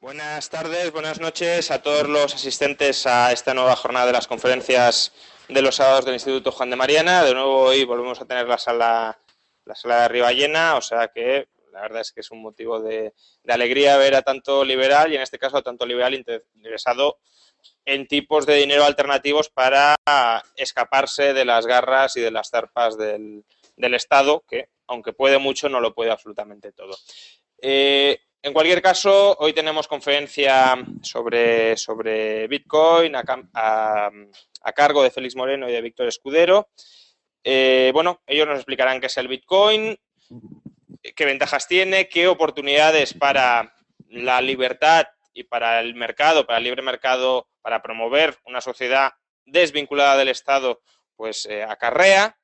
Buenas tardes, buenas noches a todos los asistentes a esta nueva jornada de las conferencias de los sábados del Instituto Juan de Mariana. De nuevo hoy volvemos a tener la sala, la sala de arriba llena, o sea que la verdad es que es un motivo de, alegría ver a tanto liberal y en este caso a tanto liberal interesado en tipos de dinero alternativos para escaparse de las garras y de las zarpas del, del Estado, que aunque puede mucho, no lo puede absolutamente todo. Eh, en cualquier caso, hoy tenemos conferencia sobre, sobre Bitcoin a, cargo de Félix Moreno y de Víctor Escudero. Eh, bueno, ellos nos explicarán qué es el Bitcoin, qué ventajas tiene, qué oportunidades para la libertad y para el mercado, para el libre mercado, para promover una sociedad desvinculada del Estado, pues eh, acarrea.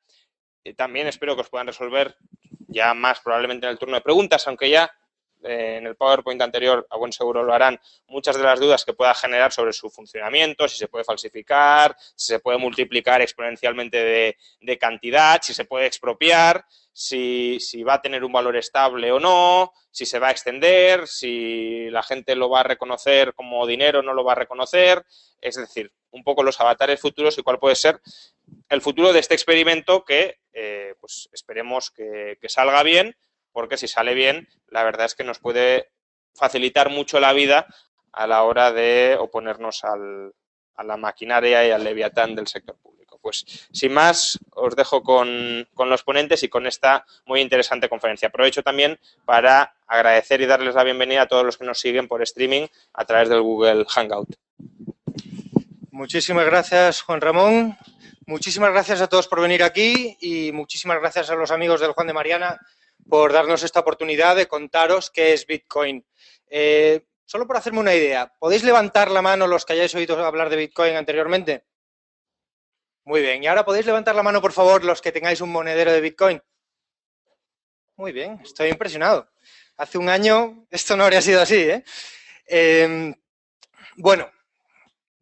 Eh, también espero que os puedan resolver ya más probablemente en el turno de preguntas, aunque ya eh, en el PowerPoint anterior, a buen seguro lo harán, muchas de las dudas que pueda generar sobre su funcionamiento, si se puede falsificar, si se puede multiplicar exponencialmente de, cantidad, si se puede expropiar, si, va a tener un valor estable o no, si se va a extender, si la gente lo va a reconocer como dinero o no lo va a reconocer, es decir, un poco los avatares futuros y cuál puede ser el futuro de este experimento que eh, pues esperemos que salga bien, porque si sale bien, la verdad es que nos puede facilitar mucho la vida a la hora de oponernos al, a la maquinaria y al leviatán del sector público. Pues sin más, os dejo con, con, los ponentes y con esta muy interesante conferencia. Aprovecho también para agradecer y darles la bienvenida a todos los que nos siguen por streaming a través del Google Hangout. Muchísimas gracias, Juan Ramón. Muchísimas gracias a todos por venir aquí y muchísimas gracias a los amigos del Juan de Mariana por darnos esta oportunidad de contaros qué es Bitcoin. Eh, solo por hacerme una idea, ¿podéis levantar la mano los que hayáis oído hablar de Bitcoin anteriormente? Muy bien, y ahora podéis levantar la mano, por favor, los que tengáis un monedero de Bitcoin. Muy bien, estoy impresionado. Hace un año esto no habría sido así. ¿eh? Eh, bueno,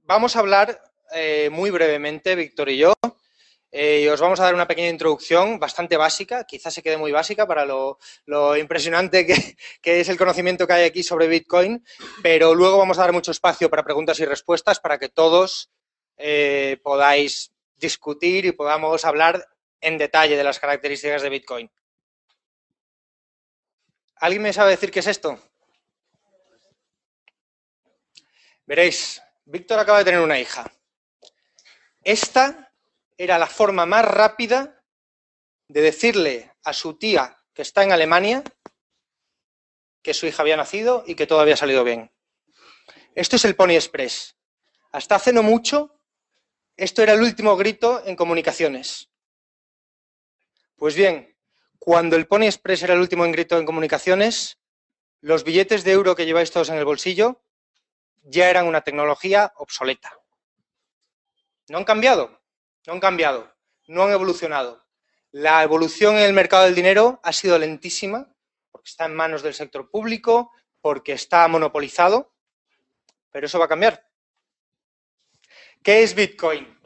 vamos a hablar eh, muy brevemente, Víctor y yo, eh, y os vamos a dar una pequeña introducción bastante básica, quizás se quede muy básica para lo, impresionante que, que, es el conocimiento que hay aquí sobre Bitcoin, pero luego vamos a dar mucho espacio para preguntas y respuestas para que todos eh, podáis discutir y podamos hablar en detalle de las características de Bitcoin. ¿Alguien me sabe decir qué es esto? Veréis, Víctor acaba de tener una hija. Esta era la forma más rápida de decirle a su tía que está en Alemania que su hija había nacido y que todo había salido bien. Esto es el Pony Express. Hasta hace no mucho, esto era el último grito en comunicaciones. Pues bien, cuando el Pony Express era el último grito en comunicaciones, los billetes de euro que lleváis todos en el bolsillo ya eran una tecnología obsoleta. No han cambiado, no han cambiado, no han evolucionado. La evolución en el mercado del dinero ha sido lentísima, porque está en manos del sector público, porque está monopolizado, pero eso va a cambiar. ¿Qué es Bitcoin?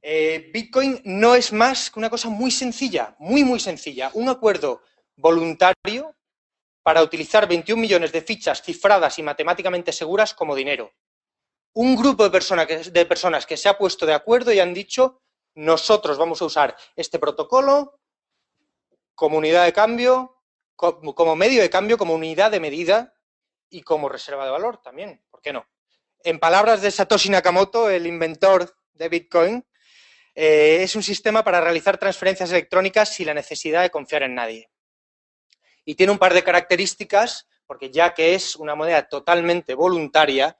Eh, Bitcoin no es más que una cosa muy sencilla, muy, muy sencilla. Un acuerdo voluntario para utilizar 21 millones de fichas cifradas y matemáticamente seguras como dinero un grupo de, persona que, de personas que se ha puesto de acuerdo y han dicho, nosotros vamos a usar este protocolo como unidad de cambio, como, como medio de cambio, como unidad de medida y como reserva de valor también, ¿por qué no? En palabras de Satoshi Nakamoto, el inventor de Bitcoin, eh, es un sistema para realizar transferencias electrónicas sin la necesidad de confiar en nadie. Y tiene un par de características, porque ya que es una moneda totalmente voluntaria,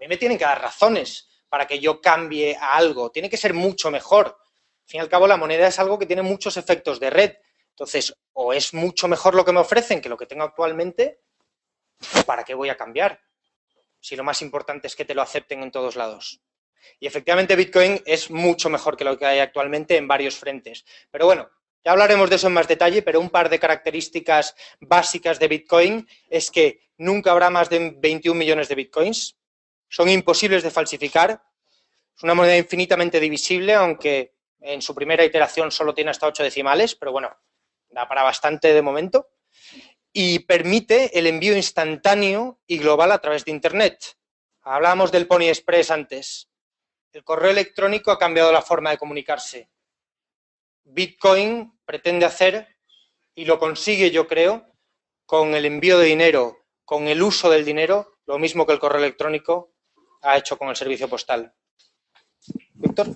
mí me tienen que dar razones para que yo cambie a algo. Tiene que ser mucho mejor. Al fin y al cabo, la moneda es algo que tiene muchos efectos de red. Entonces, o es mucho mejor lo que me ofrecen que lo que tengo actualmente, ¿para qué voy a cambiar? Si lo más importante es que te lo acepten en todos lados. Y efectivamente Bitcoin es mucho mejor que lo que hay actualmente en varios frentes. Pero bueno, ya hablaremos de eso en más detalle, pero un par de características básicas de Bitcoin es que nunca habrá más de 21 millones de Bitcoins, son imposibles de falsificar. Es una moneda infinitamente divisible, aunque en su primera iteración solo tiene hasta ocho decimales, pero bueno, da para bastante de momento. y permite el envío instantáneo y global a través de Internet. Hablábamos del Pony Express antes. El correo electrónico ha cambiado la forma de comunicarse. Bitcoin pretende hacer, y lo consigue yo creo, con el envío de dinero, con el uso del dinero, lo mismo que el correo electrónico ha hecho con el servicio postal. Víctor.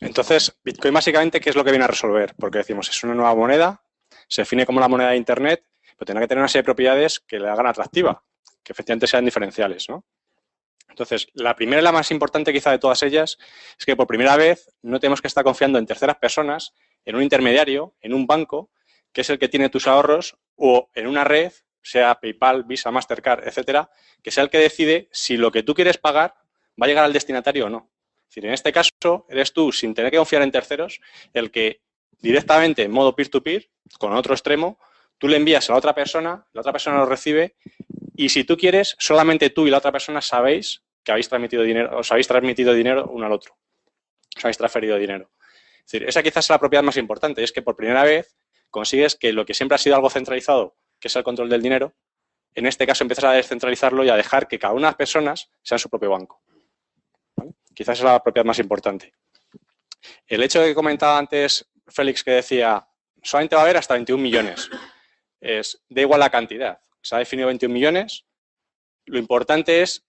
Entonces, Bitcoin básicamente, ¿qué es lo que viene a resolver? Porque decimos, es una nueva moneda, se define como la moneda de Internet, pero tiene que tener una serie de propiedades que le hagan atractiva, que efectivamente sean diferenciales, ¿no? Entonces, la primera y la más importante quizá de todas ellas es que por primera vez no tenemos que estar confiando en terceras personas, en un intermediario, en un banco, que es el que tiene tus ahorros, o en una red, sea PayPal, Visa, Mastercard, etcétera, que sea el que decide si lo que tú quieres pagar va a llegar al destinatario o no. Es decir, en este caso, eres tú, sin tener que confiar en terceros, el que directamente en modo peer-to-peer, con otro extremo, tú le envías a la otra persona, la otra persona lo recibe y si tú quieres, solamente tú y la otra persona sabéis que habéis transmitido dinero, os habéis transmitido dinero uno al otro. Os habéis transferido dinero. Es decir, esa quizás es la propiedad más importante, es que por primera vez consigues que lo que siempre ha sido algo centralizado, que es el control del dinero, en este caso empiezas a descentralizarlo y a dejar que cada una de las personas sea su propio banco. Quizás es la propiedad más importante. El hecho de que comentaba antes Félix que decía, solamente va a haber hasta 21 millones. Es, da igual la cantidad. Se ha definido 21 millones. Lo importante es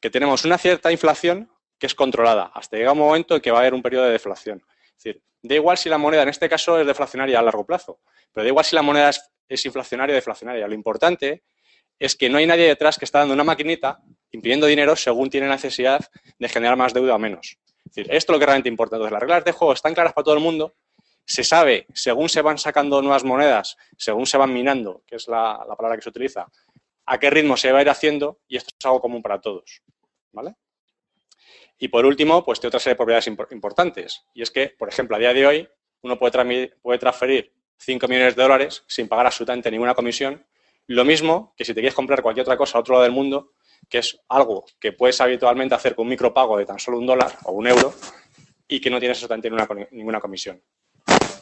que tenemos una cierta inflación que es controlada, hasta llega un momento en que va a haber un periodo de deflación. Es decir, da igual si la moneda en este caso es deflacionaria a largo plazo, pero da igual si la moneda es, inflacionaria o deflacionaria. Lo importante es que no hay nadie detrás que está dando una maquinita impidiendo dinero según tiene necesidad de generar más deuda o menos. Es decir, esto es lo que realmente importa. Entonces, las reglas de juego están claras para todo el mundo. Se sabe, según se van sacando nuevas monedas, según se van minando, que es la palabra que se utiliza, a qué ritmo se va a ir haciendo y esto es algo común para todos. ¿vale? Y por último, pues tiene otra serie de propiedades importantes. Y es que, por ejemplo, a día de hoy, uno puede, transferir 5 millones de dólares sin pagar absolutamente ninguna comisión. Lo mismo que si te quieres comprar cualquier otra cosa a otro lado del mundo, que es algo que puedes habitualmente hacer con un micropago de tan solo un dólar o un euro y que no tienes absolutamente ninguna comisión.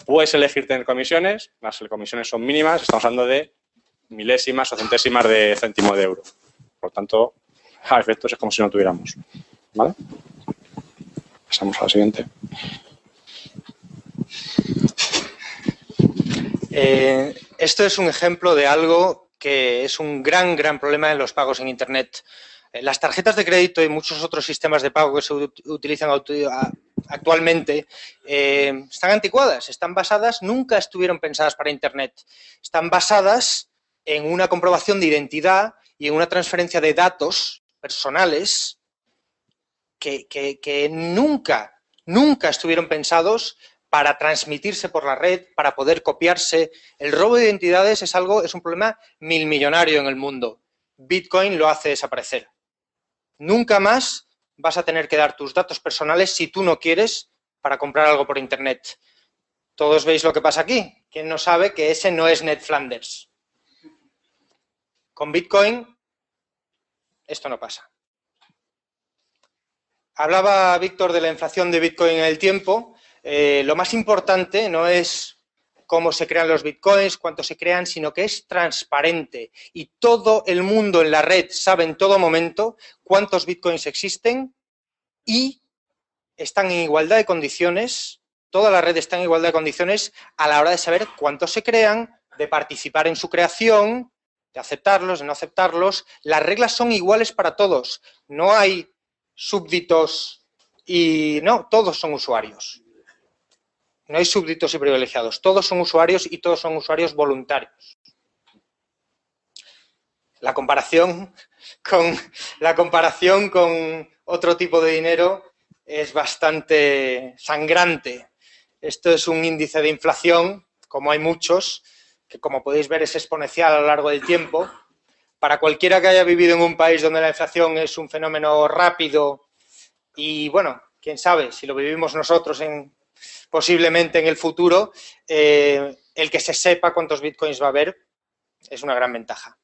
Puedes elegir tener comisiones, las comisiones son mínimas, estamos hablando de milésimas o centésimas de céntimo de euro. Por tanto, a efectos es como si no tuviéramos. ¿Vale? Pasamos a la siguiente. Eh, esto es un ejemplo de algo que es un gran, gran problema en los pagos en Internet. Eh, las tarjetas de crédito y muchos otros sistemas de pago que se utilizan actualmente eh, están anticuadas, están basadas, nunca estuvieron pensadas para Internet. Están basadas en una comprobación de identidad y en una transferencia de datos personales que, nunca, nunca estuvieron pensados para transmitirse por la red, para poder copiarse. El robo de identidades es algo, es un problema mil millonario en el mundo. Bitcoin lo hace desaparecer. Nunca más vas a tener que dar tus datos personales si tú no quieres para comprar algo por internet. Todos veis lo que pasa aquí. ¿Quién no sabe que ese no es Ned Flanders? Con Bitcoin esto no pasa. Hablaba Víctor de la inflación de Bitcoin en el tiempo. Eh, lo más importante no es cómo se crean los bitcoins, cuánto se crean, sino que es transparente y todo el mundo en la red sabe en todo momento cuántos bitcoins existen y están en igualdad de condiciones, toda la red está en igualdad de condiciones a la hora de saber cuántos se crean, de participar en su creación de aceptarlos, de no aceptarlos. Las reglas son iguales para todos. No hay súbditos y no, todos son usuarios. No hay súbditos y privilegiados. Todos son usuarios y todos son usuarios voluntarios. La comparación con, la comparación con otro tipo de dinero es bastante sangrante. Esto es un índice de inflación, como hay muchos, que como podéis ver es exponencial a lo largo del tiempo. Para cualquiera que haya vivido en un país donde la inflación es un fenómeno rápido y, bueno, quién sabe, si lo vivimos nosotros en, posiblemente en el futuro, eh, el que se sepa cuántos bitcoins va a haber es una gran ventaja.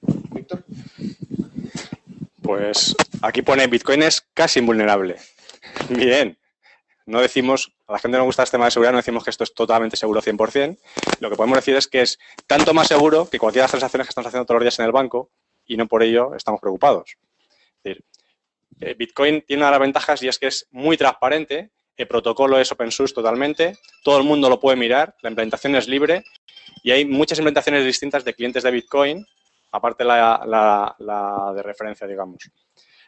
Víctor. Pues aquí pone Bitcoin es casi invulnerable. Bien. No decimos a la gente no gusta este tema de seguridad, no decimos que esto es totalmente seguro 100%. Lo que podemos decir es que es tanto más seguro que cualquiera de las transacciones que estamos haciendo todos los días en el banco y no por ello estamos preocupados. Es decir, Bitcoin tiene una de las ventajas y es que es muy transparente, el protocolo es open source totalmente, todo el mundo lo puede mirar, la implementación es libre y hay muchas implementaciones distintas de clientes de Bitcoin, aparte la, la de referencia, digamos.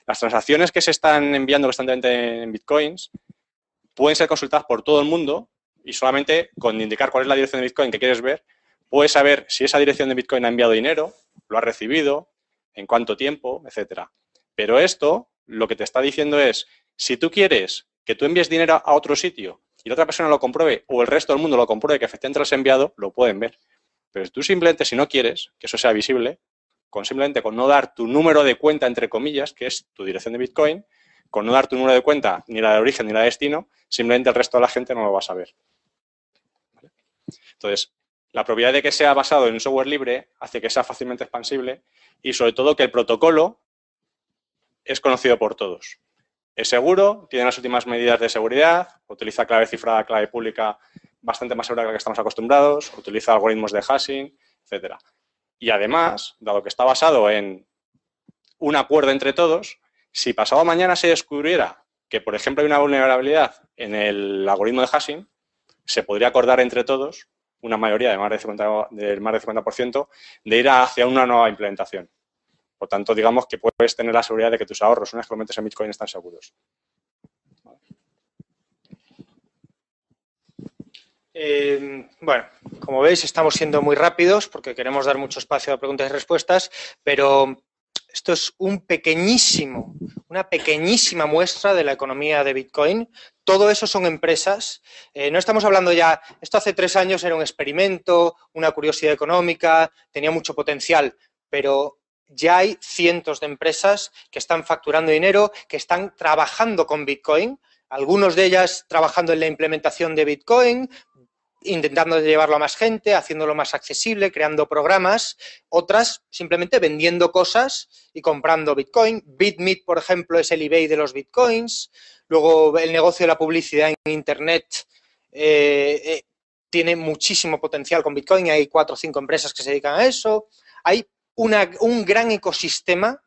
Las transacciones que se están enviando constantemente en Bitcoins pueden ser consultadas por todo el mundo y solamente con indicar cuál es la dirección de Bitcoin que quieres ver, puedes saber si esa dirección de Bitcoin ha enviado dinero, lo ha recibido, en cuánto tiempo, etcétera. Pero esto lo que te está diciendo es, si tú quieres que tú envíes dinero a otro sitio y la otra persona lo compruebe o el resto del mundo lo compruebe que efectivamente lo has enviado, lo pueden ver. Pero tú simplemente, si no quieres que eso sea visible, con simplemente con no dar tu número de cuenta, entre comillas, que es tu dirección de Bitcoin, con no dar tu número de cuenta, ni la de origen ni la de destino, simplemente el resto de la gente no lo va a saber. Entonces, la propiedad de que sea basado en un software libre hace que sea fácilmente expansible y sobre todo que el protocolo es conocido por todos. Es seguro, tiene las últimas medidas de seguridad, utiliza clave cifrada, clave pública bastante más segura que la que estamos acostumbrados, utiliza algoritmos de hashing, etcétera. Y además, dado que está basado en un acuerdo entre todos, si pasado mañana se descubriera que, por ejemplo, hay una vulnerabilidad en el algoritmo de hashing, se podría acordar entre todos, una mayoría de más del 50%, de, más del 50% de ir hacia una nueva implementación. Por tanto, digamos que puedes tener la seguridad de que tus ahorros, una vez que lo metes en Bitcoin, están seguros. Eh, bueno, como veis, estamos siendo muy rápidos porque queremos dar mucho espacio a preguntas y respuestas, pero esto es un pequeñísimo, una pequeñísima muestra de la economía de Bitcoin. Todo eso son empresas. Eh, no estamos hablando ya, esto hace tres años era un experimento, una curiosidad económica, tenía mucho potencial, pero ya hay cientos de empresas que están facturando dinero, que están trabajando con Bitcoin, algunos de ellas trabajando en la implementación de Bitcoin, intentando llevarlo a más gente, haciéndolo más accesible, creando programas, otras simplemente vendiendo cosas y comprando Bitcoin. BitMeet, por ejemplo, es el eBay de los Bitcoins. Luego el negocio de la publicidad en Internet eh, eh, tiene muchísimo potencial con Bitcoin. Hay cuatro o cinco empresas que se dedican a eso. Hay un gran ecosistema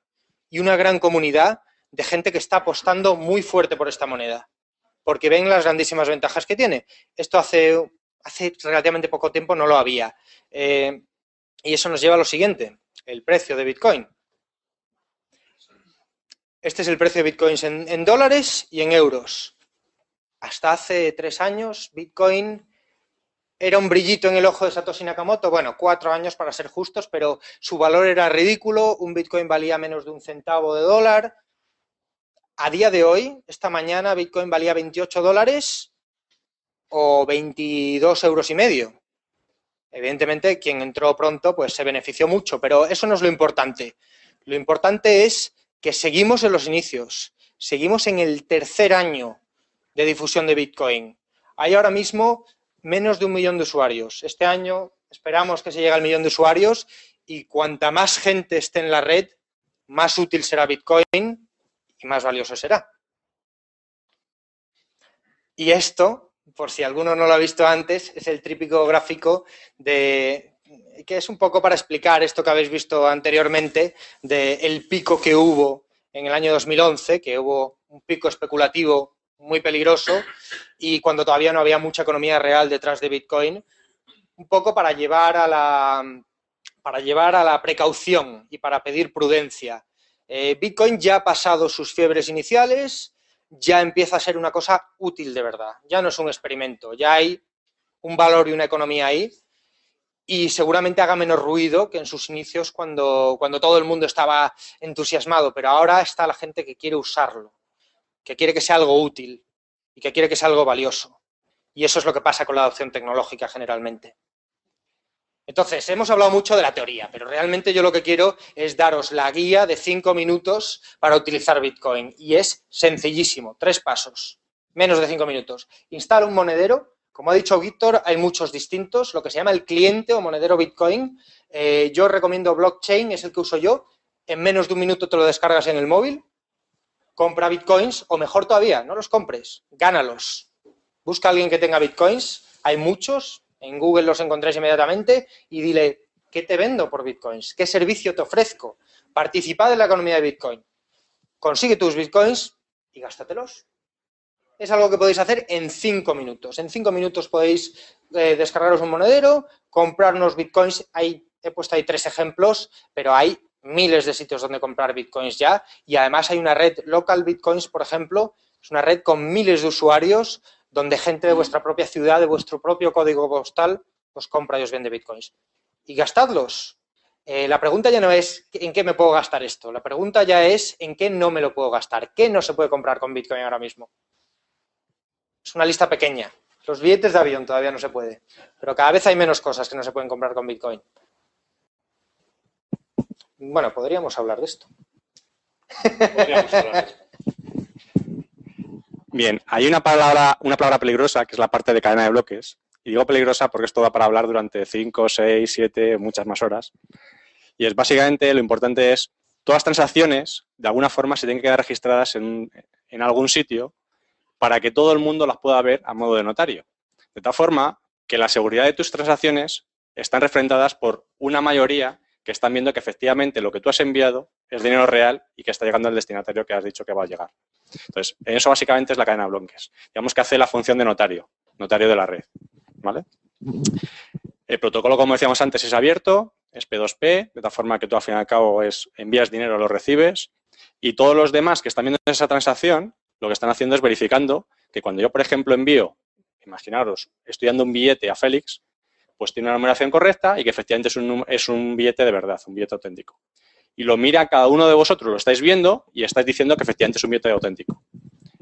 y una gran comunidad de gente que está apostando muy fuerte por esta moneda porque ven las grandísimas ventajas que tiene. Esto hace hace relativamente poco tiempo no lo había. Eh, y eso nos lleva a lo siguiente, el precio de Bitcoin. Este es el precio de Bitcoin en, dólares y en euros. Hasta hace tres años, Bitcoin era un brillito en el ojo de Satoshi Nakamoto. Bueno, cuatro años para ser justos, pero su valor era ridículo. Un Bitcoin valía menos de un centavo de dólar. A día de hoy, esta mañana, Bitcoin valía 28 dólares o 22 euros y medio. Evidentemente, quien entró pronto, pues se benefició mucho, pero eso no es lo importante. Lo importante es que seguimos en los inicios, seguimos en el tercer año de difusión de Bitcoin. Hay ahora mismo menos de un millón de usuarios. Este año esperamos que se llegue al millón de usuarios y cuanta más gente esté en la red, más útil será Bitcoin y más valioso será. Y esto por si alguno no lo ha visto antes, es el típico gráfico de que es un poco para explicar esto que habéis visto anteriormente del pico que hubo en el año 2011, que hubo un pico especulativo muy peligroso y cuando todavía no había mucha economía real detrás de Bitcoin, un poco para llevar a la, para llevar a la precaución y para pedir prudencia. Eh, Bitcoin ya ha pasado sus fiebres iniciales, ya empieza a ser una cosa útil de verdad. Ya no es un experimento, ya hay un valor y una economía ahí y seguramente haga menos ruido que en sus inicios cuando, cuando todo el mundo estaba entusiasmado, pero ahora está la gente que quiere usarlo, que quiere que sea algo útil y que quiere que sea algo valioso. Y eso es lo que pasa con la adopción tecnológica generalmente. Entonces, hemos hablado mucho de la teoría, pero realmente yo lo que quiero es daros la guía de cinco minutos para utilizar Bitcoin. Y es sencillísimo, tres pasos, menos de cinco minutos. Instala un monedero. Como ha dicho Víctor, hay muchos distintos, lo que se llama el cliente o monedero Bitcoin. Eh, yo recomiendo blockchain, es el que uso yo. En menos de un minuto te lo descargas en el móvil. Compra Bitcoins, o mejor todavía, no los compres, gánalos. Busca a alguien que tenga bitcoins, hay muchos, en Google los encontráis inmediatamente, y dile, ¿qué te vendo por bitcoins? ¿Qué servicio te ofrezco? Participa en la economía de bitcoin. Consigue tus bitcoins y gástatelos. Es algo que podéis hacer en cinco minutos. En cinco minutos podéis eh, descargaros un monedero, comprar unos bitcoins. He puesto ahí tres ejemplos, pero hay miles de sitios donde comprar bitcoins ya. Y además hay una red, Local Bitcoins, por ejemplo, es una red con miles de usuarios donde gente de vuestra propia ciudad, de vuestro propio código postal, os compra y os vende bitcoins. Y gastadlos. Eh, la pregunta ya no es en qué me puedo gastar esto, la pregunta ya es en qué no me lo puedo gastar, qué no se puede comprar con bitcoin ahora mismo. Es una lista pequeña. Los billetes de avión todavía no se puede, pero cada vez hay menos cosas que no se pueden comprar con bitcoin. Bueno, podríamos hablar de esto. Podríamos hablar de esto. Bien, hay una palabra, una palabra peligrosa que es la parte de cadena de bloques. Y digo peligrosa porque esto va para hablar durante 5, 6, 7, muchas más horas. Y es básicamente lo importante es todas las transacciones de alguna forma se tienen que quedar registradas en, en algún sitio para que todo el mundo las pueda ver a modo de notario. De tal forma que la seguridad de tus transacciones están referentadas por una mayoría que están viendo que efectivamente lo que tú has enviado es dinero real y que está llegando al destinatario que has dicho que va a llegar. Entonces, eso básicamente es la cadena de bloques. Digamos que hace la función de notario, notario de la red. ¿vale? El protocolo, como decíamos antes, es abierto, es P2P, de tal forma que tú al fin y al cabo es envías dinero, lo recibes, y todos los demás que están viendo esa transacción, lo que están haciendo es verificando que cuando yo, por ejemplo, envío, imaginaros, estoy dando un billete a Félix, pues tiene una numeración correcta y que efectivamente es un, es un billete de verdad, un billete auténtico. Y lo mira cada uno de vosotros, lo estáis viendo y estáis diciendo que efectivamente es un billete auténtico.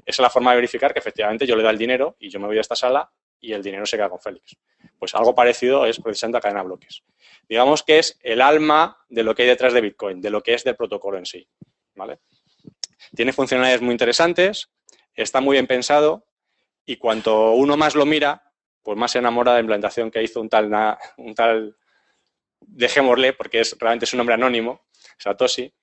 Esa es la forma de verificar que efectivamente yo le doy el dinero y yo me voy a esta sala y el dinero se queda con Félix. Pues algo parecido es precisamente la cadena de bloques. Digamos que es el alma de lo que hay detrás de Bitcoin, de lo que es del protocolo en sí. ¿vale? Tiene funcionalidades muy interesantes, está muy bien pensado y cuanto uno más lo mira, pues más se enamora de la implantación que hizo un tal, un tal dejémosle, porque es, realmente es un nombre anónimo, Satoshi,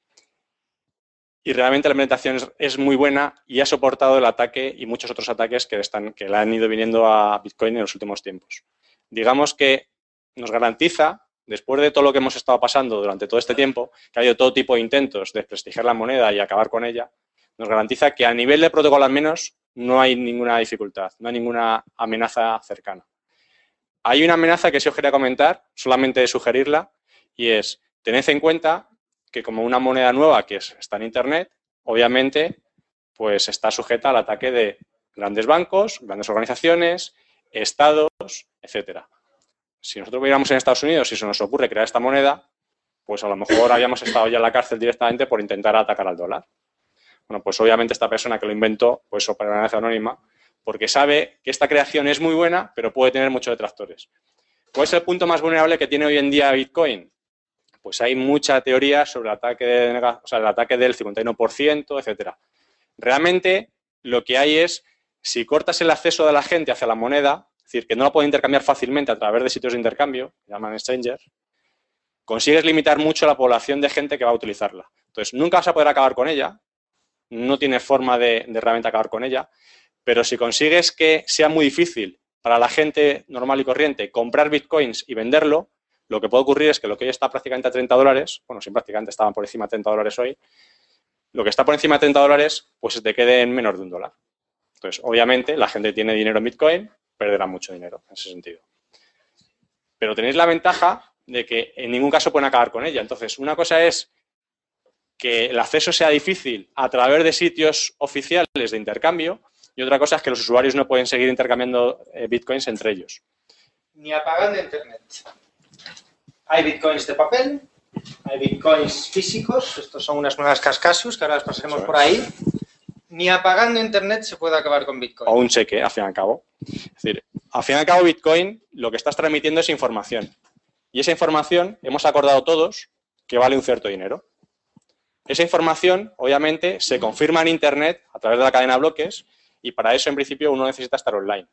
y realmente la implementación es, muy buena y ha soportado el ataque y muchos otros ataques que, están, que le han ido viniendo a Bitcoin en los últimos tiempos. Digamos que nos garantiza, después de todo lo que hemos estado pasando durante todo este tiempo, que ha habido todo tipo de intentos de desprestigiar la moneda y acabar con ella, nos garantiza que a nivel de protocolo al menos no hay ninguna dificultad, no hay ninguna amenaza cercana. Hay una amenaza que sí os quería comentar, solamente sugerirla, y es, tened en cuenta que como una moneda nueva que está en Internet, obviamente, pues está sujeta al ataque de grandes bancos, grandes organizaciones, estados, etcétera. Si nosotros viviéramos en Estados Unidos y se nos ocurre crear esta moneda, pues a lo mejor habíamos estado ya en la cárcel directamente por intentar atacar al dólar. Bueno, pues obviamente esta persona que lo inventó, pues operación anónima, porque sabe que esta creación es muy buena, pero puede tener muchos detractores. ¿Cuál es el punto más vulnerable que tiene hoy en día Bitcoin? pues hay mucha teoría sobre el ataque, el ataque del 51%, etcétera. Realmente lo que hay es, si cortas el acceso de la gente hacia la moneda, es decir, que no la puede intercambiar fácilmente a través de sitios de intercambio, llaman exchangers, consigues limitar mucho la población de gente que va a utilizarla. Entonces, nunca vas a poder acabar con ella, no tienes forma de, realmente acabar con ella, pero si consigues que sea muy difícil para la gente normal y corriente comprar bitcoins y venderlo, lo que puede ocurrir es que lo que hoy está prácticamente a 30 dólares, bueno, si prácticamente estaban por encima de 30 dólares hoy, lo que está por encima de 30 dólares, pues te quede en menos de un dólar. Entonces, obviamente, la gente tiene dinero en Bitcoin, perderá mucho dinero en ese sentido. Pero tenéis la ventaja de que en ningún caso pueden acabar con ella. Entonces, una cosa es que el acceso sea difícil a través de sitios oficiales de intercambio y otra cosa es que los usuarios no pueden seguir intercambiando eh, bitcoins entre ellos. Ni apagando Internet. Hay bitcoins de papel, hay bitcoins físicos, estos son unas nuevas cascasios que ahora las pasaremos por ahí. Ni apagando internet se puede acabar con bitcoin. O un cheque, al fin y al cabo. Es decir, al fin y al cabo bitcoin lo que estás transmitiendo es información. Y esa información hemos acordado todos que vale un cierto dinero. Esa información, obviamente, se confirma en Internet a través de la cadena de bloques y para eso, en principio, uno necesita estar online.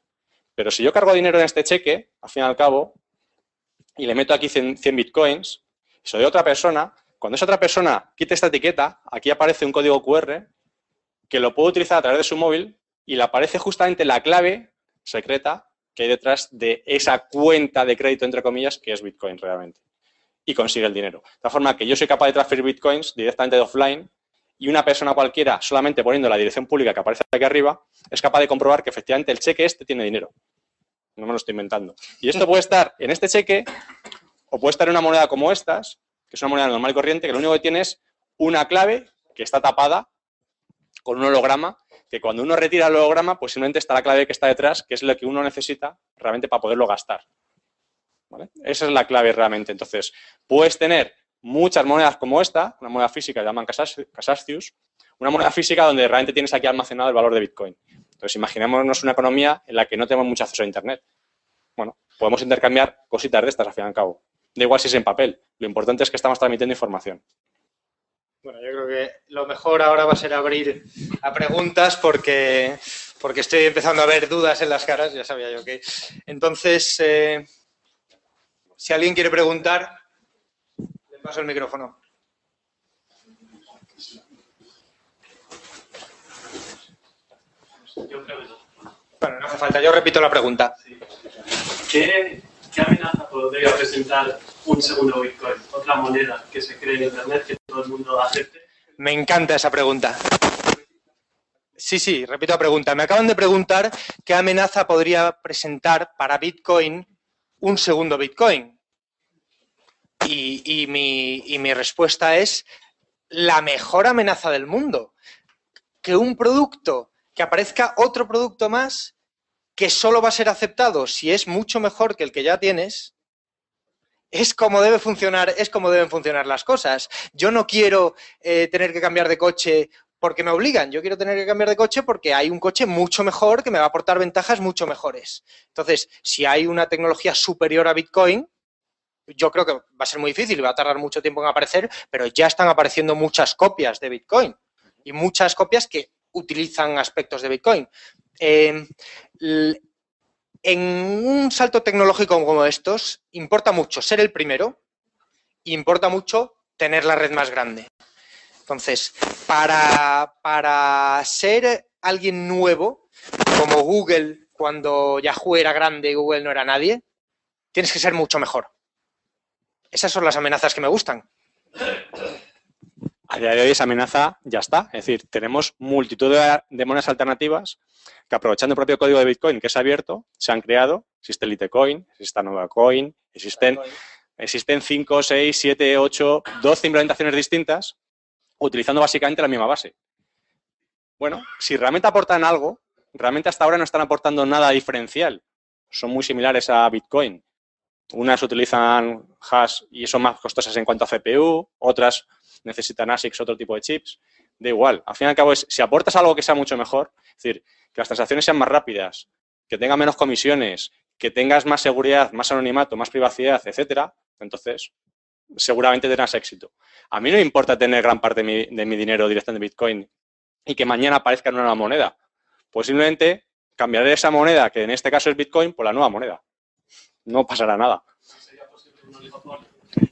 Pero si yo cargo dinero en este cheque, al fin y al cabo, y le meto aquí 100, bitcoins, y a otra persona, cuando esa otra persona quite esta etiqueta, aquí aparece un código QR que lo puedo utilizar a través de su móvil y le aparece justamente la clave secreta que hay detrás de esa cuenta de crédito, entre comillas, que es Bitcoin realmente. Y consigue el dinero. De tal forma que yo soy capaz de transferir Bitcoins directamente de offline y una persona cualquiera, solamente poniendo la dirección pública que aparece aquí arriba, es capaz de comprobar que efectivamente el cheque este tiene dinero. No me lo estoy inventando. Y esto puede estar en este cheque o puede estar en una moneda como estas, que es una moneda normal y corriente, que lo único que tiene es una clave que está tapada con un holograma, que cuando uno retira el holograma, pues simplemente está la clave que está detrás, que es lo que uno necesita realmente para poderlo gastar. Esa es la clave realmente. Entonces, puedes tener muchas monedas como esta, una moneda física que llaman Casascius, una moneda física donde realmente tienes aquí almacenado el valor de Bitcoin. Entonces, imaginémonos una economía en la que no tenemos mucho acceso a Internet. Bueno, podemos intercambiar cositas de estas, al fin y al cabo. Da igual si es en papel. Lo importante es que estamos transmitiendo información. Bueno, yo creo que lo mejor ahora va a ser abrir a preguntas porque, porque estoy empezando a ver dudas en las caras, ya sabía yo que. Entonces, eh, si alguien quiere preguntar, le paso el micrófono. Bueno, no hace falta, yo repito la pregunta. ¿Qué, amenaza podría presentar un segundo Bitcoin? Otra moneda que se cree en Internet que todo el mundo acepte. Me encanta esa pregunta. Sí, sí, repito la pregunta. Me acaban de preguntar qué amenaza podría presentar para Bitcoin un segundo Bitcoin. Y, mi, respuesta es la mejor amenaza del mundo. Que un producto, que aparezca otro producto más que solo va a ser aceptado si es mucho mejor que el que ya tienes, es como debe funcionar, es como deben funcionar las cosas. Yo no quiero eh, tener que cambiar de coche porque me obligan. Yo quiero tener que cambiar de coche porque hay un coche mucho mejor que me va a aportar ventajas mucho mejores. Entonces, si hay una tecnología superior a Bitcoin, yo creo que va a ser muy difícil, va a tardar mucho tiempo en aparecer, pero ya están apareciendo muchas copias de Bitcoin y muchas copias que utilizan aspectos de Bitcoin. Em, en un salto tecnológico como estos, importa mucho ser el primero importa mucho tener la red más grande. Entonces, para, para ser alguien nuevo, como Google, cuando Yahoo era grande y Google no era nadie, tienes que ser mucho mejor. Esas son las amenazas que me gustan. A día de hoy esa amenaza ya está. Es decir, tenemos multitud de, monedas alternativas que aprovechando el propio código de Bitcoin que es abierto, se han creado. Existe Litecoin, existe Nueva Coin, existen, existen 5, 6, 7, 8, 12 implementaciones distintas utilizando básicamente la misma base. Bueno, si realmente aportan algo, realmente hasta ahora no están aportando nada diferencial. Son muy similares a Bitcoin. Unas utilizan hash y son más costosas en cuanto a CPU, otras necesitan ASICs, otro tipo de chips, da igual. Al fin y al cabo, es, si aportas algo que sea mucho mejor, es decir, que las transacciones sean más rápidas, que tengan menos comisiones, que tengas más seguridad, más anonimato, más privacidad, etcétera, entonces seguramente tendrás éxito. A mí no me importa tener gran parte de mi, dinero directo en Bitcoin y que mañana aparezca en una nueva moneda. Posiblemente cambiaré esa moneda, que en este caso es Bitcoin, por la nueva moneda. No pasará nada. ¿Sería posible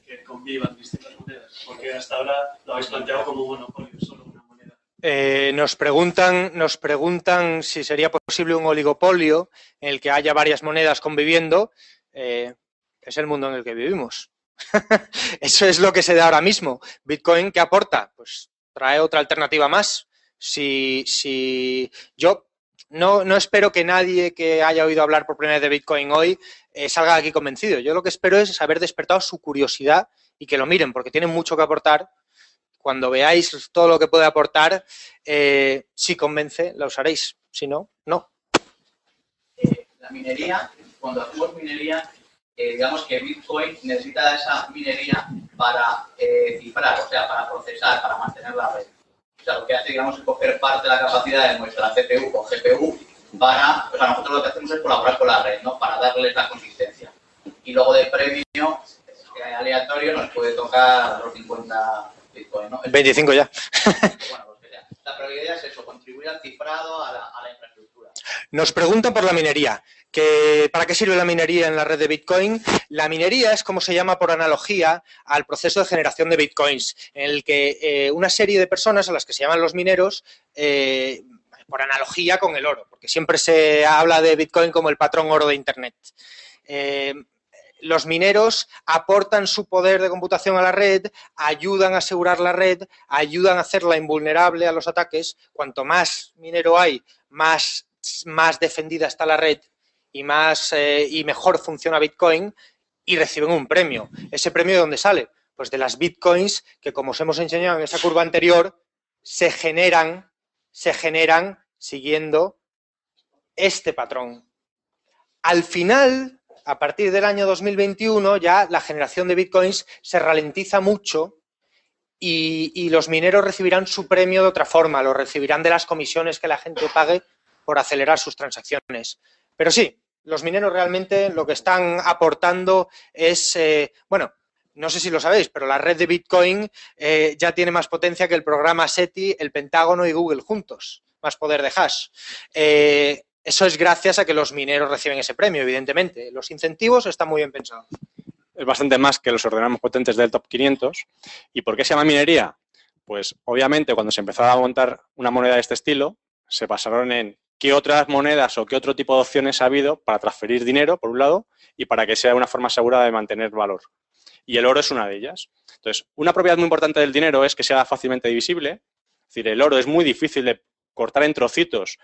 que convivan distintas monedas? Porque hasta ahora lo habéis planteado como un monopolio, solo una moneda. Eh, nos, preguntan, nos preguntan si sería posible un oligopolio en el que haya varias monedas conviviendo. Eh, es el mundo en el que vivimos. Eso es lo que se da ahora mismo. Bitcoin, ¿qué aporta? Pues trae otra alternativa más. Si, si yo no, no, espero que nadie que haya oído hablar por primera vez de Bitcoin hoy eh, salga aquí convencido. Yo lo que espero es haber despertado su curiosidad y que lo miren, porque tienen mucho que aportar. Cuando veáis todo lo que puede aportar, eh, si convence, la usaréis. Si no, no. Eh, la minería, cuando hacemos minería, digamos que Bitcoin necesita esa minería para cifrar, o sea, para procesar, para mantener la red. O sea, lo que hace, digamos, es coger parte de la capacidad de nuestra CPU o GPU para, o sea, nosotros lo que hacemos es colaborar con la red, ¿no? Para darles la consistencia. Y luego de premio, que aleatorio, nos puede tocar los 50 Bitcoin, ¿no? 25 ya. bueno, pues que sea. La prioridad es eso, contribuir al cifrado, a la, a la infraestructura. Nos preguntan por la minería. ¿Para qué sirve la minería en la red de Bitcoin? La minería es como se llama por analogía al proceso de generación de Bitcoins, en el que eh, una serie de personas a las que se llaman los mineros eh, por analogía con el oro, porque siempre se habla de Bitcoin como el patrón oro de Internet. Eh, los mineros aportan su poder de computación a la red, ayudan a asegurar la red, ayudan a hacerla invulnerable a los ataques. Cuanto más minero hay, más, más defendida está la red y, más, eh, y mejor funciona Bitcoin y reciben un premio. ¿Ese premio de dónde sale? Pues de las Bitcoins que, como os hemos enseñado en esa curva anterior, se generan, se generan siguiendo este patrón. Al final, a partir del año 2021 ya la generación de bitcoins se ralentiza mucho y, los mineros recibirán su premio de otra forma, lo recibirán de las comisiones que la gente pague por acelerar sus transacciones. Pero sí, los mineros realmente lo que están aportando es, eh, bueno, no sé si lo sabéis, pero la red de Bitcoin eh, ya tiene más potencia que el programa SETI, el Pentágono y Google juntos, más poder de hash. Eh, eso es gracias a que los mineros reciben ese premio, evidentemente. Los incentivos están muy bien pensados. Es bastante más que los ordenamos potentes del top 500. ¿Y por qué se llama minería? Pues obviamente cuando se empezó a montar una moneda de este estilo, se basaron en qué otras monedas o qué otro tipo de opciones ha habido para transferir dinero, por un lado, y para que sea una forma segura de mantener valor. Y el oro es una de ellas. Entonces, una propiedad muy importante del dinero es que sea fácilmente divisible. Es decir, el oro es muy difícil de cortar en trocitos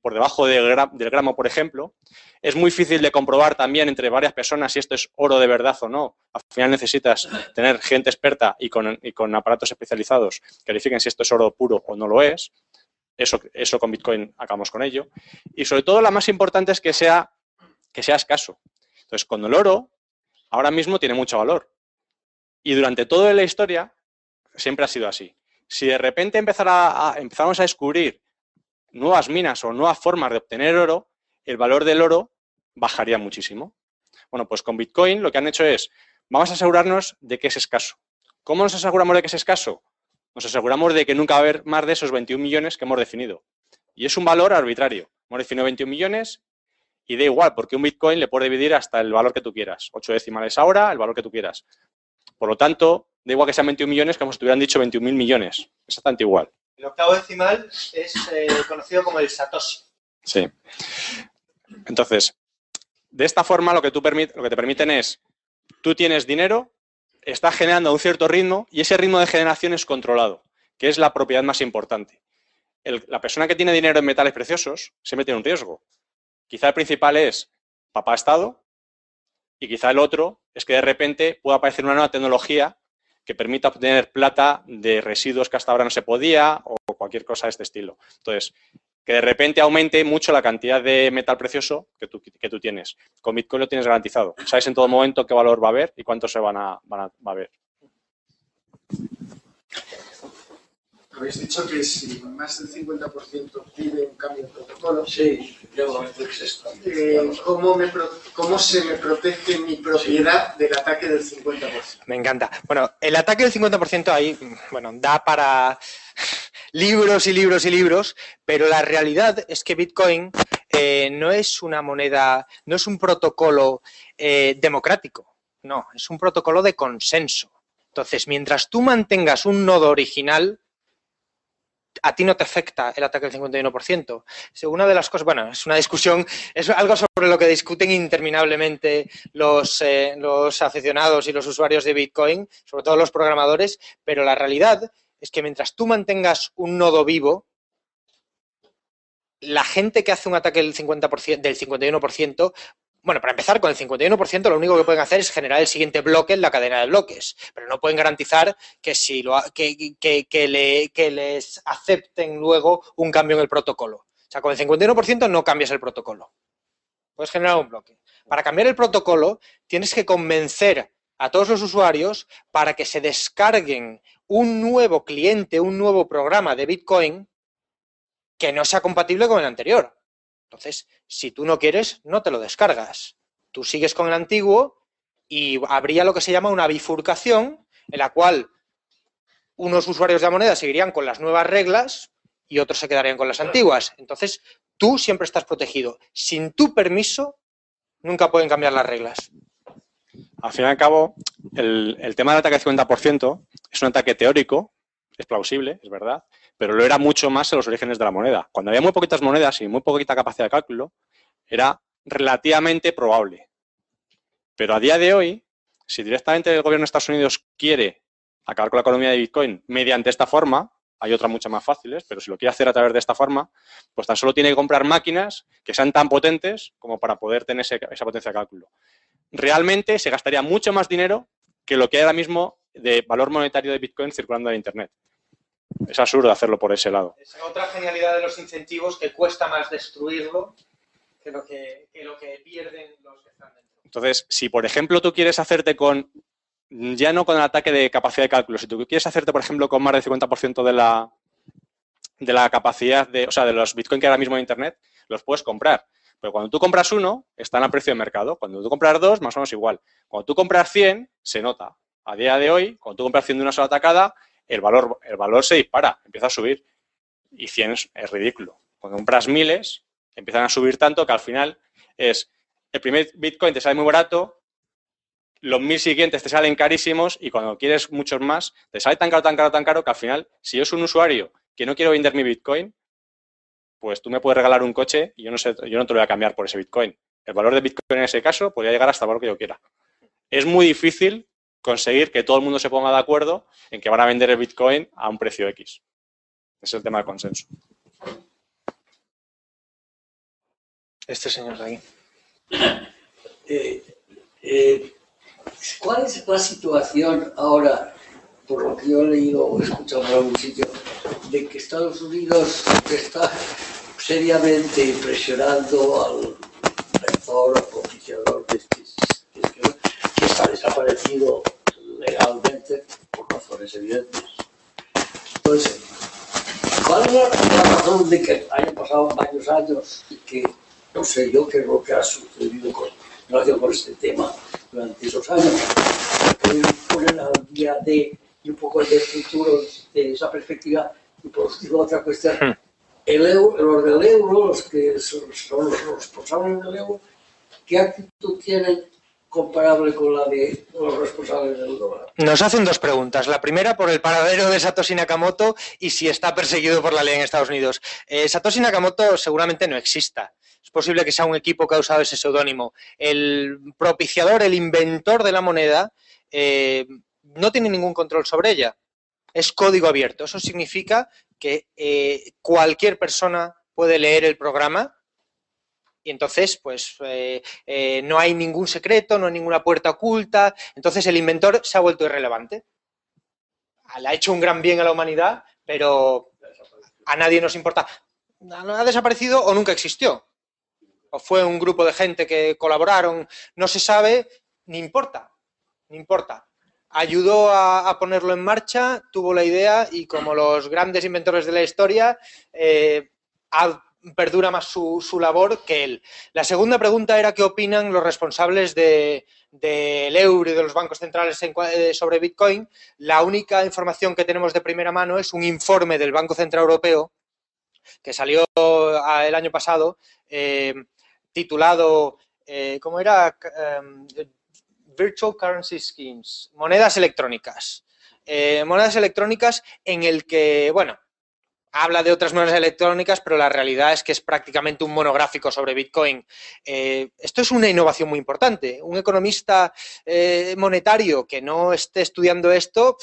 por debajo del gramo, por ejemplo. Es muy difícil de comprobar también entre varias personas si esto es oro de verdad o no. Al final necesitas tener gente experta y con, aparatos especializados que verifiquen si esto es oro puro o no lo es. Eso, eso con Bitcoin acabamos con ello. Y sobre todo la más importante es que sea, que sea escaso. Entonces, con el oro, ahora mismo tiene mucho valor. Y durante toda la historia siempre ha sido así. Si de repente empezara empezamos a descubrir nuevas minas o nuevas formas de obtener oro, el valor del oro bajaría muchísimo. Bueno, pues con Bitcoin lo que han hecho es, vamos a asegurarnos de que es escaso. ¿Cómo nos aseguramos de que es escaso? Nos aseguramos de que nunca va a haber más de esos 21 millones que hemos definido. Y es un valor arbitrario. Hemos definido 21 millones y da igual, porque un Bitcoin le puede dividir hasta el valor que tú quieras. 8 decimales ahora, el valor que tú quieras. Por lo tanto, da igual que sean 21 millones como si te hubieran dicho 21.000 millones. Exactamente igual. El octavo decimal es eh, conocido como el Satoshi. Sí. Entonces, de esta forma lo que, tú lo que te permiten es, tú tienes dinero, estás generando a un cierto ritmo y ese ritmo de generación es controlado, que es la propiedad más importante. la persona que tiene dinero en metales preciosos siempre tiene un riesgo. Quizá el principal es papá Estado y quizá el otro es que de repente pueda aparecer una nueva tecnología que permita obtener plata de residuos que hasta ahora no se podía o cualquier cosa de este estilo. Entonces, que de repente aumente mucho la cantidad de metal precioso que tú, que tú tienes. Con Bitcoin lo tienes garantizado. Sabes en todo momento qué valor va a haber y cuánto se van a, van a, va a haber. Habéis dicho que si más del 50% pide un cambio de protocolo, sí, eh, ¿cómo, me ¿cómo se me protege mi propiedad del ataque del 50%? Me encanta. Bueno, el ataque del 50% ahí, bueno, da para libros y libros y libros, pero la realidad es que Bitcoin eh, no es una moneda, no es un protocolo eh, democrático, no, es un protocolo de consenso. Entonces, mientras tú mantengas un nodo original, a ti no te afecta el ataque del 51%. Una de las cosas, bueno, es una discusión, es algo sobre lo que discuten interminablemente los, eh, los aficionados y los usuarios de Bitcoin, sobre todo los programadores, pero la realidad es que mientras tú mantengas un nodo vivo, la gente que hace un ataque del, 50%, del 51% bueno, para empezar, con el 51% lo único que pueden hacer es generar el siguiente bloque en la cadena de bloques, pero no pueden garantizar que, si lo, que, le, les acepten luego un cambio en el protocolo. O sea, con el 51% no cambias el protocolo. Puedes generar un bloque. Para cambiar el protocolo, tienes que convencer a todos los usuarios para que se descarguen un nuevo cliente, un nuevo programa de Bitcoin que no sea compatible con el anterior. Entonces, si tú no quieres, no te lo descargas. Tú sigues con el antiguo y habría lo que se llama una bifurcación en la cual unos usuarios de la moneda seguirían con las nuevas reglas y otros se quedarían con las antiguas. Entonces, tú siempre estás protegido. Sin tu permiso, nunca pueden cambiar las reglas. Al fin y al cabo, el, tema del ataque del 50% es un ataque teórico, es plausible, es verdad, pero lo era mucho más en los orígenes de la moneda. Cuando había muy poquitas monedas y muy poquita capacidad de cálculo, era relativamente probable. Pero a día de hoy, si directamente el gobierno de Estados Unidos quiere acabar con la economía de Bitcoin mediante esta forma, hay otras muchas más fáciles, pero si lo quiere hacer a través de esta forma, pues tan solo tiene que comprar máquinas que sean tan potentes como para poder tener esa potencia de cálculo. Realmente se gastaría mucho más dinero que lo que hay ahora mismo de valor monetario de Bitcoin circulando en Internet. Es absurdo hacerlo por ese lado. Es otra genialidad de los incentivos que cuesta más destruirlo que lo que, lo que pierden los que están dentro. Entonces, si por ejemplo tú quieres hacerte con, ya no con el ataque de capacidad de cálculo, si tú quieres hacerte, por ejemplo, con más del 50% de la, de la capacidad de, o sea, de los Bitcoin que ahora mismo en Internet, los puedes comprar. Pero cuando tú compras uno, están a precio de mercado. Cuando tú compras dos, más o menos igual. Cuando tú compras 100, se nota. A día de hoy, cuando tú compras 100 de una sola atacada, el valor, el valor se dispara, empieza a subir. Y 100 es, ridículo. Cuando compras miles, empiezan a subir tanto que al final es el primer Bitcoin te sale muy barato, los mil siguientes te salen carísimos y cuando quieres muchos más, te sale tan caro, tan caro, tan caro que al final, si yo soy un usuario que no quiero vender mi Bitcoin, pues tú me puedes regalar un coche y yo no, sé, yo no te lo voy a cambiar por ese Bitcoin. El valor de Bitcoin en ese caso podría llegar hasta el valor que yo quiera. Es muy difícil conseguir que todo el mundo se ponga de acuerdo en que van a vender el Bitcoin a un precio X. Ese es el tema del consenso. Este señor de ahí. Eh, eh, ¿Cuál es la situación ahora, por lo que yo he leído o he escuchado en algún sitio, de que Estados Unidos está seriamente presionando al rector, oficiador de este que está desaparecido legalmente por razones evidentes. Entonces, ¿cuál es la, razón de que hayan pasado varios años y que no sé yo qué es lo que ha sucedido con relación con este tema durante esos años? Poner al día de y un poco de futuro de esa perspectiva y por último otra cuestión. El euro, los del euro, los que son, los responsables del euro, ¿qué actitud tienen comparable con la de los responsables del dólar. Nos hacen dos preguntas. La primera por el paradero de Satoshi Nakamoto y si está perseguido por la ley en Estados Unidos. Eh, Satoshi Nakamoto seguramente no exista. Es posible que sea un equipo que ha usado ese seudónimo. El propiciador, el inventor de la moneda, eh, no tiene ningún control sobre ella. Es código abierto. Eso significa que eh, cualquier persona puede leer el programa y entonces, pues eh, eh, no hay ningún secreto, no hay ninguna puerta oculta. Entonces el inventor se ha vuelto irrelevante. Le ha hecho un gran bien a la humanidad, pero a nadie nos importa. Ha desaparecido o nunca existió. O fue un grupo de gente que colaboraron, no se sabe, ni importa, ni importa. Ayudó a, ponerlo en marcha, tuvo la idea y como los grandes inventores de la historia, eh, perdura más su, labor que él. La segunda pregunta era qué opinan los responsables del euro y de los bancos centrales eh, sobre Bitcoin. La única información que tenemos de primera mano es un informe del Banco Central Europeo que salió ah, el año pasado, eh, titulado, ¿cómo era? Virtual Currency Schemes, monedas electrónicas. monedas electrónicas en el que, bueno, habla de otras monedas electrónicas, pero la realidad es que es prácticamente un monográfico sobre Bitcoin. Eh, esto es una innovación muy importante. Un economista eh, monetario que no esté estudiando esto,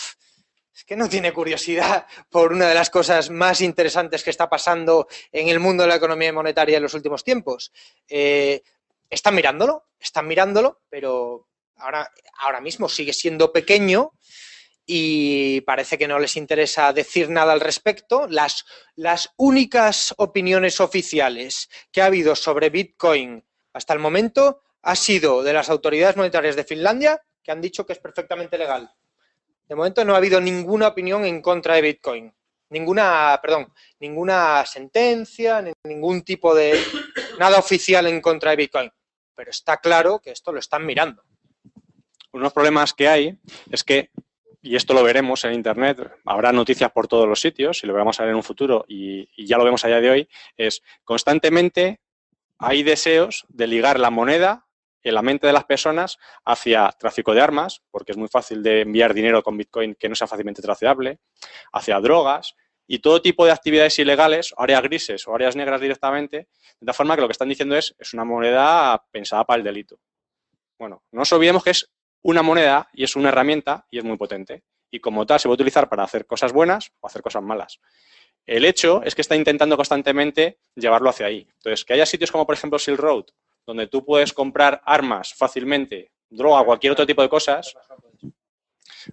es que no tiene curiosidad por una de las cosas más interesantes que está pasando en el mundo de la economía monetaria en los últimos tiempos. Eh, están mirándolo, están mirándolo, pero ahora, ahora mismo sigue siendo pequeño y parece que no les interesa decir nada al respecto. Las, las únicas opiniones oficiales que ha habido sobre Bitcoin hasta el momento ha sido de las autoridades monetarias de Finlandia, que han dicho que es perfectamente legal. De momento no ha habido ninguna opinión en contra de Bitcoin. Ninguna, perdón, ninguna sentencia, ningún tipo de nada oficial en contra de Bitcoin. Pero está claro que esto lo están mirando. Unos problemas que hay es que y esto lo veremos en Internet, habrá noticias por todos los sitios y lo vamos a ver en un futuro y, ya lo vemos a día de hoy, es constantemente hay deseos de ligar la moneda en la mente de las personas hacia tráfico de armas, porque es muy fácil de enviar dinero con Bitcoin que no sea fácilmente traceable, hacia drogas, y todo tipo de actividades ilegales, áreas grises o áreas negras directamente, de tal forma que lo que están diciendo es, es una moneda pensada para el delito. Bueno, no nos olvidemos que es una moneda y es una herramienta y es muy potente. Y como tal se puede utilizar para hacer cosas buenas o hacer cosas malas. El hecho es que está intentando constantemente llevarlo hacia ahí. Entonces, que haya sitios como por ejemplo Silk Road, donde tú puedes comprar armas fácilmente, droga, cualquier otro tipo de cosas,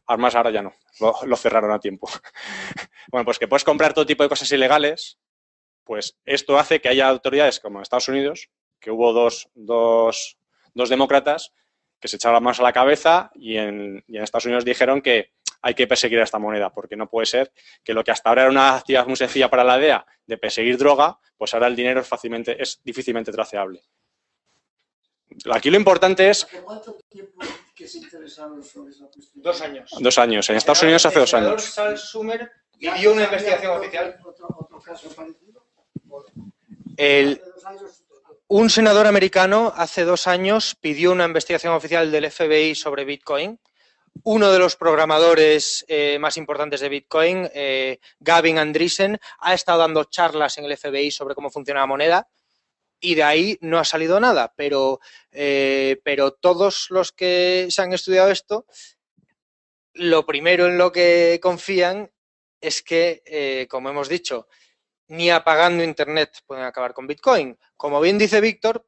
armas ahora ya no, lo, lo cerraron a tiempo. bueno, pues que puedes comprar todo tipo de cosas ilegales, pues esto hace que haya autoridades como en Estados Unidos, que hubo dos, dos, dos demócratas que se echaron las manos a la cabeza y en, y en Estados Unidos dijeron que hay que perseguir a esta moneda, porque no puede ser que lo que hasta ahora era una actividad muy sencilla para la DEA de perseguir droga, pues ahora el dinero es fácilmente, es difícilmente traceable. Aquí lo importante es ¿Hace cuánto tiempo que se interesaron sobre esa cuestión? Dos años. dos años. En Estados Unidos hace dos El senador años. Sal Sumer ¿Ya- pidió una investigación oficial. Otro, otro caso parecido? El, Hace dos años, un senador americano hace dos años pidió una investigación oficial del FBI sobre Bitcoin. Uno de los programadores eh, más importantes de Bitcoin, eh, Gavin Andreessen, ha estado dando charlas en el FBI sobre cómo funciona la moneda y de ahí no ha salido nada. Pero, eh, pero todos los que se han estudiado esto, lo primero en lo que confían es que, como hemos dicho, ni apagando Internet pueden acabar con Bitcoin. Como bien dice Víctor,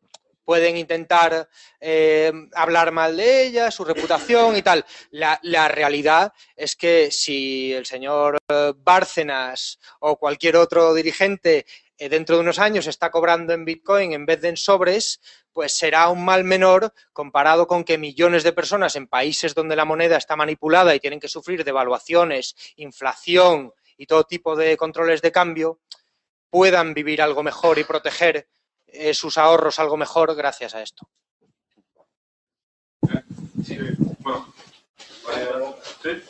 pueden intentar eh, hablar mal de ella, su reputación y tal. La, realidad es que si el señor eh, Bárcenas o cualquier otro dirigente eh, dentro de unos años está cobrando en Bitcoin en vez de en sobres, pues será un mal menor comparado con que millones de personas en países donde la moneda está manipulada y tienen que sufrir devaluaciones, inflación y todo tipo de controles de cambio, puedan vivir algo mejor y proteger eh, sus ahorros algo mejor gracias a esto. Sí, bueno, sí.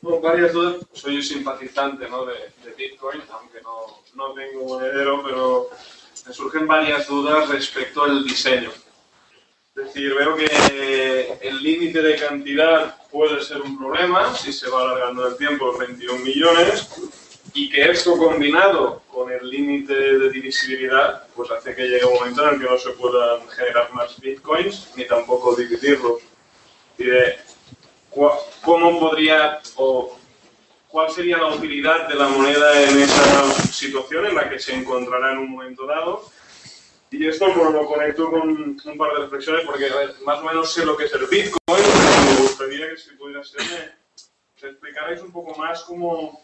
Bueno. Soy simpatizante ¿no? de, Bitcoin, aunque no, no tengo monedero, pero me surgen varias dudas respecto al diseño. Es decir, veo que el límite de cantidad puede ser un problema si se va alargando el tiempo, los 21 millones, y que esto combinado con el límite de divisibilidad, pues hace que llegue un momento en el que no se puedan generar más bitcoins ni tampoco dividirlos. Y de, ¿Cómo podría o cuál sería la utilidad de la moneda en esa situación en la que se encontrará en un momento dado? Y esto pues, lo conecto con un par de reflexiones porque a ver, más o menos sé lo que es el Bitcoin, pero me gustaría que si pudiera ser me explicarais un poco más cómo,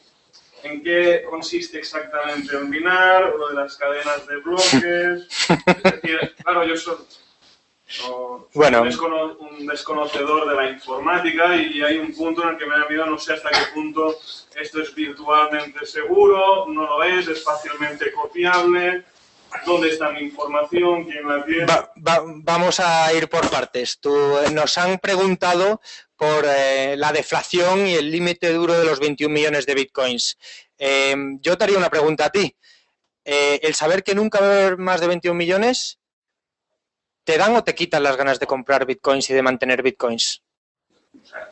en qué consiste exactamente el minar, lo de las cadenas de bloques. Es decir, claro, yo soy, no- soy Bueno. un, descono- un desconocedor de la informática y hay un punto en el que me da miedo, no sé hasta qué punto esto es virtualmente seguro, no lo es, es fácilmente copiable. ¿Dónde está mi información? ¿Quién la tiene? Va- va- vamos a ir por partes. Tú, eh, nos han preguntado por eh, la deflación y el límite duro de los 21 millones de bitcoins. Eh, yo te haría una pregunta a ti. Eh, ¿El saber que nunca va a haber más de 21 millones, te dan o te quitan las ganas de comprar bitcoins y de mantener bitcoins? O sea,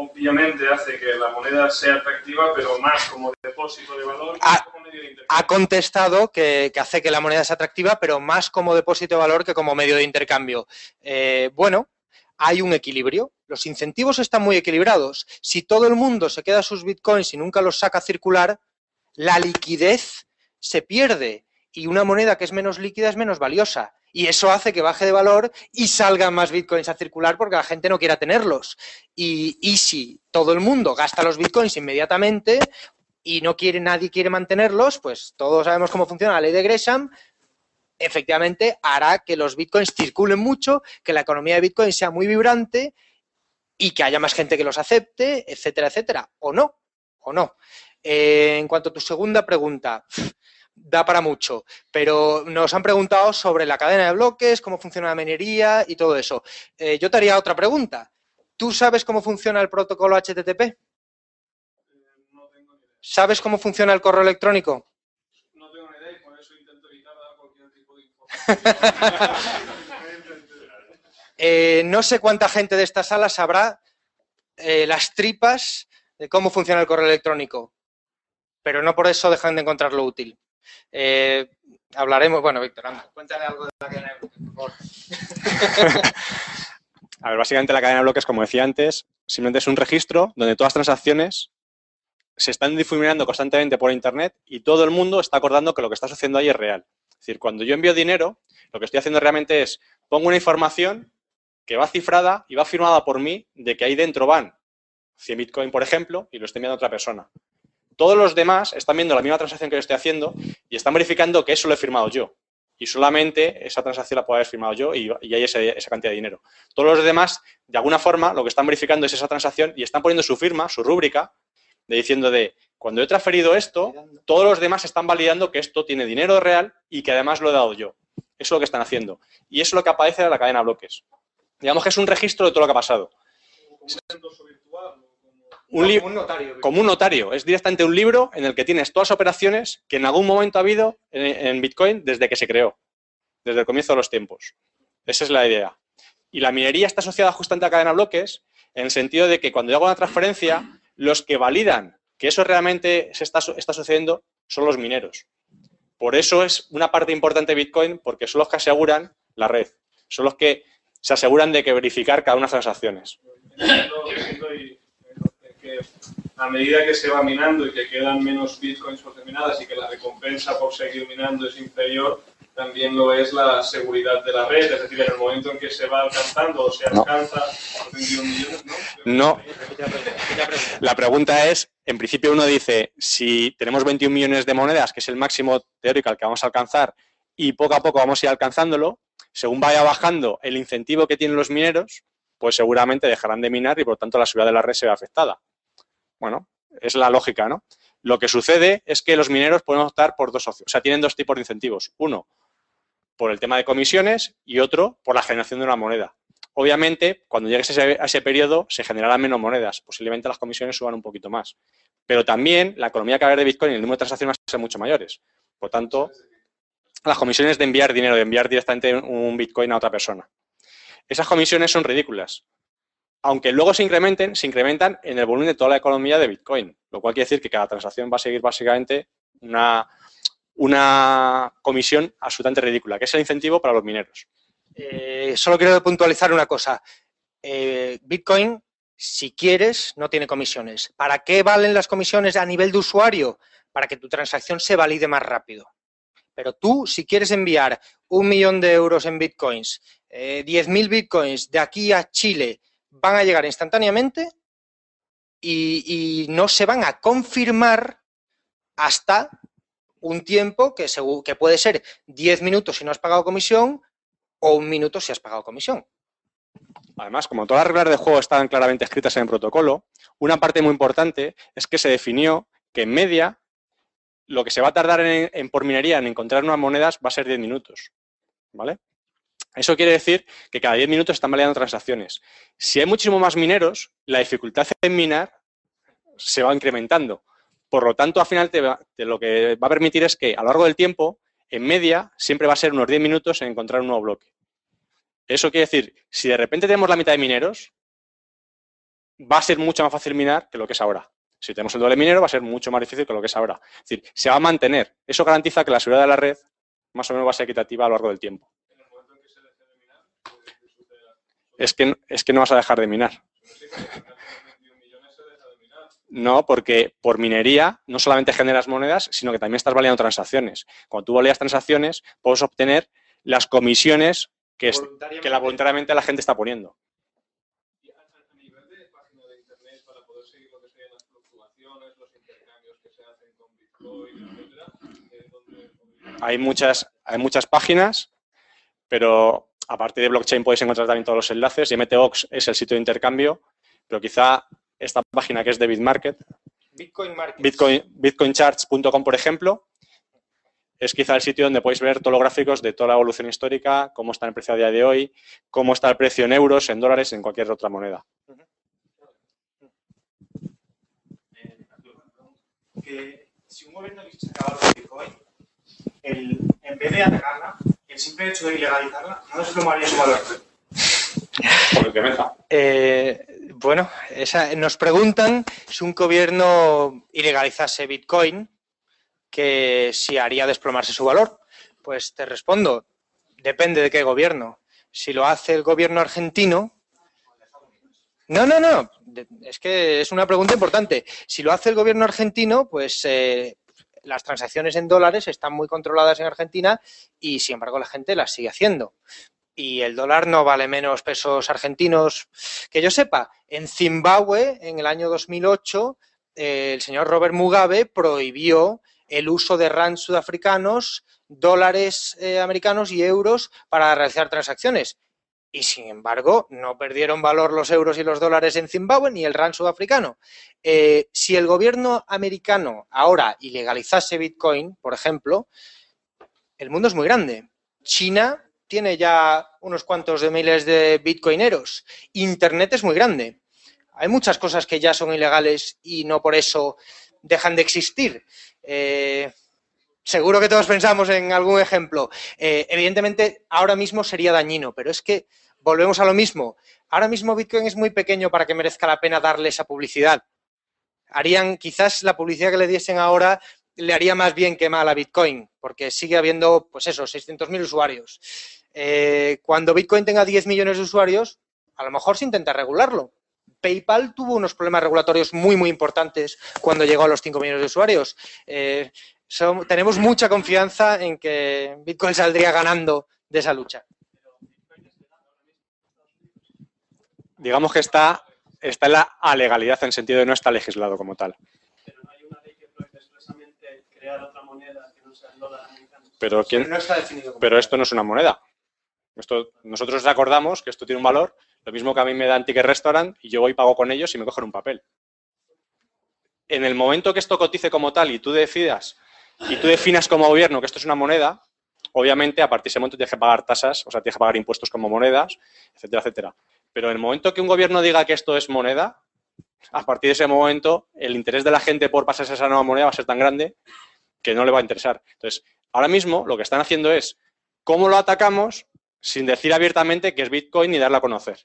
obviamente hace que la moneda sea atractiva, pero más como depósito de valor que Ah, como medio de intercambio. ha contestado que, que hace que la moneda sea atractiva, pero más como depósito de valor que como medio de intercambio. Eh, bueno, hay un equilibrio. Los incentivos están muy equilibrados. Si todo el mundo se queda sus bitcoins y nunca los saca a circular, la liquidez se pierde y una moneda que es menos líquida es menos valiosa. Y eso hace que baje de valor y salgan más bitcoins a circular porque la gente no quiera tenerlos. Y, y si todo el mundo gasta los bitcoins inmediatamente, y no quiere, nadie quiere mantenerlos, pues todos sabemos cómo funciona la ley de Gresham, efectivamente hará que los bitcoins circulen mucho, que la economía de bitcoin sea muy vibrante y que haya más gente que los acepte, etcétera, etcétera. O no, o no. Eh, en cuanto a tu segunda pregunta, da para mucho, pero nos han preguntado sobre la cadena de bloques, cómo funciona la minería y todo eso. Eh, yo te haría otra pregunta. ¿Tú sabes cómo funciona el protocolo HTTP? Eh, No tengo ni idea. ¿Sabes cómo funciona el correo electrónico? No tengo ni idea y por eso intento evitar dar cualquier tipo de información. Eh, no sé cuánta gente de esta sala sabrá eh, las tripas de cómo funciona el correo electrónico, pero no por eso dejan de encontrarlo útil. Eh, hablaremos, bueno, Víctor, anda, cuéntale algo de la cadena de bloques, por favor. A ver, básicamente la cadena de bloques, como decía antes, simplemente es un registro donde todas las transacciones se están difuminando constantemente por Internet y todo el mundo está acordando que lo que está sucediendo ahí es real. Es decir, cuando yo envío dinero, lo que estoy haciendo realmente es pongo una información que va cifrada y va firmada por mí de que ahí dentro van 100 Bitcoin, por ejemplo, y lo estoy enviando a otra persona. Todos los demás están viendo la misma transacción que yo estoy haciendo y están verificando que eso lo he firmado yo. Y solamente esa transacción la puedo haber firmado yo y, y hay esa cantidad de dinero. Todos los demás, de alguna forma, lo que están verificando es esa transacción y están poniendo su firma, su rúbrica, de diciendo de, cuando he transferido esto, todos los demás están validando que esto tiene dinero real y que además lo he dado yo. Eso es lo que están haciendo. Y eso es lo que aparece en la cadena de bloques. Digamos que es un registro de todo lo que ha pasado endoso virtual o como... Un Como un notario. como un notario. Es directamente un libro en el que tienes todas las operaciones que en algún momento ha habido en, en Bitcoin desde que se creó, desde el comienzo de los tiempos. Esa es la idea. Y la minería está asociada justamente a cadena de bloques en el sentido de que cuando yo hago una transferencia, los que validan que eso realmente se está, su- está sucediendo son los mineros. Por eso es una parte importante de Bitcoin, porque son los que aseguran la red. Son los que se aseguran de que verificar cada una de las transacciones. Que a medida que se va minando y que quedan menos bitcoins por terminadas y que la recompensa por seguir minando es inferior, también lo es la seguridad de la red. Es decir, en el momento en que se va alcanzando o se No. alcanza los 21 millones, ¿no? No, La pregunta es, en principio uno dice, si tenemos 21 millones de monedas, que es el máximo teórico al que vamos a alcanzar, y poco a poco vamos a ir alcanzándolo, según vaya bajando el incentivo que tienen los mineros, pues seguramente dejarán de minar y por tanto la seguridad de la red se ve afectada. Bueno, es la lógica, ¿no? Lo que sucede es que los mineros pueden optar por dos opciones, o sea, tienen dos tipos de incentivos. Uno, por el tema de comisiones y otro, por la generación de una moneda. Obviamente, cuando llegues a ese, periodo, se generarán menos monedas. Posiblemente las comisiones suban un poquito más. Pero también la economía que va a haber de Bitcoin y el número de transacciones van a ser mucho mayores. Por tanto, las comisiones de enviar dinero, de enviar directamente un Bitcoin a otra persona. Esas comisiones son ridículas. Aunque luego se incrementen, se incrementan en el volumen de toda la economía de Bitcoin. Lo cual quiere decir que cada transacción va a seguir básicamente una, una comisión absolutamente ridícula, que es el incentivo para los mineros. Eh, solo quiero puntualizar una cosa. Eh, Bitcoin, si quieres, no tiene comisiones. ¿Para qué valen las comisiones a nivel de usuario? Para que tu transacción se valide más rápido. Pero tú, si quieres enviar un millón de euros en bitcoins, eh, 10.000 bitcoins de aquí a Chile, van a llegar instantáneamente y, no se van a confirmar hasta un tiempo que, puede ser 10 minutos si no has pagado comisión o un minuto si has pagado comisión. Además, como todas las reglas de juego estaban claramente escritas en el protocolo, una parte muy importante es que se definió que en media lo que se va a tardar en, por minería en encontrar unas monedas va a ser 10 minutos. ¿Vale? Eso quiere decir que cada 10 minutos están validando transacciones. Si hay muchísimo más mineros, la dificultad en minar se va incrementando. Por lo tanto, al final te lo que va a permitir es que a lo largo del tiempo, en media, siempre va a ser unos 10 minutos en encontrar un nuevo bloque. Eso quiere decir, si de repente tenemos la mitad de mineros, va a ser mucho más fácil minar que lo que es ahora. Si tenemos el doble minero, va a ser mucho más difícil que lo que es ahora. Es decir, se va a mantener. Eso garantiza que la seguridad de la red más o menos va a ser equitativa a lo largo del tiempo. En el momento en que se deje de minar, puede que suceda. Es que, es que no vas a dejar de minar. Pero sí, porque al final con 21 millones se deja de minar. No, porque por minería no solamente generas monedas, sino que también estás validando transacciones. Cuando tú validas transacciones, puedes obtener las comisiones que, es- que la voluntariamente la gente está poniendo. Y a, a- a nivel de página de internet, para poder seguir lo que sean las fluctuaciones, los intercambios que se hacen con Bitcoin, etcétera, ¿dónde podría- Hay muchas, hay muchas páginas, pero aparte de blockchain podéis encontrar también todos los enlaces. Y MTOX es el sitio de intercambio, pero quizá esta página que es de Bitmarket, Bitcoin. Bitcoin, bitcoincharts.com, por ejemplo, es quizá el sitio donde podéis ver todos los gráficos de toda la evolución histórica, cómo está el precio a día de hoy, cómo está el precio en euros, en dólares, en cualquier otra moneda. que si un gobierno quisiese acabar con Bitcoin, el, en vez de atacarla, el simple hecho de ilegalizarla no desplomaría su valor. Eh, bueno, esa- nos preguntan si un gobierno ilegalizase Bitcoin, que si haría desplomarse su valor. Pues te respondo, depende de qué gobierno. Si lo hace el gobierno argentino, no, no, no. Es que es una pregunta importante. Si lo hace el gobierno argentino, pues eh, las transacciones en dólares están muy controladas en Argentina y, sin embargo, la gente las sigue haciendo. Y el dólar no vale menos pesos argentinos que yo sepa. En Zimbabue, en el año 2008, eh, el señor Robert Mugabe prohibió el uso de rands sudafricanos, dólares eh, americanos y euros para realizar transacciones y sin embargo no perdieron valor los euros y los dólares en Zimbabue ni el rand sudafricano. Eh, si el gobierno americano ahora ilegalizase Bitcoin, por ejemplo, el mundo es muy grande. China tiene ya unos cuantos de miles de bitcoineros. Internet es muy grande. Hay muchas cosas que ya son ilegales y no por eso dejan de existir. Eh, seguro que todos pensamos en algún ejemplo. Eh, evidentemente, ahora mismo sería dañino, pero es que volvemos a lo mismo. Ahora mismo Bitcoin es muy pequeño para que merezca la pena darle esa publicidad. Harían, quizás la publicidad que le diesen ahora le haría más bien que mal a Bitcoin, porque sigue habiendo, pues eso, 600.000 usuarios. Eh, cuando Bitcoin tenga 10 millones de usuarios, a lo mejor se intenta regularlo. PayPal tuvo unos problemas regulatorios muy, muy importantes cuando llegó a los 5 millones de usuarios. Eh, tenemos mucha confianza en que Bitcoin saldría ganando de esa lucha. Digamos que está, está en la alegalidad en sentido de no está legislado como tal. Pero no hay una ley que prohíbe expresamente crear otra moneda que no sea el dólar americano. Pero, ¿quién, No está definido como pero esto no es una moneda. Esto, nosotros acordamos que esto tiene un valor, lo mismo que a mí me dan ticket restaurant y yo voy y pago con ellos y me cogen un papel. En el momento que esto cotice como tal y tú decidas y tú definas como gobierno que esto es una moneda, obviamente a partir de ese momento tienes que pagar tasas, o sea, tienes que pagar impuestos como monedas, etcétera, etcétera. Pero en el momento que un gobierno diga que esto es moneda, a partir de ese momento el interés de la gente por pasarse a esa nueva moneda va a ser tan grande que no le va a interesar. Entonces, ahora mismo lo que están haciendo es cómo lo atacamos sin decir abiertamente que es Bitcoin ni darlo a conocer.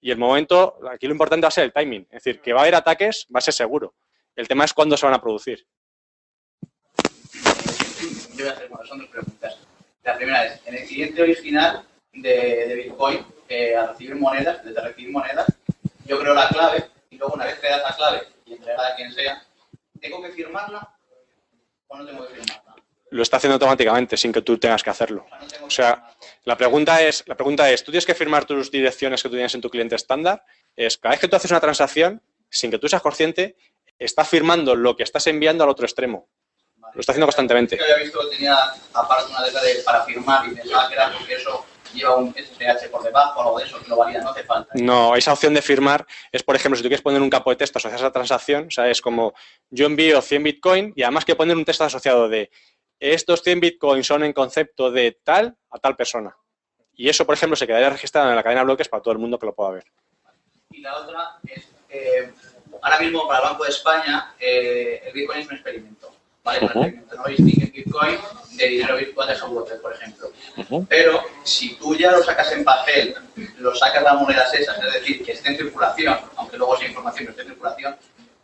Y el momento, aquí lo importante va a ser el timing. Es decir, que va a haber ataques, va a ser seguro. El tema es cuándo se van a producir. Yo voy a hacer, bueno, son dos preguntas. La primera es, en el cliente original de, de Bitcoin, eh, al recibir monedas, desde recibir monedas, yo creo la clave y luego una vez que das la clave y entregada a quien sea, ¿tengo que firmarla o no tengo que firmarla? Lo está haciendo automáticamente sin que tú tengas que hacerlo. O sea, no O sea. La pregunta es, la pregunta es, ¿tú tienes que firmar tus direcciones que tú tienes en tu cliente estándar? Es cada vez que tú haces una transacción, sin que tú seas consciente, estás firmando lo que estás enviando al otro extremo. Lo está haciendo constantemente. Yo había visto que tenía aparte una letra de, para firmar y pensaba que era porque eso lleva un SSH por debajo o algo de eso, que lo valida, no hace falta. No, esa opción de firmar es, por ejemplo, si tú quieres poner un campo de texto asociado a esa transacción, o sea, es como yo envío 100 Bitcoin y además que poner un texto asociado de estos 100 Bitcoin son en concepto de tal a tal persona. Y eso, por ejemplo, se quedaría registrado en la cadena de bloques para todo el mundo que lo pueda ver. Y la otra es, eh, ahora mismo para el Banco de España, eh, el Bitcoin es un experimento. ¿Vale? No distinguen Bitcoin de dinero virtual de software, por ejemplo. Pero si tú ya lo sacas en papel, lo sacas las monedas esas, es decir, que esté en circulación, aunque luego esa información no esté en circulación,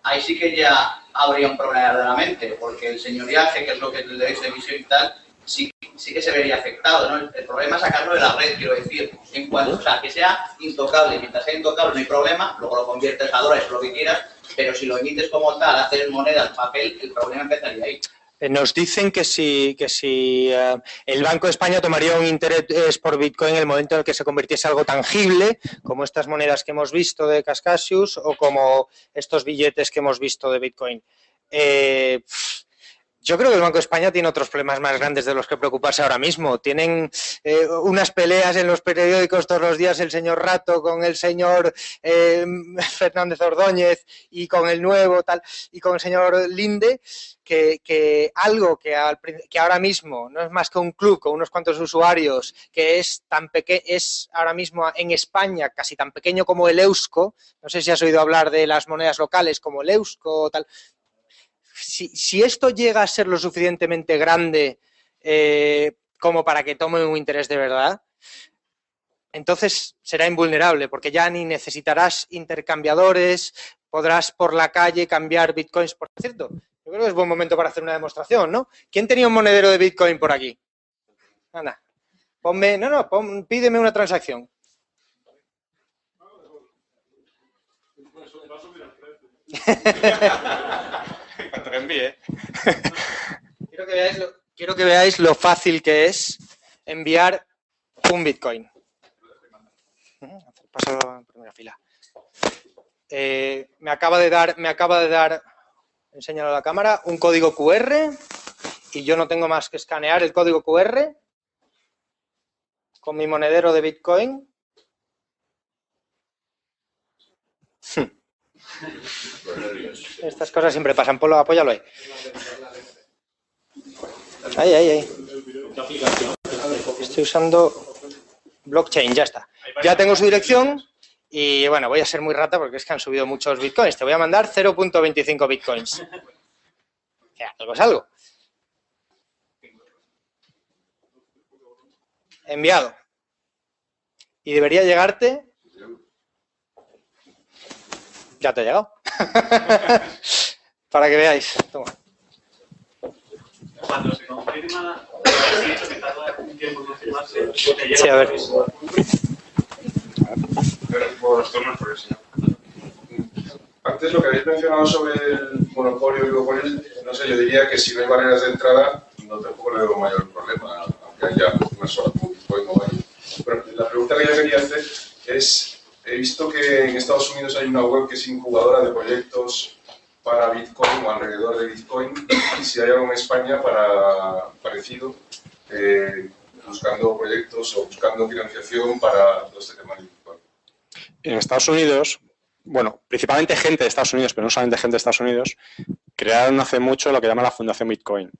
ahí sí que ya habría un problema verdaderamente, porque el señoriaje, que es lo que es el derecho de emisión y tal, sí, sí que se vería afectado, ¿no? El, problema es sacarlo de la red, quiero decir, en cuanto, o sea, que sea intocable, mientras sea intocable no hay problema, luego lo conviertes a dólares, lo que quieras, pero si lo emites como tal, hacer moneda en papel, el problema empezaría ahí. Eh, Nos dicen que si, que si eh, el Banco de España tomaría un interés por Bitcoin en el momento en el que se convirtiese algo tangible, como estas monedas que hemos visto de Cascasius o como estos billetes que hemos visto de Bitcoin. Eh, yo creo que el Banco de España tiene otros problemas más grandes de los que preocuparse ahora mismo. Tienen eh, unas peleas en los periódicos todos los días el señor Rato con el señor eh, Fernández Ordóñez y con el nuevo tal y con el señor Linde que, algo que, ahora mismo no es más que un club con unos cuantos usuarios, que es tan pequeño, es ahora mismo en España casi tan pequeño como el Eusko, no sé si has oído hablar de las monedas locales como el Eusko o tal. Si, si esto llega a ser lo suficientemente grande eh, como para que tome un interés de verdad, entonces será invulnerable porque ya ni necesitarás intercambiadores, podrás por la calle cambiar bitcoins. Por cierto, Yo creo que es buen momento para hacer una demostración, ¿no? ¿Quién tenía un monedero de Bitcoin por aquí? Anda. Ponme, no, no, pon- pídeme una transacción. Envíe. Quiero que, veáis lo, quiero que veáis lo fácil que es enviar un Bitcoin. Pásalo en primera fila. Eh, me acaba de dar, me acaba de dar, enséñalo a la cámara, un código QR y yo no tengo más que escanear el código QR con mi monedero de Bitcoin. Estas cosas siempre pasan. Polo, apóyalo ahí. Ahí, ahí, ahí. Estoy usando blockchain, ya está. Ya tengo su dirección y bueno, voy a ser muy rata porque es que han subido muchos bitcoins. Te voy a mandar 0.25 bitcoins. O algo es algo. Enviado. Y debería llegarte. Ya te ha llegado. Para que veáis. Toma. Cuando se confirma, que tarda un tiempo en confirmarse, te llega Sí, a ver. Antes lo que habéis mencionado sobre el monopolio y oligopolio, no sé, yo diría que si no hay barreras de entrada, no tampoco le veo mayor problema, aunque haya una sola hay. Pero la pregunta que yo quería hacer es, he visto que en Estados Unidos hay una web que es incubadora de proyectos para Bitcoin o alrededor de Bitcoin, y si hay algo en España para parecido, eh, buscando proyectos o buscando financiación para todo este tema de Bitcoin. En Estados Unidos, bueno, principalmente gente de Estados Unidos, pero no solamente gente de Estados Unidos, crearon hace mucho lo que llama la Fundación Bitcoin.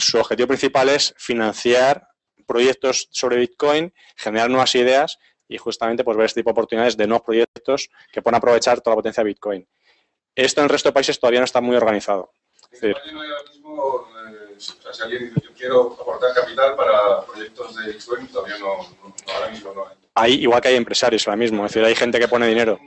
Su objetivo principal es financiar proyectos sobre Bitcoin, generar nuevas ideas y justamente pues, ver este tipo de oportunidades de nuevos proyectos que puedan aprovechar toda la potencia de Bitcoin. Esto en el resto de países todavía no está muy organizado. Es En decir, España no hay ahora mismo, eh, o sea, si alguien dice yo quiero aportar capital para proyectos de Bitcoin, todavía no, no- no, ahora mismo no hay. hay, igual que hay empresarios ahora mismo, es decir, hay gente que pone dinero.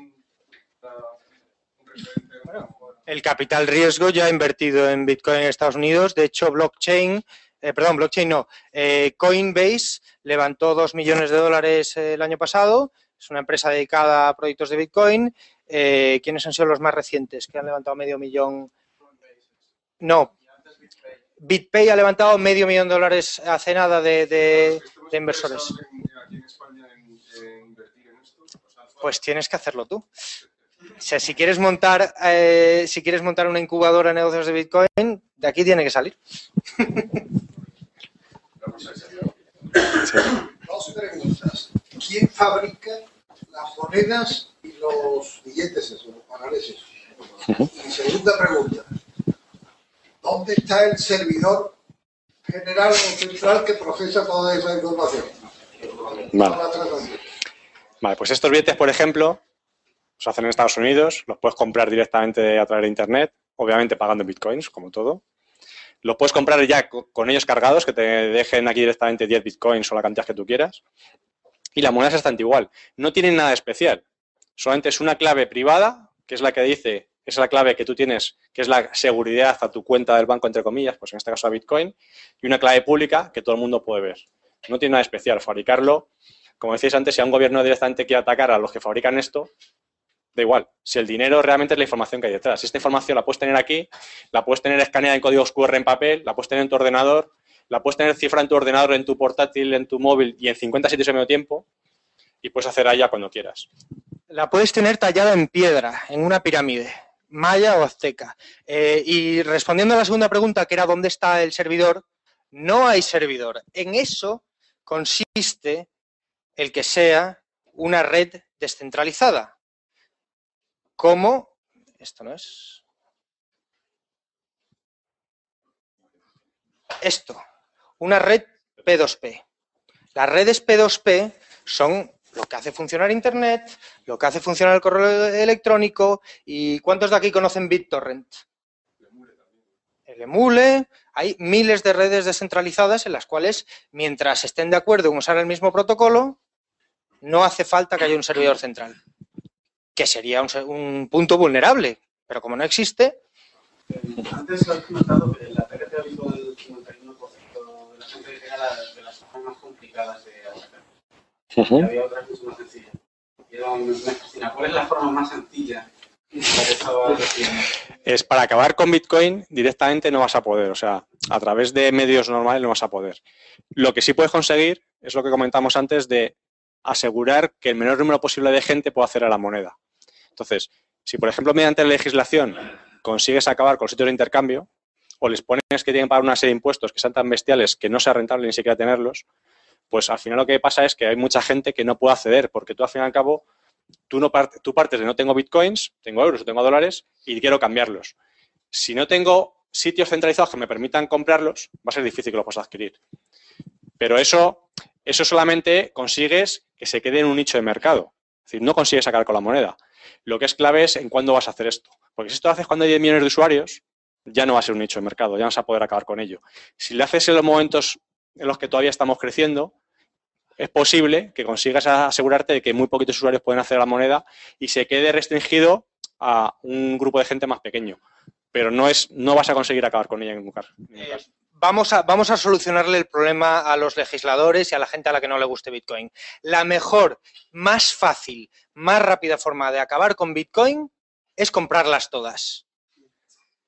El capital riesgo ya ha invertido en Bitcoin en Estados Unidos. De hecho, blockchain, eh, perdón, blockchain no, eh, Coinbase levantó 2 millones de dólares eh, el año pasado. Es una empresa dedicada a proyectos de Bitcoin. ¿Quiénes han sido los más recientes que han levantado medio millón? No. BitPay ha levantado medio millón de dólares hace nada de, inversores. Pues tienes que hacerlo tú. O sea, si quieres montar, si quieres montar una incubadora de negocios de Bitcoin, de aquí tiene que salir. Dos preguntas. ¿Quién fabrica las monedas y los billetes, esos, los esos? Y segunda pregunta. ¿Dónde está el servidor general o central que procesa toda esa información? Vale. Vale, pues estos billetes, por ejemplo, se hacen en Estados Unidos, los puedes comprar directamente a través de Internet, obviamente pagando bitcoins, como todo. Los puedes comprar ya co- con ellos cargados, que te dejen aquí directamente 10 bitcoins o la cantidad que tú quieras. Y la moneda es bastante igual. No tienen nada especial. Solamente es una clave privada, que es la que dice, es la clave que tú tienes, que es la seguridad a tu cuenta del banco, entre comillas, pues en este caso a Bitcoin, y una clave pública que todo el mundo puede ver. No tiene nada especial. Fabricarlo, como decíais antes, si a un gobierno directamente quiere atacar a los que fabrican esto, da igual. Si el dinero realmente es la información que hay detrás. Esta información la puedes tener aquí, la puedes tener escaneada en códigos QR en papel, la puedes tener en tu ordenador, la puedes tener cifra en tu ordenador, en tu portátil, en tu móvil y en 50 sitios al mismo tiempo, y puedes hacer allá cuando quieras. La puedes tener tallada en piedra, en una pirámide, maya o azteca. Eh, y respondiendo a la segunda pregunta, que era dónde está el servidor, no hay servidor. En eso consiste el que sea una red descentralizada. Como, esto no es, esto, una red P2P. Las redes P2P son lo que hace funcionar Internet, lo que hace funcionar el correo electrónico y ¿cuántos de aquí conocen BitTorrent? El Emule, hay miles de redes descentralizadas en las cuales, mientras estén de acuerdo en usar el mismo protocolo, no hace falta que haya un servidor central, que sería un, se- un punto vulnerable, pero como no existe, Antes has comentado que el ataque teórico del 51% de la gente era la- de las formas más complicadas de atacar. Y había otras mucho más sencillas. Y era un- me fascina. ¿Cuál es la forma más sencilla la que es para acabar con Bitcoin directamente no vas a poder, o sea, a través de medios normales no vas a poder. Lo que sí puedes conseguir es lo que comentamos antes de asegurar que el menor número posible de gente pueda hacer a la moneda. Entonces, si por ejemplo mediante la legislación consigues acabar con los sitios de intercambio o les pones que tienen que pagar una serie de impuestos que sean tan bestiales que no sea rentable ni siquiera tenerlos, pues al final lo que pasa es que hay mucha gente que no puede acceder porque tú al fin y al cabo tú, no part- tú partes de no tengo bitcoins, tengo euros o tengo dólares y quiero cambiarlos. Si no tengo sitios centralizados que me permitan comprarlos, va a ser difícil que los puedas adquirir. Pero eso, eso solamente consigues que se quede en un nicho de mercado. Es decir, no consigues sacar con la moneda. Lo que es clave es en cuándo vas a hacer esto. Porque si esto lo haces cuando hay 10 millones de usuarios, ya no va a ser un nicho de mercado, ya no vas a poder acabar con ello. Si lo haces en los momentos en los que todavía estamos creciendo, es posible que consigas asegurarte de que muy poquitos usuarios pueden hacer la moneda y se quede restringido a un grupo de gente más pequeño. Pero no, es, no vas a conseguir acabar con ella en ningún caso. Vamos a, solucionarle el problema a los legisladores y a la gente a la que no le guste Bitcoin. La mejor, más fácil, más rápida forma de acabar con Bitcoin es comprarlas todas.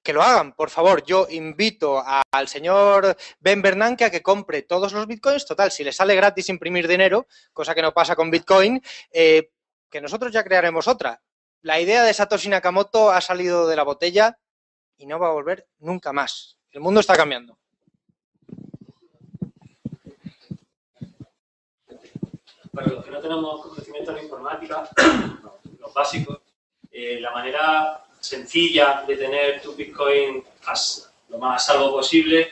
Que lo hagan, por favor. Yo invito al señor Ben Bernanke a que compre todos los Bitcoins. Total, si le sale gratis imprimir dinero, cosa que no pasa con Bitcoin, eh, que nosotros ya crearemos otra. La idea de Satoshi Nakamoto ha salido de la botella y no va a volver nunca más. El mundo está cambiando. Para los que no tenemos conocimiento en informática, los básicos, eh, la manera sencilla de tener tu Bitcoin as- lo más salvo posible,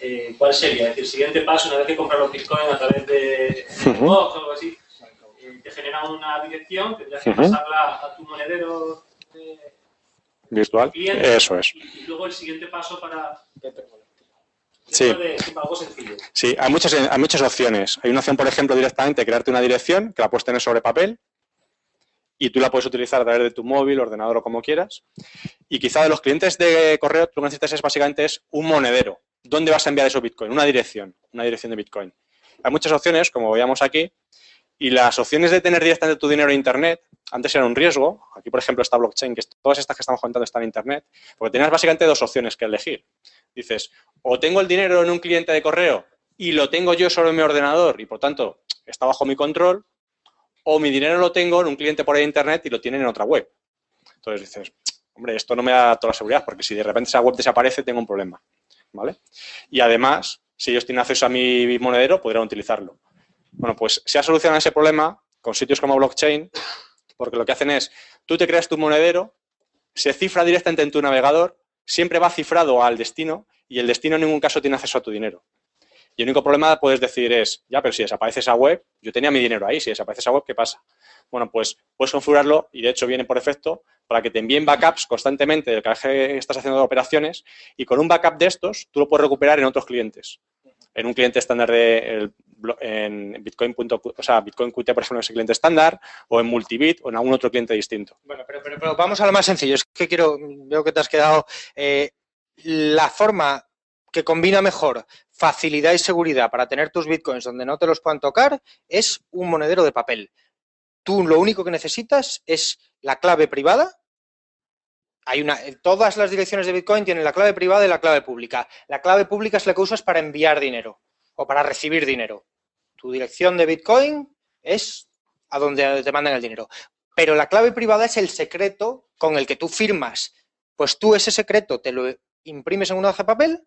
eh, ¿cuál sería? Es decir, el siguiente paso, una vez que compras los Bitcoin a través de. Box o algo así, eh, te genera una dirección, tendrías que pasarla a tu monedero de Virtual, cliente eso es. y, y luego el siguiente paso para... Sí. Dentro de- algo sencillo. Sí, hay muchas, hay muchas opciones. Hay una opción, por ejemplo, directamente crearte una dirección que la puedes tener sobre papel y tú la puedes utilizar a través de tu móvil, ordenador o como quieras. Y quizá de los clientes de correo, tú lo que necesitas es básicamente es un monedero. ¿Dónde vas a enviar esos Bitcoin? Una dirección, una dirección de Bitcoin. Hay muchas opciones, como veíamos aquí, y las opciones de tener directamente tu dinero en Internet, antes era un riesgo. Aquí, por ejemplo, está blockchain, que todas estas que estamos comentando están en Internet, porque tenías básicamente dos opciones que elegir. Dices, o tengo el dinero en un cliente de correo y lo tengo yo sobre mi ordenador y por tanto está bajo mi control, o mi dinero lo tengo en un cliente por ahí internet y lo tienen en otra web. Entonces dices, hombre, esto no me da toda la seguridad porque si de repente esa web desaparece tengo un problema. ¿Vale? Y además, si ellos tienen acceso a mi monedero, podrán utilizarlo. Bueno, pues se ha solucionado ese problema con sitios como blockchain, porque lo que hacen es, tú te creas tu monedero, se cifra directamente en tu navegador, siempre va cifrado al destino y el destino en ningún caso tiene acceso a tu dinero. Y el único problema puedes decir es, ya, pero si desaparece esa web, yo tenía mi dinero ahí, si desaparece esa web, ¿qué pasa? Bueno, pues puedes configurarlo y de hecho viene por defecto para que te envíen backups constantemente del que estás haciendo operaciones y con un backup de estos tú lo puedes recuperar en otros clientes. En un cliente estándar de en Bitcoin.qt, o sea, Bitcoin Qt, por ejemplo, es el cliente estándar, o en Multibit o en algún otro cliente distinto. Bueno, pero, pero- pero vamos a lo más sencillo. Es que quiero, veo que te has quedado. eh, la forma que combina mejor facilidad y seguridad para tener tus bitcoins donde no te los puedan tocar es un monedero de papel. Tú lo único que necesitas es la clave privada. Hay una, todas las direcciones de Bitcoin tienen la clave privada y la clave pública. La clave pública es la que usas para enviar dinero o para recibir dinero. Tu dirección de Bitcoin es a donde te mandan el dinero. Pero la clave privada es el secreto con el que tú firmas. Pues tú ese secreto te lo imprimes en una hoja de papel,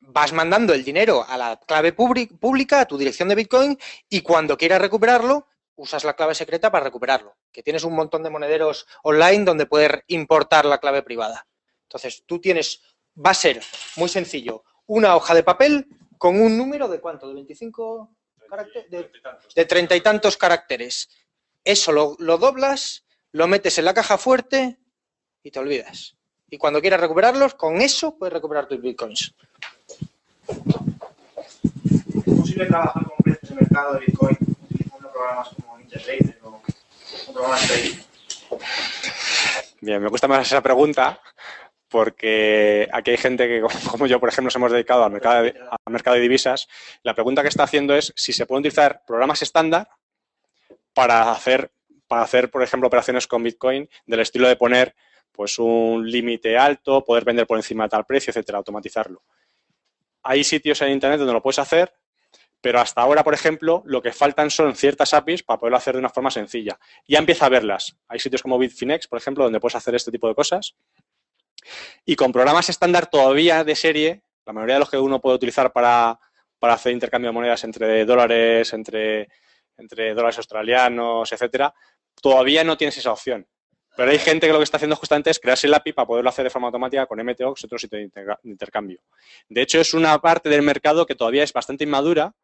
vas mandando el dinero a la clave pública, a tu dirección de Bitcoin, y cuando quieras recuperarlo, usas la clave secreta para recuperarlo. Que tienes un montón de monederos online donde puedes importar la clave privada. Entonces, tú tienes, va a ser muy sencillo, una hoja de papel con un número de cuánto, de 25 caracteres, de, de treinta y tantos caracteres. Eso lo, lo doblas, lo metes en la caja fuerte y te olvidas. Y cuando quieras recuperarlos, con eso puedes recuperar tus bitcoins. ¿Es posible trabajar con precios de mercado de Bitcoin utilizando programas como Intertrader o, o programas de trading? Bien, me gusta más esa pregunta porque aquí hay gente que, como yo, por ejemplo, nos hemos dedicado al mercado de, al mercado de divisas. La pregunta que está haciendo es si se pueden utilizar programas estándar para hacer, para hacer, por ejemplo, operaciones con Bitcoin del estilo de poner pues un límite alto, poder vender por encima de tal precio, etcétera, automatizarlo. Hay sitios en Internet donde lo puedes hacer, pero hasta ahora, por ejemplo, lo que faltan son ciertas APIs para poderlo hacer de una forma sencilla. Ya empieza a verlas. Hay sitios como Bitfinex, por ejemplo, donde puedes hacer este tipo de cosas. Y con programas estándar todavía de serie, la mayoría de los que uno puede utilizar para, hacer intercambio de monedas entre dólares, entre, dólares australianos, etcétera, todavía no tienes esa opción. Pero hay gente que lo que está haciendo justamente es crearse el API para poderlo hacer de forma automática con MTOX y otros sitios de intercambio. De hecho, es una parte del mercado que todavía es bastante inmadura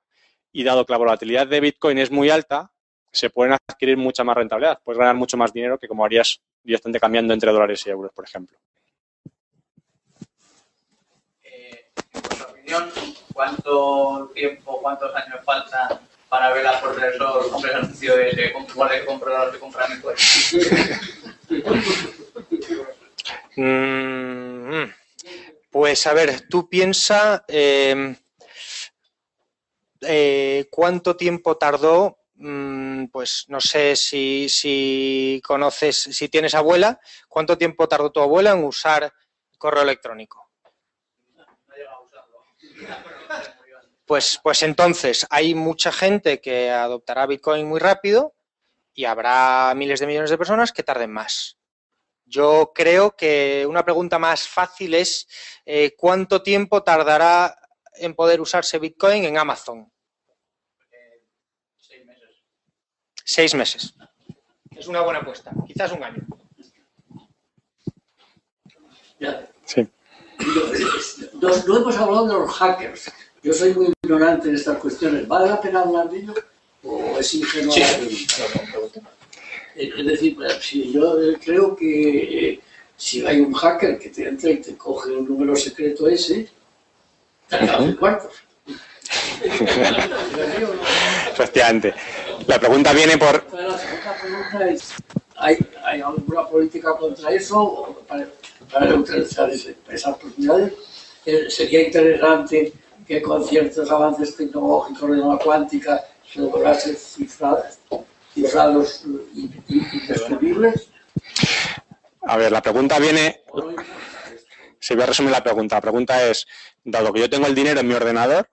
y dado que la volatilidad de Bitcoin es muy alta, se pueden adquirir mucha más rentabilidad. Puedes ganar mucho más dinero que como harías directamente cambiando entre dólares y euros, por ejemplo. ¿Cuánto tiempo, cuántos años faltan para ver a profesor un ejercicio de igual de comprar de comprar Bitcoin? Mm, pues a ver, tú piensa eh, eh, cuánto tiempo tardó, mm, pues no sé si, si conoces, si tienes abuela, cuánto tiempo tardó tu abuela en usar correo electrónico. Pues, pues entonces hay mucha gente que adoptará Bitcoin muy rápido y habrá miles de millones de personas que tarden más. Yo creo que una pregunta más fácil es eh, ¿cuánto tiempo tardará en poder usarse Bitcoin en Amazon? seis meses. Seis meses. Es una buena apuesta. Quizás un año. Ya. Sí. No, no hemos hablado de los hackers. Yo soy muy ignorante en estas cuestiones. ¿Vale la pena hablar de ello? ¿O es ingenuo Sí. la pregunta? Eh, Es decir, si yo eh, creo que eh, si hay un hacker que te entra y te coge el número secreto ese, te dado mil cuartos. Efectivamente. La pregunta viene por... La segunda pregunta es, ¿hay, hay alguna política contra eso o para, para neutralizar esas? Eh, sería interesante que con ciertos avances tecnológicos de la cuántica se lograse cifrados in- in- indescriptibles. A ver, la pregunta viene... Se voy a resumir la pregunta. La pregunta es, dado que yo tengo el dinero en mi ordenador,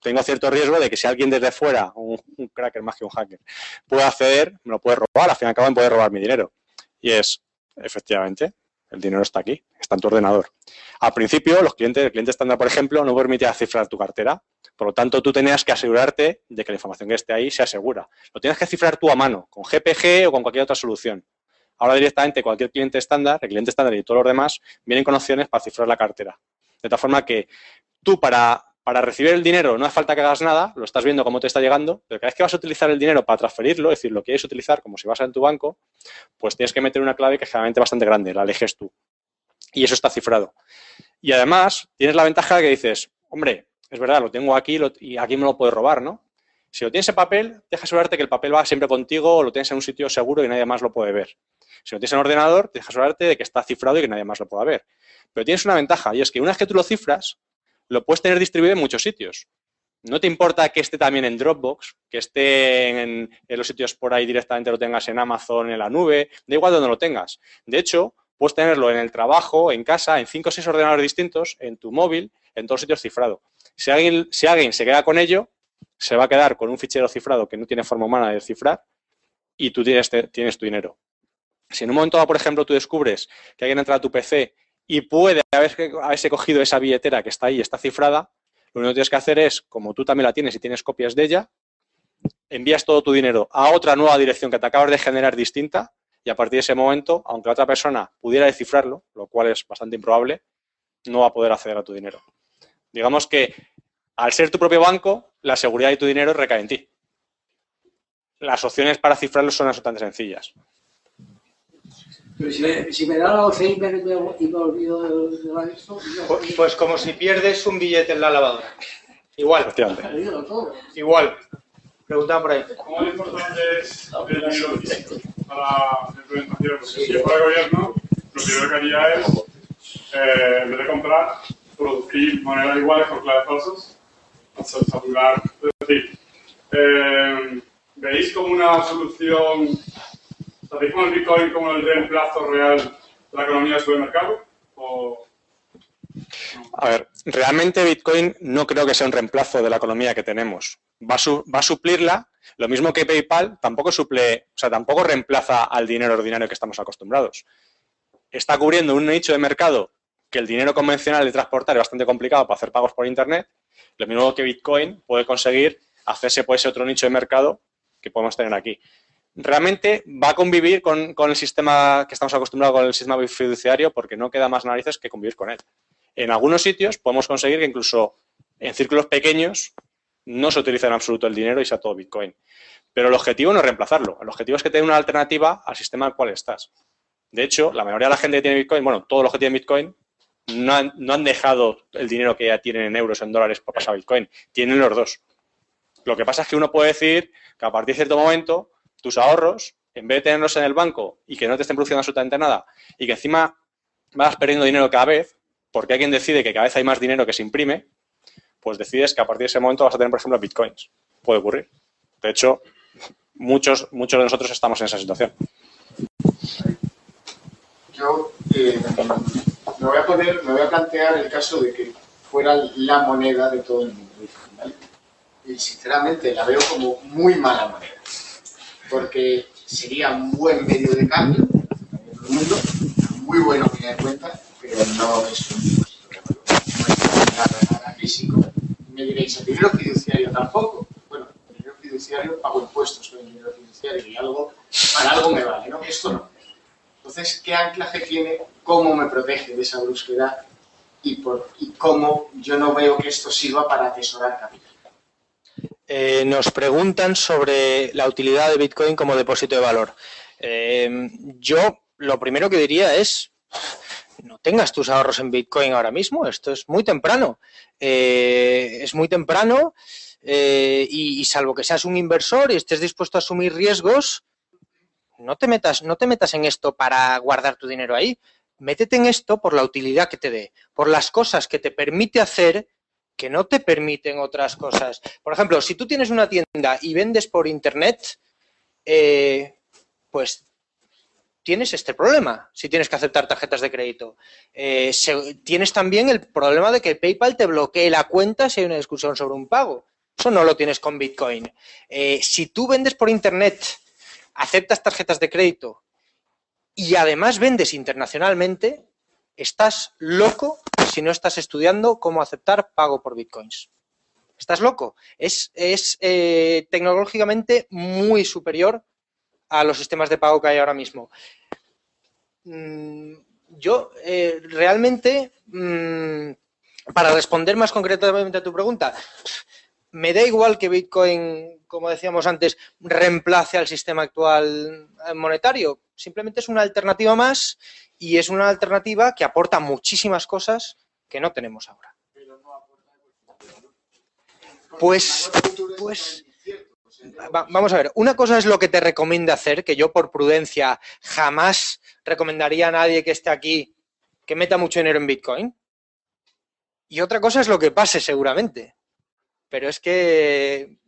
tengo cierto riesgo de que si alguien desde fuera, un, un cracker más que un hacker, puede acceder, me lo puede robar, al fin y al cabo me puede robar mi dinero. Y es, efectivamente, el dinero está aquí, está en tu ordenador. Al principio, los clientes, el cliente estándar, por ejemplo, no permitía cifrar tu cartera. Por lo tanto, tú tenías que asegurarte de que la información que esté ahí sea segura. Lo tienes que cifrar tú a mano, con GPG o con cualquier otra solución. Ahora directamente cualquier cliente estándar, el cliente estándar y todos los demás, vienen con opciones para cifrar la cartera. De tal forma que tú para, para recibir el dinero no hace falta que hagas nada, lo estás viendo cómo te está llegando, pero cada vez que vas a utilizar el dinero para transferirlo, es decir, lo quieres utilizar como si vas en tu banco, pues tienes que meter una clave que es generalmente bastante grande, la eliges tú. Y eso está cifrado. Y además tienes la ventaja de que dices, hombre, es verdad, lo tengo aquí y aquí me lo puedes robar, ¿no? Si lo tienes en papel, deja asegurarte que el papel va siempre contigo o lo tienes en un sitio seguro y nadie más lo puede ver. Si lo tienes en ordenador, deja asegurarte de que está cifrado y que nadie más lo pueda ver. Pero tienes una ventaja y es que una vez que tú lo cifras, lo puedes tener distribuido en muchos sitios. No te importa que esté también en Dropbox, que esté en, los sitios por ahí directamente lo tengas en Amazon, en la nube, da igual donde lo tengas. De hecho, puedes tenerlo en el trabajo, en casa, en cinco o seis ordenadores distintos, en tu móvil, en todos sitios cifrado. Si alguien, se queda con ello, se va a quedar con un fichero cifrado que no tiene forma humana de cifrar y tú tienes, tienes tu dinero. Si en un momento dado, por ejemplo, tú descubres que alguien entra a tu PC y puede haber- haberse cogido esa billetera que está ahí, está cifrada, lo único que tienes que hacer es, como tú también la tienes y tienes copias de ella, envías todo tu dinero a otra nueva dirección que te acabas de generar distinta y a partir de ese momento, aunque la otra persona pudiera descifrarlo, lo cual es bastante improbable, no va a poder acceder a tu dinero. Digamos que al ser tu propio banco, la seguridad de tu dinero recae en ti. Las opciones para cifrarlo son absolutamente sencillas. Pero si me, si me da la Alzheimer y me, y me olvido de, de la esto, yo Pues, pues como si pierdes un billete en la lavadora. Igual. Igual. Preguntaban por ahí. ¿Cómo de importante es el dinero físico para la implementación? Porque si yo fuera gobierno, lo primero que haría es eh, en vez de comprar, producir monedas iguales con claves falsas hasta saturar. Es decir, eh, ¿veis como una solución, ¿veis como el Bitcoin como el reemplazo real de la economía de supermercado? ¿O A ver, realmente Bitcoin no creo que sea un reemplazo de la economía que tenemos. Va a, su- va a suplirla, lo mismo que PayPal tampoco suple, o sea, tampoco reemplaza al dinero ordinario que estamos acostumbrados. Está cubriendo un nicho de mercado que el dinero convencional de transportar es bastante complicado para hacer pagos por Internet, lo mismo que Bitcoin puede conseguir hacerse por ese otro nicho de mercado que podemos tener aquí. Realmente va a convivir con, el sistema que estamos acostumbrados con el sistema fiduciario porque no queda más narices que convivir con él. En algunos sitios podemos conseguir que incluso en círculos pequeños no se utilice en absoluto el dinero y sea todo Bitcoin. Pero el objetivo no es reemplazarlo. El objetivo es que tenga una alternativa al sistema al cual estás. De hecho, la mayoría de la gente que tiene Bitcoin, bueno, todos los que tienen Bitcoin, no han, no han dejado el dinero que ya tienen en euros, en dólares, por pasar a Bitcoin. Tienen los dos. Lo que pasa es que uno puede decir que a partir de cierto momento, tus ahorros, en vez de tenerlos en el banco y que no te estén produciendo absolutamente nada, y que encima vas perdiendo dinero cada vez, porque alguien decide que cada vez hay más dinero que se imprime, pues decides que a partir de ese momento vas a tener, por ejemplo, bitcoins. Puede ocurrir. De hecho, muchos, muchos de nosotros estamos en esa situación. Yo eh, me, voy a poner, me voy a plantear el caso de que fuera la moneda de todo el mundo. Y sinceramente la veo como muy mala moneda. Porque sería un buen medio de cambio el mundo, muy bueno a tener en cuenta, pero no es un de nada, nada físico. Me diréis, el dinero fiduciario tampoco. Bueno, el dinero fiduciario pago impuestos con el dinero fiduciario y algo, para algo me vale, ¿no? Esto no. Entonces, ¿qué anclaje tiene? ¿Cómo me protege de esa brusquedad? Y, y cómo yo no veo que esto sirva para atesorar capital. Eh, nos preguntan sobre la utilidad de Bitcoin como depósito de valor. Eh, yo lo primero que diría es, no tengas tus ahorros en Bitcoin ahora mismo, esto es muy temprano. Eh, es muy temprano y, y salvo que seas un inversor y estés dispuesto a asumir riesgos, no te metas, no te metas en esto para guardar tu dinero ahí. Métete en esto por la utilidad que te dé, por las cosas que te permite hacer que no te permiten otras cosas. Por ejemplo, si tú tienes una tienda y vendes por internet, eh, pues tienes este problema si tienes que aceptar tarjetas de crédito. Eh, tienes también el problema de que PayPal te bloquee la cuenta si hay una discusión sobre un pago. Eso no lo tienes con Bitcoin. Eh, si tú vendes por internet, aceptas tarjetas de crédito y además vendes internacionalmente, estás loco si no estás estudiando cómo aceptar pago por bitcoins. Estás loco. Es, es eh, tecnológicamente muy superior a los sistemas de pago que hay ahora mismo. Mm, yo eh, realmente, mm, para responder más concretamente a tu pregunta, me da igual que Bitcoin, como decíamos antes, reemplace al sistema actual monetario. Simplemente es una alternativa más y es una alternativa que aporta muchísimas cosas que no tenemos ahora. Pues, pues va- vamos a ver, una cosa es lo que te recomienda hacer, que yo por prudencia jamás recomendaría a nadie que esté aquí que meta mucho dinero en Bitcoin. Y otra cosa es lo que pase seguramente. Pero es que,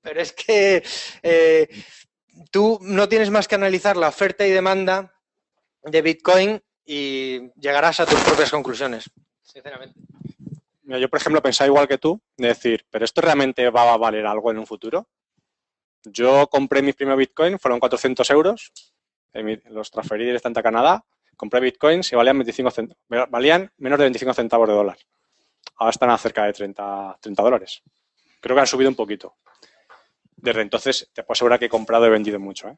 pero es que eh, tú no tienes más que analizar la oferta y demanda de Bitcoin y llegarás a tus propias conclusiones, sinceramente. Mira, yo, por ejemplo, pensaba igual que tú, de decir, ¿pero esto realmente va a valer algo en un futuro? Yo compré mis primeros Bitcoin, fueron 400 euros, eh, los transferí directamente a Canadá, compré Bitcoins y valían, 25 cent- valían menos de 25 centavos de dólar. Ahora están a cerca de 30, 30 dólares. Creo que han subido un poquito. Desde entonces, te puedo asegurar que he comprado y vendido mucho. ¿eh?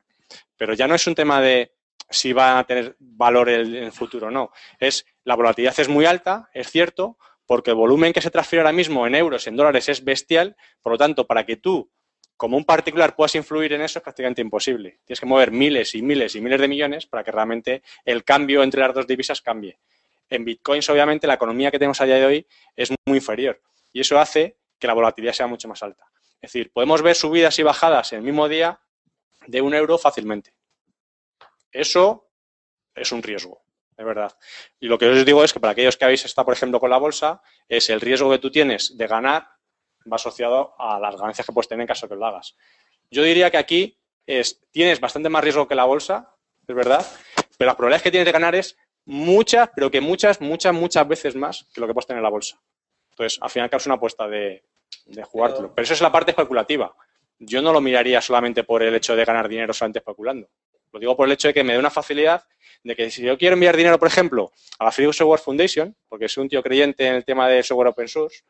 Pero ya no es un tema de si va a tener valor en el futuro o no. Es la volatilidad es muy alta, es cierto, porque el volumen que se transfiere ahora mismo en euros, en dólares, es bestial. Por lo tanto, para que tú, como un particular, puedas influir en eso es prácticamente imposible. Tienes que mover miles y miles y miles de millones para que realmente el cambio entre las dos divisas cambie. En bitcoins, obviamente, la economía que tenemos a día de hoy es muy inferior y eso hace que la volatilidad sea mucho más alta. Es decir, podemos ver subidas y bajadas en el mismo día de un euro fácilmente. Eso es un riesgo. es verdad. Y lo que os digo es que para aquellos que habéis estado, por ejemplo, con la bolsa, es el riesgo que tú tienes de ganar va asociado a las ganancias que puedes tener en caso de que lo hagas. Yo diría que aquí es, tienes bastante más riesgo que la bolsa, es verdad, pero la probabilidad que tienes de ganar es muchas, pero que muchas, muchas, muchas veces más que lo que puedes tener en la bolsa. Entonces, al final, es una apuesta de, de jugártelo. Pero eso es la parte especulativa. Yo no lo miraría solamente por el hecho de ganar dinero solamente especulando. Lo digo por el hecho de que me dé una facilidad de que si yo quiero enviar dinero, por ejemplo, a la Free Software Foundation, porque soy un tío creyente en el tema de software open source,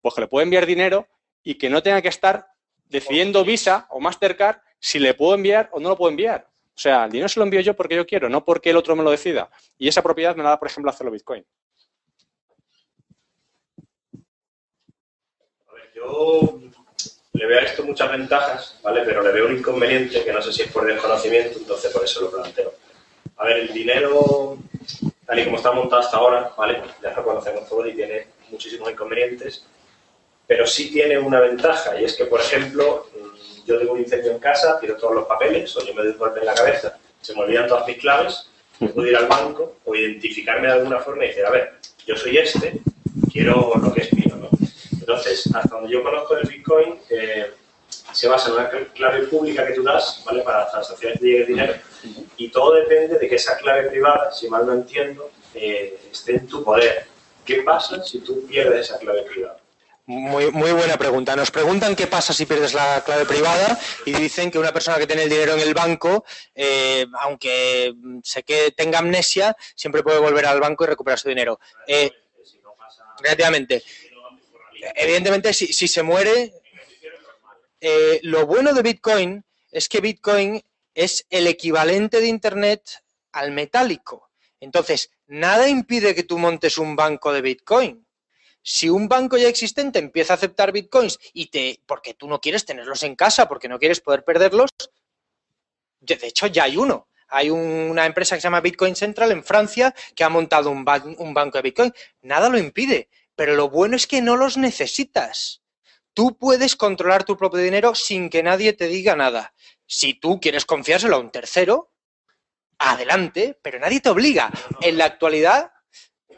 pues que le puedo enviar dinero y que no tenga que estar decidiendo Visa o Mastercard si le puedo enviar o no lo puedo enviar. O sea, el dinero se lo envío yo porque yo quiero, no porque el otro me lo decida. Y esa propiedad me la da, por ejemplo, hacerlo Bitcoin. A ver, yo le veo a esto muchas ventajas, ¿vale? Pero le veo un inconveniente que no sé si es por desconocimiento, entonces por eso lo planteo. A ver, el dinero, tal y como está montado hasta ahora, ¿vale? Ya lo conocemos todos y tiene muchísimos inconvenientes, pero sí tiene una ventaja y es que, por ejemplo, yo tengo un incendio en casa, pido todos los papeles o yo me doy un golpe en la cabeza, se me olvidan todas mis claves, puedo ir al banco o identificarme de alguna forma y decir, a ver, yo soy este, quiero lo que es. Entonces, hasta donde yo conozco el Bitcoin, eh, se basa en una clave pública que tú das, ¿vale? Para transacciones de dinero. Y todo depende de que esa clave privada, si mal no entiendo, eh, esté en tu poder. ¿Qué pasa si tú pierdes esa clave privada? Muy, muy buena pregunta. Nos preguntan qué pasa si pierdes la clave privada y dicen que una persona que tiene el dinero en el banco, eh, aunque sé que tenga amnesia, siempre puede volver al banco y recuperar su dinero. Eh, relativamente. Evidentemente, si, se muere, eh, lo bueno de Bitcoin es que Bitcoin es el equivalente de Internet al metálico. Entonces, nada impide que tú montes un banco de Bitcoin. Si un banco ya existente empieza a aceptar Bitcoins y te, porque tú no quieres tenerlos en casa, porque no quieres poder perderlos, de hecho ya hay uno. Hay una empresa que se llama Bitcoin Central en Francia que ha montado un banco de Bitcoin. Nada lo impide, pero lo bueno es que no los necesitas. Tú puedes controlar tu propio dinero sin que nadie te diga nada. Si tú quieres confiárselo a un tercero, adelante, pero nadie te obliga. En la actualidad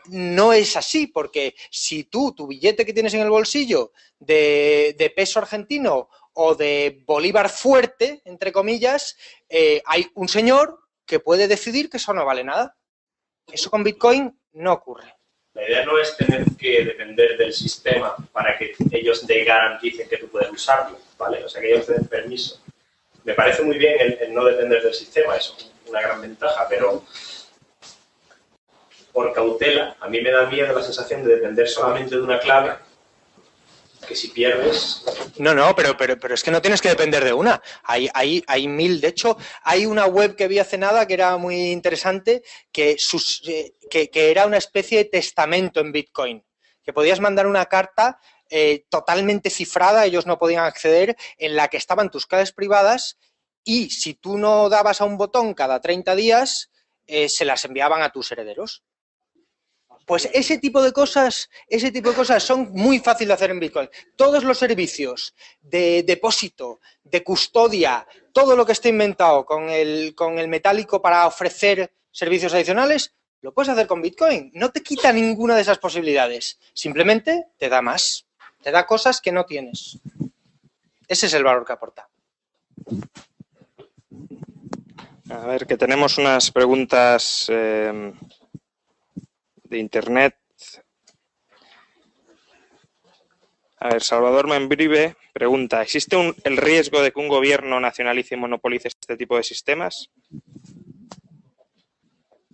no es así, porque si tú, tu billete que tienes en el bolsillo de, peso argentino o de bolívar fuerte, entre comillas, eh, hay un señor que puede decidir que eso no vale nada. Eso con Bitcoin no ocurre. La idea no es tener que depender del sistema para que ellos te garanticen que tú puedes usarlo, ¿vale? O sea, que ellos te den permiso. Me parece muy bien el, no depender del sistema, eso es una gran ventaja, pero por cautela, a mí me da miedo la sensación de depender solamente de una clave que si pierdes... No, no, pero, pero, pero es que no tienes que depender de una. Hay, hay, hay mil. De hecho, hay una web que vi hace nada que era muy interesante, que, sus, eh, que, era una especie de testamento en Bitcoin. Que podías mandar una carta eh, totalmente cifrada, ellos no podían acceder, en la que estaban tus claves privadas y si tú no dabas a un botón cada 30 días, eh, se las enviaban a tus herederos. Pues ese tipo de cosas, ese tipo de cosas son muy fáciles de hacer en Bitcoin. Todos los servicios de depósito, de custodia, todo lo que esté inventado con el, con el metálico para ofrecer servicios adicionales, lo puedes hacer con Bitcoin. No te quita ninguna de esas posibilidades. Simplemente te da más. Te da cosas que no tienes. Ese es el valor que aporta. A ver, que tenemos unas preguntas eh, de Internet. A ver, Salvador Membrive pregunta, ¿existe el riesgo de que un gobierno nacionalice y monopolice este tipo de sistemas?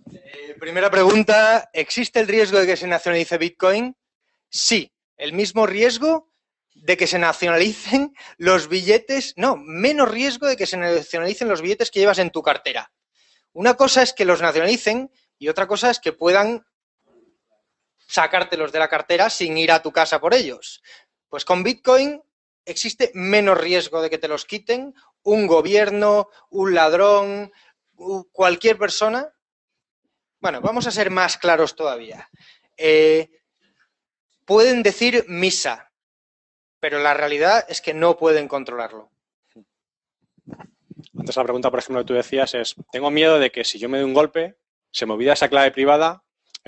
Eh, primera pregunta, ¿existe el riesgo de que se nacionalice Bitcoin? Sí, el mismo riesgo de que se nacionalicen los billetes, no, menos riesgo de que se nacionalicen los billetes que llevas en tu cartera. Una cosa es que los nacionalicen y otra cosa es que puedan sacártelos de la cartera sin ir a tu casa por ellos. Pues con Bitcoin existe menos riesgo de que te los quiten un gobierno, un ladrón, cualquier persona. Bueno, vamos a ser más claros todavía. Eh, pueden decir misa, pero la realidad es que no pueden controlarlo. Antes la pregunta, por ejemplo, que tú decías es, tengo miedo de que si yo me doy un golpe, se me olvida esa clave privada,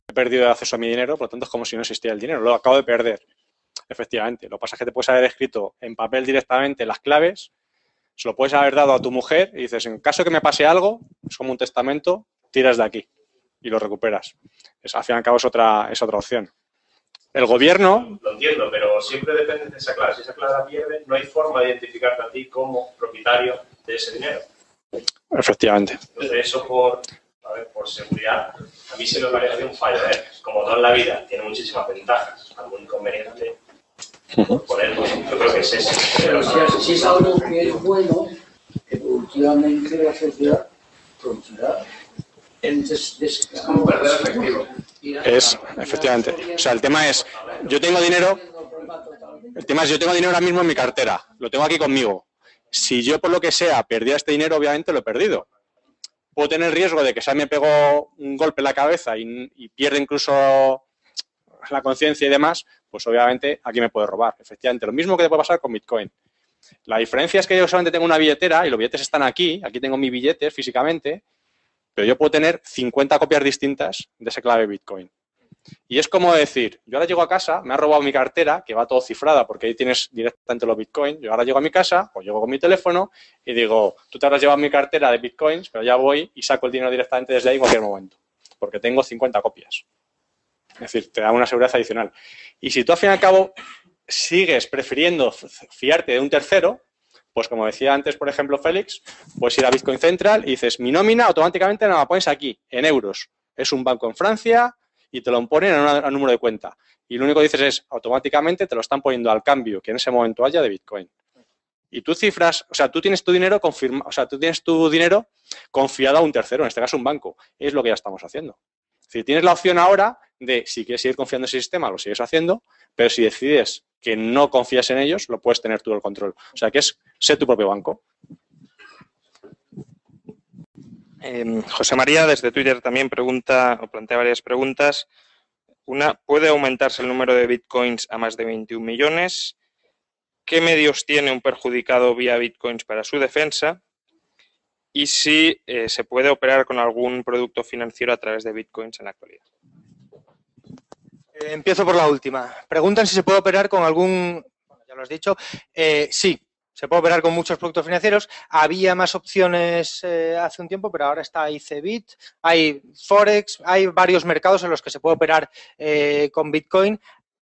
he perdido el acceso a mi dinero, por lo tanto es como si no existiera el dinero, lo acabo de perder. Efectivamente, lo que pasa es que te puedes haber escrito en papel directamente las claves, se lo puedes haber dado a tu mujer y dices, en caso que me pase algo, es como un testamento, tiras de aquí y lo recuperas. Es, al fin y al cabo es otra, es otra opción. El gobierno... Lo entiendo, pero siempre depende de esa clave. Si esa clave la pierde, no hay forma de identificarte a ti como propietario de ese dinero. Efectivamente. Entonces, eso por, a ver, por seguridad, a mí se me parece un fallo. ¿eh? Como todo en la vida, tiene muchísimas ventajas. Algún inconveniente, por poner, pues, yo creo que es ese. Pero si es, si es algo que es bueno, evolutivamente la sociedad producirá Es como perder efectivo. Es, efectivamente. O sea, el tema es, yo tengo dinero, el tema es, yo tengo dinero ahora mismo en mi cartera, lo tengo aquí conmigo. Si yo por lo que sea perdía este dinero, obviamente lo he perdido. Puedo tener el riesgo de que se me pegó un golpe en la cabeza y, pierde incluso la conciencia y demás, pues obviamente aquí me puede robar. Efectivamente, lo mismo que te puede pasar con Bitcoin. La diferencia es que yo solamente tengo una billetera y los billetes están aquí, aquí tengo mis billetes físicamente, pero yo puedo tener 50 copias distintas de esa clave Bitcoin. Y es como decir, yo ahora llego a casa, me ha robado mi cartera, que va todo cifrada porque ahí tienes directamente los Bitcoin, yo ahora llego a mi casa, o llego con mi teléfono y digo, tú te habrás llevado mi cartera de Bitcoins, pero ya voy y saco el dinero directamente desde ahí en cualquier momento, porque tengo 50 copias. Es decir, te da una seguridad adicional. Y si tú al fin y al cabo sigues prefiriendo fiarte de un tercero, pues como decía antes, por ejemplo, Félix, puedes ir a Bitcoin Central y dices, mi nómina automáticamente la pones aquí, en euros. Es un banco en Francia y te lo ponen a un número de cuenta. Y lo único que dices es, automáticamente te lo están poniendo al cambio que en ese momento haya de Bitcoin. Y tú cifras, o sea, tú tienes tu dinero confirma, o sea, tú tienes tu dinero confiado a un tercero, en este caso un banco. Es lo que ya estamos haciendo. Decir, tienes la opción ahora de, si quieres seguir confiando en ese sistema, lo sigues haciendo, pero si decides que no confías en ellos, lo puedes tener tú el control. O sea, que es ser tu propio banco. Eh, José María desde Twitter también pregunta o plantea varias preguntas. Una, ¿puede aumentarse el número de bitcoins a más de 21 millones? ¿Qué medios tiene un perjudicado vía bitcoins para su defensa? Y si eh, se puede operar con algún producto financiero a través de bitcoins en la actualidad. Eh, empiezo por la última. Preguntan si se puede operar con algún, bueno, ya lo has dicho, eh, sí, se puede operar con muchos productos financieros. Había más opciones eh, hace un tiempo, pero ahora está ICBIT, hay Forex, hay varios mercados en los que se puede operar eh, con Bitcoin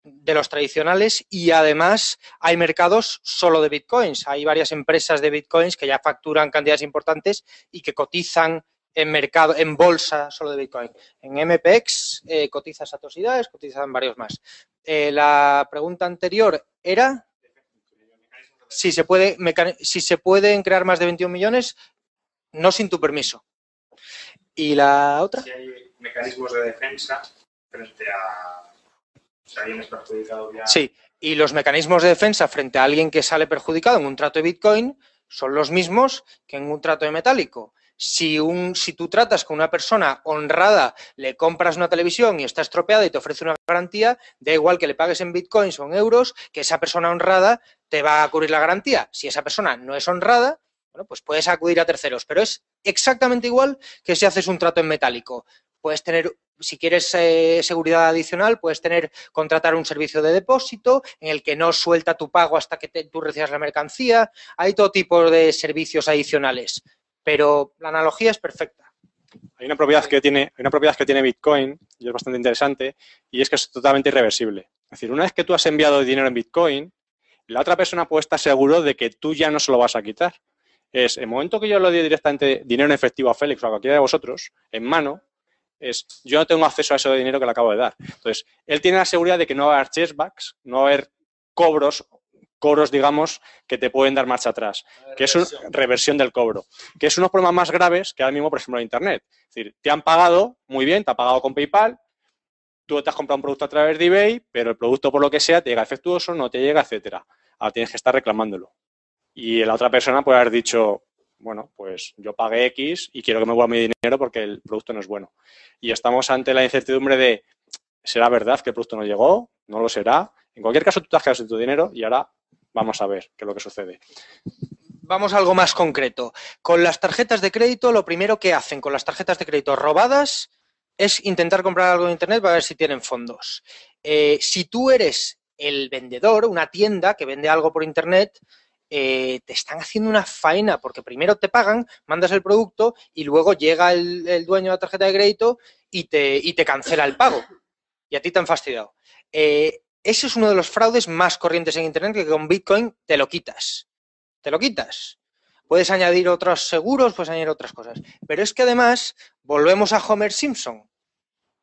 de los tradicionales y además hay mercados solo de bitcoins. Hay varias empresas de bitcoins que ya facturan cantidades importantes y que cotizan en mercado, en bolsa solo de Bitcoin. En MPX eh, cotiza Satosidades, cotizan varios más. Eh, la pregunta anterior era si se puede si se pueden crear más de 21 millones, no sin tu permiso. ¿Y la otra? Si hay mecanismos de defensa frente a si alguien es perjudicado vía... Sí, y los mecanismos de defensa frente a alguien que sale perjudicado en un trato de Bitcoin son los mismos que en un trato de metálico. Si, un, si tú tratas con una persona honrada, le compras una televisión y está estropeada y te ofrece una garantía, da igual que le pagues en bitcoins o en euros, que esa persona honrada te va a cubrir la garantía. Si esa persona no es honrada, bueno, pues puedes acudir a terceros, pero es exactamente igual que si haces un trato en metálico. Puedes tener, si quieres eh, seguridad adicional, puedes tener, contratar un servicio de depósito en el que no suelta tu pago hasta que te, tú recibas la mercancía. Hay todo tipo de servicios adicionales pero la analogía es perfecta. Hay una propiedad que tiene, una propiedad que tiene Bitcoin y es bastante interesante y es que es totalmente irreversible. Es decir, una vez que tú has enviado dinero en Bitcoin, la otra persona puede estar seguro de que tú ya no se lo vas a quitar. Es el momento que yo le doy directamente dinero en efectivo a Félix o a cualquiera de vosotros, en mano, es yo no tengo acceso a ese dinero que le acabo de dar. Entonces, él tiene la seguridad de que no va a haber chessbacks, no va a haber cobros cobros, digamos, que te pueden dar marcha atrás, que es una reversión del cobro, que es unos problemas más graves que ahora mismo, por ejemplo, en Internet. Es decir, te han pagado muy bien, te ha pagado con PayPal, tú te has comprado un producto a través de eBay, pero el producto, por lo que sea, te llega defectuoso, no te llega, etcétera. Ahora tienes que estar reclamándolo. Y la otra persona puede haber dicho, bueno, pues yo pagué X y quiero que me vuelva mi dinero porque el producto no es bueno. Y estamos ante la incertidumbre de, ¿será verdad que el producto no llegó? ¿No lo será? En cualquier caso, tú te has quedado sin tu dinero y ahora vamos a ver qué es lo que sucede. Vamos a algo más concreto. Con las tarjetas de crédito, lo primero que hacen con las tarjetas de crédito robadas es intentar comprar algo en Internet para ver si tienen fondos. Eh, si tú eres el vendedor, una tienda que vende algo por Internet, eh, te están haciendo una faena porque primero te pagan, mandas el producto y luego llega el, dueño de la tarjeta de crédito y te, y te cancela el pago. Y a ti te han fastidiado. Eh, ese es uno de los fraudes más corrientes en Internet que con Bitcoin te lo quitas. Te lo quitas. Puedes añadir otros seguros, puedes añadir otras cosas. Pero es que además volvemos a Homer Simpson.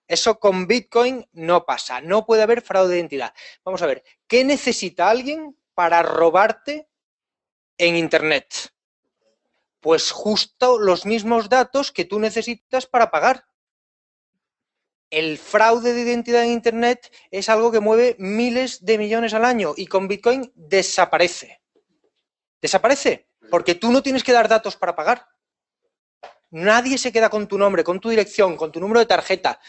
Eso con Bitcoin no pasa. No puede haber fraude de identidad. Vamos a ver, ¿qué necesita alguien para robarte en Internet? Pues justo los mismos datos que tú necesitas para pagar. El fraude de identidad en Internet es algo que mueve miles de millones al año y con Bitcoin desaparece. Desaparece, porque tú no tienes que dar datos para pagar. Nadie se queda con tu nombre, con tu dirección, con tu número de tarjeta.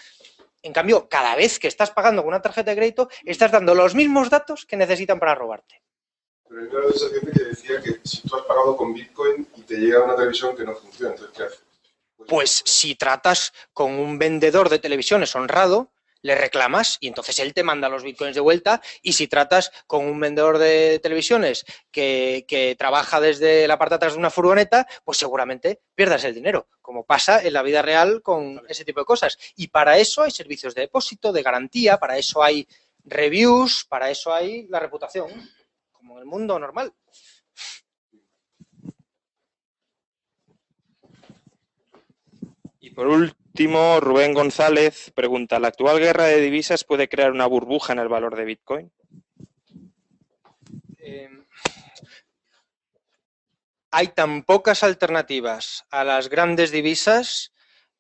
En cambio, cada vez que estás pagando con una tarjeta de crédito, estás dando los mismos datos que necesitan para robarte. Pero hay una sensación que decía que si tú has pagado con Bitcoin y te llega una televisión que no funciona, entonces ¿qué haces? Pues si tratas con un vendedor de televisiones honrado, le reclamas y entonces él te manda los bitcoins de vuelta. Y si tratas con un vendedor de televisiones que, que trabaja desde la parte de atrás de una furgoneta, pues seguramente pierdas el dinero, como pasa en la vida real con ese tipo de cosas. Y para eso hay servicios de depósito, de garantía, para eso hay reviews, para eso hay la reputación, como en el mundo normal. Por último, Rubén González pregunta, ¿la actual guerra de divisas puede crear una burbuja en el valor de Bitcoin? Eh, hay tan pocas alternativas a las grandes divisas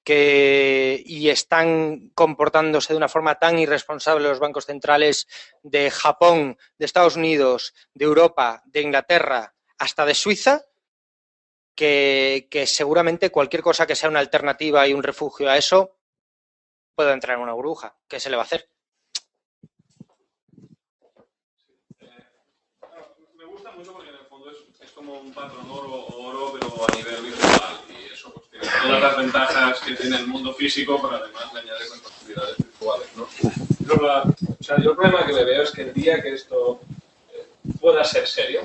que, y están comportándose de una forma tan irresponsable los bancos centrales de Japón, de Estados Unidos, de Europa, de Inglaterra, hasta de Suiza, que, que seguramente cualquier cosa que sea una alternativa y un refugio a eso puede entrar en una burbuja. ¿Qué se le va a hacer? Me gusta mucho porque en el fondo es, como un patrón oro, oro, pero a nivel virtual. Y eso pues, tiene todas las ventajas que tiene el mundo físico, pero además le añade con posibilidades virtuales. ¿no? La- o sea, yo el problema que le veo es que el día que esto eh, pueda ser serio,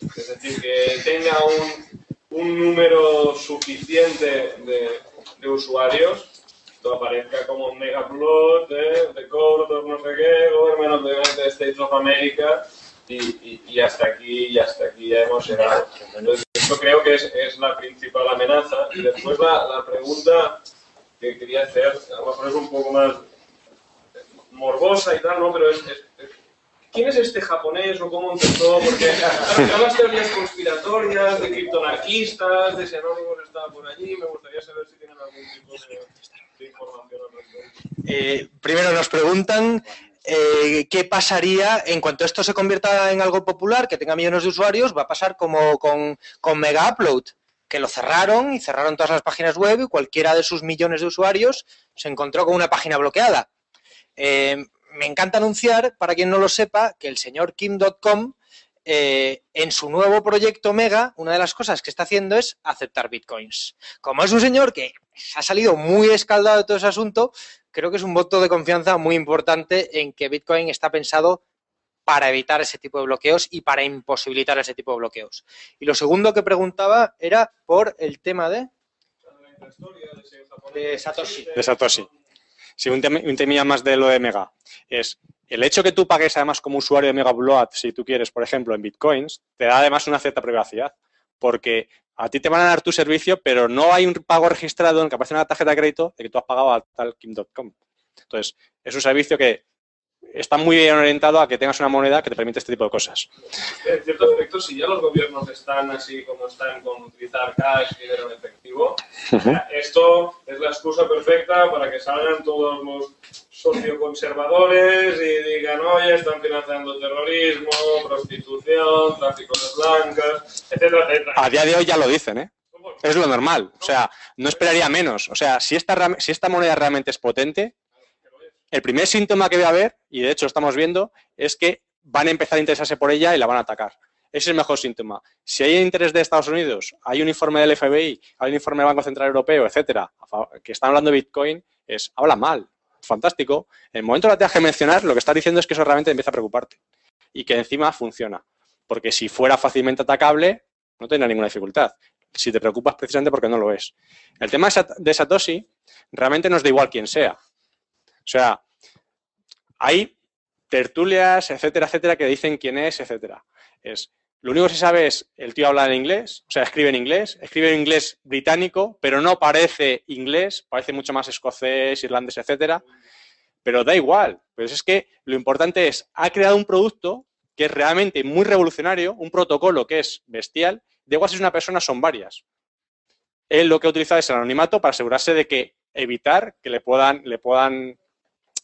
es decir, que tenga un, un número suficiente de, de usuarios, esto aparezca como megaplot de, de court no sé qué, government of the United States of America, y, y- y hasta aquí, y hasta aquí ya hemos llegado. Entonces, esto creo que es, es la principal amenaza. Y después la, la pregunta que quería hacer, a lo mejor es un poco más morbosa y tal, ¿no? Pero es, es- es- ¿quién es este japonés o cómo empezó? Porque claro, las teorías conspiratorias de criptonarquistas, de Anonymous estaba por allí, me gustaría saber si tienen algún tipo de, de información. Eh, primero nos preguntan eh, qué pasaría en cuanto esto se convierta en algo popular, que tenga millones de usuarios, va a pasar como con, con Mega Upload, que lo cerraron y cerraron todas las páginas web y cualquiera de sus millones de usuarios se encontró con una página bloqueada. Eh, me encanta anunciar, para quien no lo sepa, que el señor Kim.com eh, en su nuevo proyecto Mega, una de las cosas que está haciendo es aceptar bitcoins. Como es un señor que ha salido muy escaldado de todo ese asunto, creo que es un voto de confianza muy importante en que Bitcoin está pensado para evitar ese tipo de bloqueos y para imposibilitar ese tipo de bloqueos. Y lo segundo que preguntaba era por el tema de, de Satoshi. de Satoshi. Sí, un, tem- un temilla más de lo de Mega. Es el hecho que tú pagues además como usuario de Mega Blood, si tú quieres, por ejemplo, en bitcoins, te da además una cierta privacidad. Porque a ti te van a dar tu servicio, pero no hay un pago registrado en que aparece una tarjeta de crédito de que tú has pagado a tal kim.com. Entonces, es un servicio que está muy bien orientado a que tengas una moneda que te permite este tipo de cosas. En cierto aspecto, si ya los gobiernos están así como están con utilizar cash y dinero en efectivo, esto es la excusa perfecta para que salgan todos los socioconservadores y digan, oye, están financiando terrorismo, prostitución, tráfico de blancas, etcétera, etcétera. A día de hoy ya lo dicen, ¿eh? Es lo normal. O sea, no esperaría menos. O sea, si esta, si esta moneda realmente es potente, el primer síntoma que debe haber, y de hecho estamos viendo, es que van a empezar a interesarse por ella y la van a atacar. Ese es el mejor síntoma. Si hay interés de Estados Unidos, hay un informe del FBI, hay un informe del Banco Central Europeo, etcétera, a que están hablando de Bitcoin, es, habla mal, fantástico. En el momento que la tengas que mencionar, lo que estás diciendo es que eso realmente empieza a preocuparte y que encima funciona. Porque si fuera fácilmente atacable, no tendría ninguna dificultad. Si te preocupas precisamente porque no lo es. El tema de Satoshi realmente nos da igual quién sea. O sea, hay tertulias, etcétera, etcétera, que dicen quién es, etcétera. Es, lo único que se sabe es, el tío habla en inglés, o sea, escribe en inglés, escribe en inglés británico, pero no parece inglés, parece mucho más escocés, irlandés, etcétera. Pero da igual, pero es que lo importante es, ha creado un producto que es realmente muy revolucionario, un protocolo que es bestial, de igual si es una persona, son varias. Él lo que ha utilizado es el anonimato para asegurarse de que evitar que le puedan, le puedan,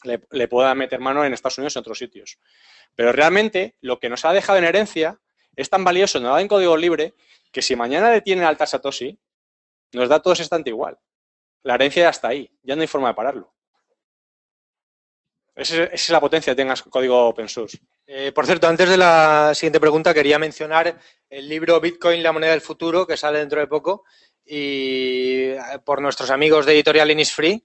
le, puedan meter mano en Estados Unidos y en otros sitios. Pero realmente lo que nos ha dejado en herencia es tan valioso, nos da en código libre, que si mañana detienen al Satoshi, nos da todo exactamente igual. La herencia ya está ahí, ya no hay forma de pararlo. Esa es, la potencia que tengas código open source. Eh, por cierto, antes de la siguiente pregunta, quería mencionar el libro Bitcoin, la moneda del futuro, que sale dentro de poco, y eh, por nuestros amigos de Editorial Innisfree.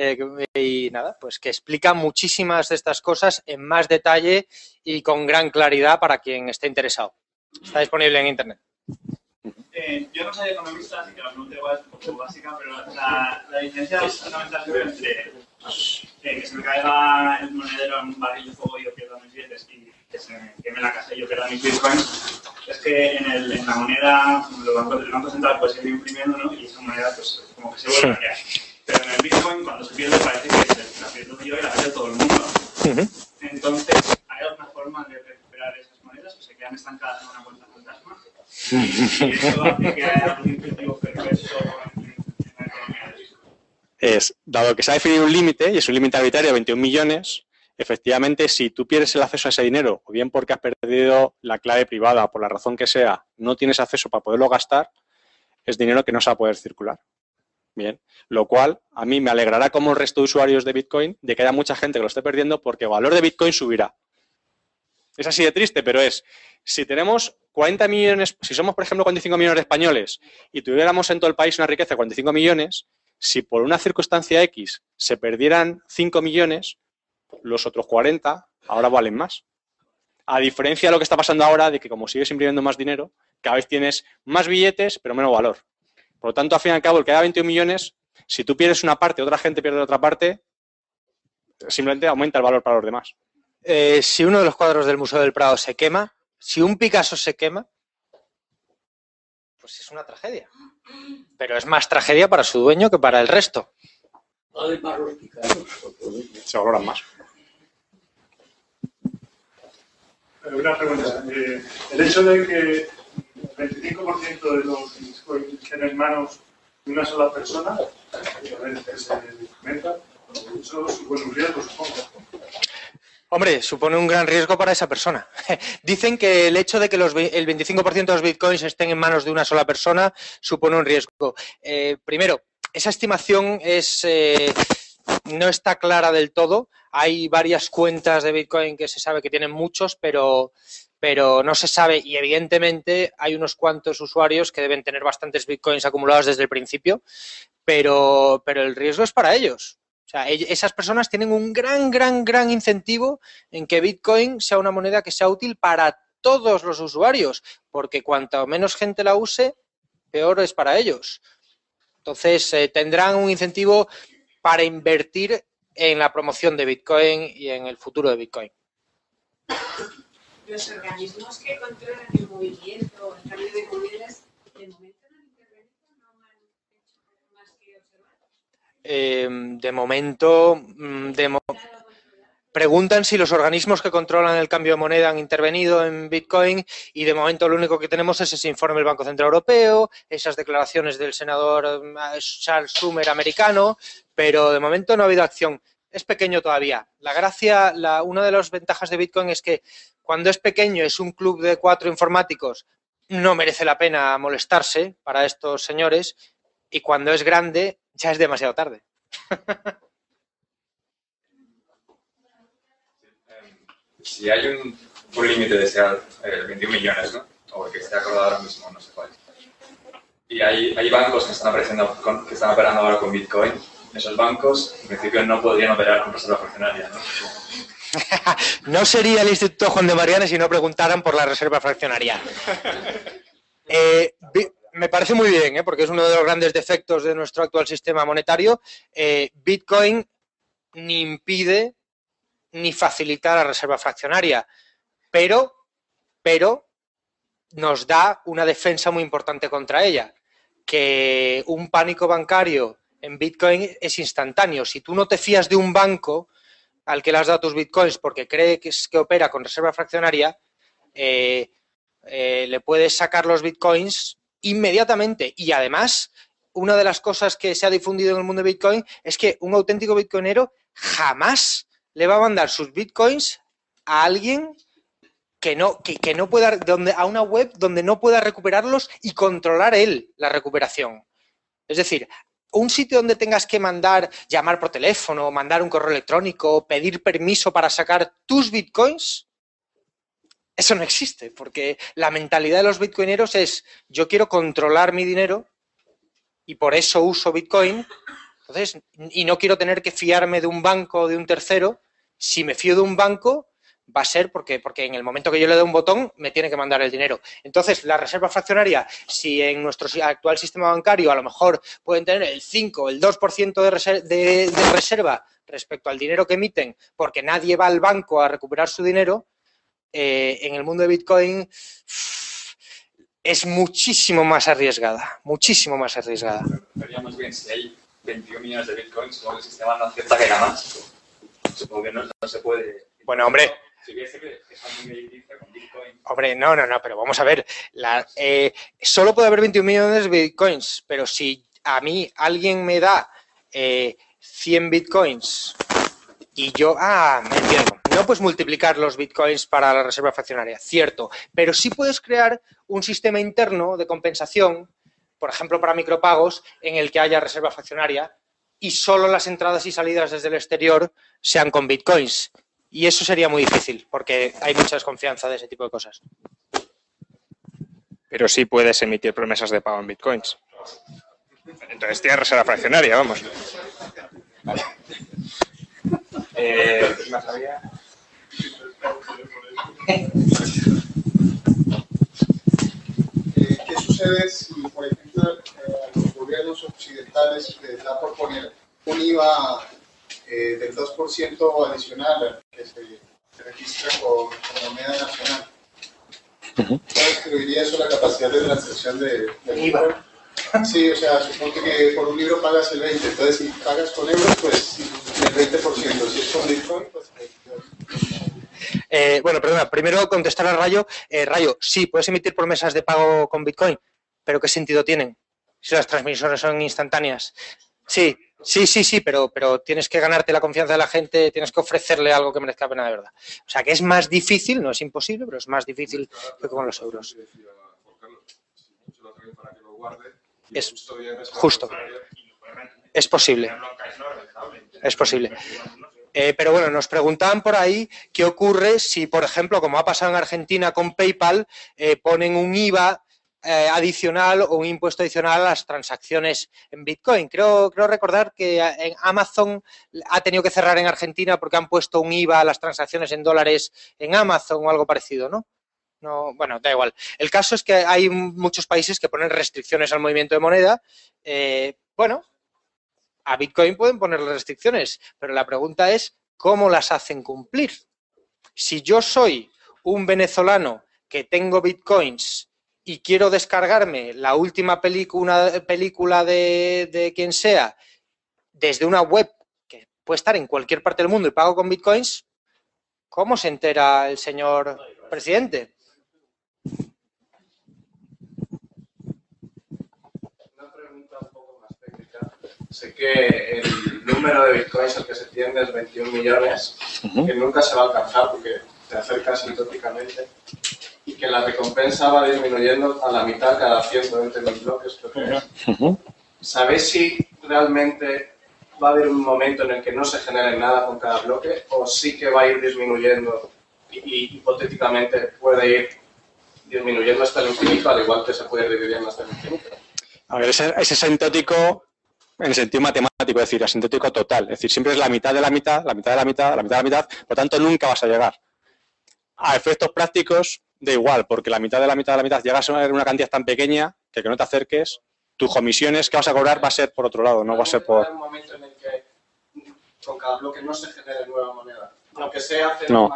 Eh, y nada, pues que explica muchísimas de estas cosas en más detalle y con gran claridad para quien esté interesado. Está disponible en Internet. Eh, yo no soy economista, así que la pregunta igual es un poco básica, pero la, la diferencia fundamental entre que se me caiga el monedero en un barril de fuego y yo pierda mis billetes y que se me queme la casa y yo pierda mis bitcoins, es que en, el, en la moneda, los bancos, el Banco Central puede seguir imprimiendo ¿no? y esa moneda pues como que se vuelve a crear. Pero en el bitcoin cuando se pierde parece que la pierdo yo y la pierde todo el mundo. Entonces, ¿hay alguna forma de recuperar esas monedas o se quedan estancadas en una cuenta fantasma? y eso hace que haya algún incentivo perverso es, dado que se ha definido un límite, y es un límite arbitrario de 21 millones, efectivamente, si tú pierdes el acceso a ese dinero, o bien porque has perdido la clave privada, o por la razón que sea, no tienes acceso para poderlo gastar, es dinero que no se va a poder circular. Bien, lo cual a mí me alegrará como el resto de usuarios de Bitcoin de que haya mucha gente que lo esté perdiendo porque el valor de Bitcoin subirá. Es así de triste, pero es, si tenemos 40 millones, si somos, por ejemplo, 45 millones de españoles y tuviéramos en todo el país una riqueza de 45 millones, si por una circunstancia X se perdieran 5 millones, los otros 40 ahora valen más. A diferencia de lo que está pasando ahora, de que como sigues imprimiendo más dinero, cada vez tienes más billetes, pero menos valor. Por lo tanto, al fin y al cabo, el que da 21 millones, si tú pierdes una parte, otra gente pierde otra parte, simplemente aumenta el valor para los demás. Eh, si uno de los cuadros del Museo del Prado se quema, si un Picasso se quema, pues es una tragedia. Pero es más tragedia para su dueño que para el resto. Se valoran más. Eh, una pregunta. Eh, el hecho de que el 25% de los bitcoins estén en manos de una sola persona, supone un riesgo. Hombre, supone un gran riesgo para esa persona. Dicen que el hecho de que los, el 25% de los bitcoins estén en manos de una sola persona supone un riesgo. Eh, primero, esa estimación es, eh, no está clara del todo. Hay varias cuentas de bitcoin que se sabe que tienen muchos, pero, pero no se sabe y evidentemente hay unos cuantos usuarios que deben tener bastantes bitcoins acumulados desde el principio, pero, pero el riesgo es para ellos. O sea, esas personas tienen un gran, gran, gran incentivo en que Bitcoin sea una moneda que sea útil para todos los usuarios, porque cuanto menos gente la use, peor es para ellos. Entonces, eh, tendrán un incentivo para invertir en la promoción de Bitcoin y en el futuro de Bitcoin. Los organismos que controlan el movimiento, el cambio de monedas, de momento Em, de momento, mm, preguntan si los organismos que controlan el cambio de moneda han intervenido en Bitcoin y de momento lo único que tenemos es ese informe del Banco Central Europeo, esas declaraciones del senador mm, Charles Schumer americano, pero de momento no ha habido acción. Es pequeño todavía. La gracia, la, una de las ventajas de Bitcoin es que cuando es pequeño, es un club de cuatro informáticos, no merece la pena molestarse para estos señores y cuando es grande ya es demasiado tarde. si hay un, límite de ser 21 millones, ¿no? o que esté acordado ahora mismo, no sé cuál. Y hay, hay bancos que están, apareciendo que están operando ahora con Bitcoin. esos bancos en principio no podrían operar con reserva fraccionaria. ¿no? No sería el Instituto Juan de Mariana si no preguntaran por la reserva fraccionaria. Eh, me parece muy bien, ¿eh? porque es uno de los grandes defectos de nuestro actual sistema monetario. Eh, Bitcoin ni impide ni facilita la reserva fraccionaria, pero, pero nos da una defensa muy importante contra ella, que un pánico bancario en Bitcoin es instantáneo. Si tú no te fías de un banco al que le has dado tus Bitcoins porque cree que, es, que opera con reserva fraccionaria, eh, eh, le puedes sacar los Bitcoins inmediatamente. Y además, una de las cosas que se ha difundido en el mundo de Bitcoin es que un auténtico bitcoinero jamás le va a mandar sus Bitcoins a alguien que no, que, que no pueda, donde, a una web donde no pueda recuperarlos y controlar él la recuperación. Es decir, un sitio donde tengas que mandar, llamar por teléfono, mandar un correo electrónico, pedir permiso para sacar tus bitcoins, eso no existe, porque la mentalidad de los bitcoineros es yo quiero controlar mi dinero y por eso uso bitcoin, entonces, y no quiero tener que fiarme de un banco o de un tercero. Si me fío de un banco, va a ser porque, porque en el momento que yo le dé un botón, me tiene que mandar el dinero. Entonces, la reserva fraccionaria, si en nuestro actual sistema bancario a lo mejor pueden tener el 5 o el 2% de, reser- de, de reserva respecto al dinero que emiten, porque nadie va al banco a recuperar su dinero, eh, en el mundo de Bitcoin es muchísimo más arriesgada, muchísimo más arriesgada. Sería más bien si hay 21 millones de bitcoins, supongo que el sistema no acepta que haya más. Supongo que no, no se puede. Bueno, hombre, Hombre, no, no, no, pero vamos a ver. Eh, solo puede haber 21 millones de bitcoins, pero si a mí alguien me da eh, 100 bitcoins y yo, ah, me entiendo. No puedes multiplicar los bitcoins para la reserva fraccionaria, cierto, pero sí puedes crear un sistema interno de compensación, por ejemplo, para micropagos, en el que haya reserva fraccionaria y solo las entradas y salidas desde el exterior sean con bitcoins. Y eso sería muy difícil, porque hay mucha desconfianza de ese tipo de cosas. Pero sí puedes emitir promesas de pago en bitcoins. Entonces tienes reserva fraccionaria, vamos. Eh, ¿qué más había? Eh, ¿Qué sucede si, por ejemplo, eh, los gobiernos occidentales les da por poner un IVA eh, del 2% adicional que se, se registra con, con moneda nacional? ¿Cómo escribiría eso la capacidad de transacción de, del IVA? Sí, o sea, suponte que por un libro pagas el 20%, entonces si pagas con euros, pues el 20%, si es con Bitcoin, pues Eh, bueno, perdona, primero contestar a Rayo. Eh, Rayo, sí, puedes emitir promesas de pago con Bitcoin, pero ¿qué sentido tienen? Si las transmisiones son instantáneas. Sí, sí, sí, sí, pero, pero tienes que ganarte la confianza de la gente, tienes que ofrecerle algo que merezca la pena de verdad. O sea, que es más difícil, no es imposible, pero es más difícil que con los euros. Es justo. Es posible. Es posible. Eh, pero bueno, nos preguntaban por ahí qué ocurre si, por ejemplo, como ha pasado en Argentina con PayPal, eh, ponen un IVA eh, adicional o un impuesto adicional a las transacciones en Bitcoin. Creo, creo recordar que en Amazon ha tenido que cerrar en Argentina porque han puesto un IVA a las transacciones en dólares en Amazon o algo parecido, ¿no? No, bueno, da igual. El caso es que hay muchos países que ponen restricciones al movimiento de moneda. Eh, bueno, a Bitcoin pueden ponerle restricciones, pero la pregunta es cómo las hacen cumplir. Si yo soy un venezolano que tengo Bitcoins y quiero descargarme la última película, película de, de quien sea desde una web que puede estar en cualquier parte del mundo y pago con Bitcoins, ¿cómo se entera el señor presidente? Una pregunta un poco más técnica. Sé que el número de bitcoins al que se tiende es 21 millones, que nunca se va a alcanzar porque se acerca asintóticamente, y que la recompensa va disminuyendo a la mitad cada 120 mil bloques, creo que es. ¿Sabéis si realmente va a haber un momento en el que no se genere nada con cada bloque o sí que va a ir disminuyendo y, y hipotéticamente puede ir disminuyendo hasta el infinito, al igual que se puede ir dividiendo hasta el infinito? A ver, ese, ese asintótico en el sentido matemático, es decir, asintótico total. Es decir, siempre es la mitad de la mitad, la mitad de la mitad, la mitad de la mitad, por lo tanto nunca vas a llegar. A efectos prácticos, da igual, porque la mitad de la mitad de la mitad llegas a una cantidad tan pequeña que que no te acerques, tus comisiones que vas a cobrar va a ser por otro lado, no va a ser por... un momento en el que con cada bloque no se genere nueva moneda. Aunque sea 0,0000. No.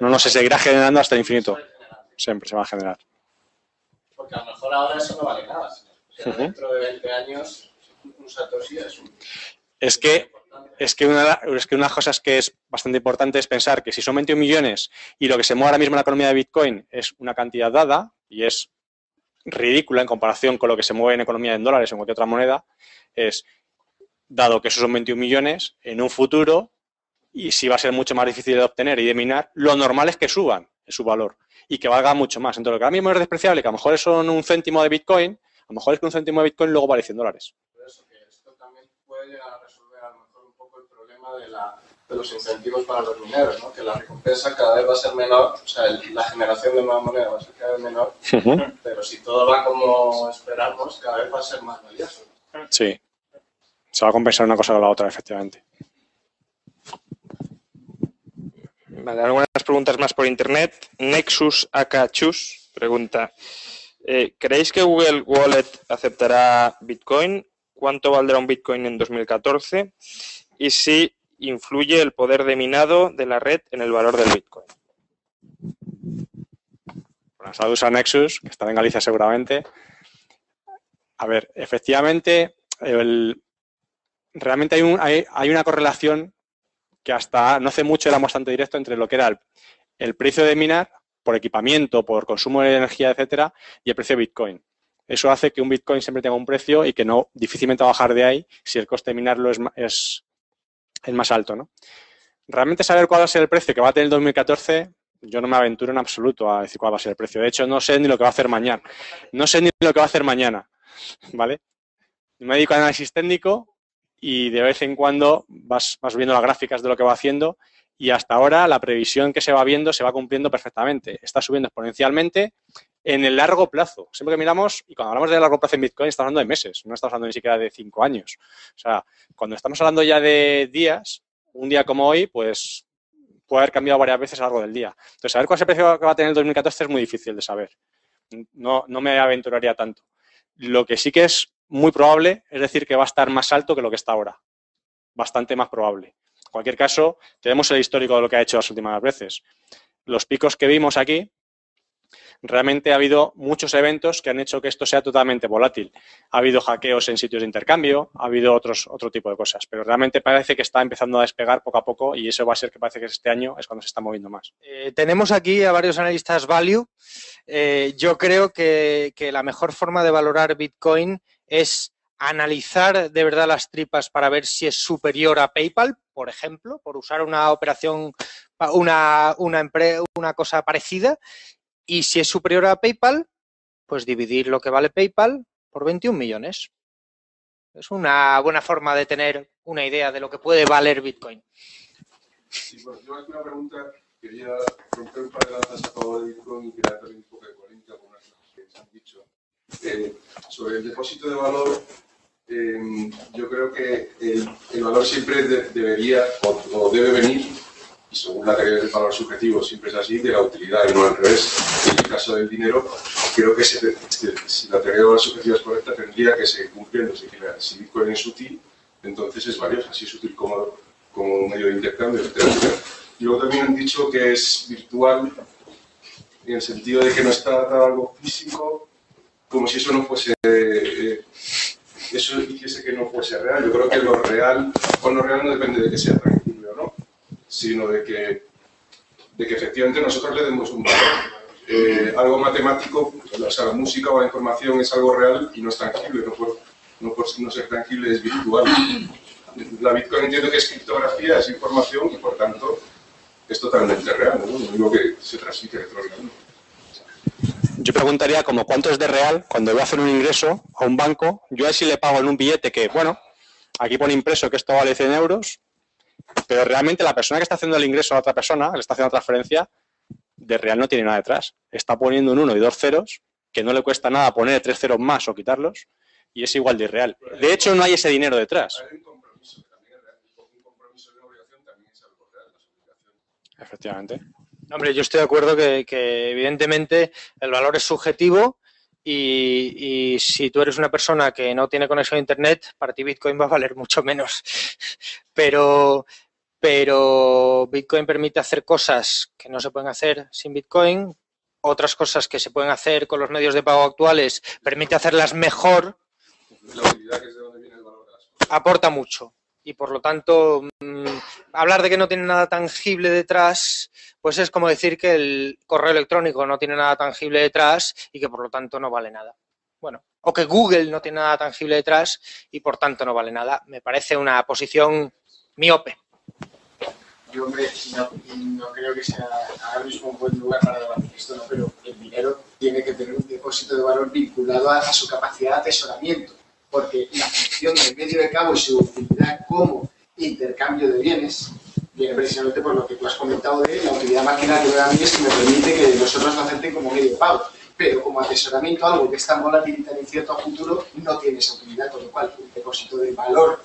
No, no, se seguirá generando hasta el infinito. Siempre se va a generar. Porque a lo mejor ahora eso no vale nada. Dentro de 20 años, un Satoshi es un... Es que, es, que una, es que una de las cosas que es bastante importante es pensar que si son 21 millones y lo que se mueve ahora mismo en la economía de Bitcoin es una cantidad dada y es ridícula en comparación con lo que se mueve en economía en dólares o en cualquier otra moneda, es, dado que esos son 21 millones, en un futuro, y si va a ser mucho más difícil de obtener y de minar, lo normal es que suban su valor y que valga mucho más. Entonces, lo que ahora mismo es despreciable, que a lo mejor son un céntimo de Bitcoin, a lo mejor es que un céntimo de Bitcoin luego vale 100 dólares. Por eso que esto también puede llegar a resolver a lo mejor un de, la, de los incentivos para los mineros, ¿no? que la recompensa cada vez va a ser menor, o sea, el- la generación de nueva moneda va a ser cada vez menor, pero si todo va como esperamos, cada vez va a ser más valioso. Sí. Se va a compensar una cosa con la otra, efectivamente. Vale, algunas preguntas más por internet. Nexus Akachus pregunta: eh, ¿Creéis que Google Wallet aceptará Bitcoin? ¿Cuánto valdrá un Bitcoin en 2014? Y si influye el poder de minado de la red en el valor del Bitcoin. Bueno, saludos a Nexus, que estará en Galicia seguramente. A ver, efectivamente, realmente hay, un- hay- una correlación que hasta no hace mucho era bastante directo entre lo que era el, precio de minar por equipamiento, por consumo de energía, etcétera, y el precio de Bitcoin. Eso hace que un Bitcoin siempre tenga un precio y que no difícilmente va a bajar de ahí si el coste de minarlo es, es, es más alto, ¿no? Realmente saber cuál va a ser el precio que va a tener el 2014, yo no me aventuro en absoluto a decir cuál va a ser el precio. De hecho, no sé ni lo que va a hacer mañana. No sé ni lo que va a hacer mañana, ¿vale? Me dedico a análisis técnico y de vez en cuando vas, vas viendo las gráficas de lo que va haciendo y hasta ahora la previsión que se va viendo se va cumpliendo perfectamente. Está subiendo exponencialmente en el largo plazo. Siempre que miramos, y cuando hablamos de largo plazo en Bitcoin, estamos hablando de meses, no estamos hablando ni siquiera de cinco años. O sea, cuando estamos hablando ya de días, un día como hoy, pues puede haber cambiado varias veces a lo largo del día. Entonces, saber cuál es el precio que va a tener el 2014 es muy difícil de saber. No, no me aventuraría tanto. Lo que sí que es muy probable es decir que va a estar más alto que lo que está ahora. Bastante más probable. En cualquier caso, tenemos el histórico de lo que ha hecho las últimas veces. Los picos que vimos aquí, realmente ha habido muchos eventos que han hecho que esto sea totalmente volátil. Ha habido hackeos en sitios de intercambio, ha habido otros, otro tipo de cosas, pero realmente parece que está empezando a despegar poco a poco y eso va a ser que parece que este año es cuando se está moviendo más. Eh, tenemos aquí a varios analistas value. Eh, yo creo que, la mejor forma de valorar Bitcoin es analizar de verdad las tripas para ver si es superior a PayPal, por ejemplo, por usar una operación, una, una cosa parecida, y si es superior a PayPal, pues dividir lo que vale PayPal por 21 millones. Es una buena forma de tener una idea de lo que puede valer Bitcoin. Sí, bueno, yo aquí una pregunta, quería romper un par de lanzas a favor de Bitcoin y crear también un poco de coherencia con unas cosas que se han dicho. Eh, sobre el depósito de valor, eh, yo creo que el, el valor siempre de- debería o, o debe venir, y según la teoría del valor subjetivo siempre es así, de la utilidad y no al revés. En el caso del dinero, creo que si la teoría del valor subjetivo es correcta, tendría que seguir cumpliéndose. Que la- si Bitcoin es útil, entonces es valiosa, si es útil como, como un medio de intercambio, etcétera. Y luego también han dicho que es virtual en el sentido de que no está a algo físico, como si eso no fuese, eh, eso hiciese que no fuese real. Yo creo que lo real o no real no depende de que sea no, sino de que, de que efectivamente nosotros le demos un valor. Eh, algo matemático, o sea, la música o la información es algo real y no es tangible, no por no, por no ser tangible es virtual. La Bitcoin entiendo que es criptografía, es información y por tanto es totalmente real, ¿no? lo único que se transmite electrónicamente. Yo preguntaría como cuánto es de real cuando voy a hacer un ingreso a un banco, yo a sí le pago en un billete que, bueno, aquí pone impreso que esto vale 100 euros, pero realmente la persona que está haciendo el ingreso a otra persona, le está haciendo la transferencia, de real no tiene nada detrás. Está poniendo un 1 y dos ceros, que no le cuesta nada poner tres ceros más o quitarlos, y es igual de irreal. De hecho, no hay ese dinero detrás. Hay un compromiso, que también es real. Un compromiso de una obligación también es algo real. Las obligaciones. Efectivamente. Hombre, yo estoy de acuerdo que, que evidentemente el valor es subjetivo y, y si tú eres una persona que no tiene conexión a Internet, para ti Bitcoin va a valer mucho menos. Pero, pero Bitcoin permite hacer cosas que no se pueden hacer sin Bitcoin, otras cosas que se pueden hacer con los medios de pago actuales, permite hacerlas mejor, La utilidad que es de donde viene el valor aporta mucho. Y por lo tanto, mm, hablar de que no tiene nada tangible detrás, pues es como decir que el correo electrónico no tiene nada tangible detrás y que por lo tanto no vale nada. Bueno, o que Google no tiene nada tangible detrás y por tanto no vale nada. Me parece una posición miope. Yo, hombre, no, creo que sea ahora mismo un buen lugar para debatir esto, ¿no? pero el dinero tiene que tener un depósito de valor vinculado a, su capacidad de atesoramiento, porque la función del medio de cabo y su utilidad como intercambio de bienes viene precisamente por lo que tú has comentado de la utilidad máquina que mí es que me permite que nosotros lo acepten como medio de pago. Pero como atesoramiento, algo que es tan volátil y tan incierto a futuro, no tiene esa utilidad, con lo cual un depósito de valor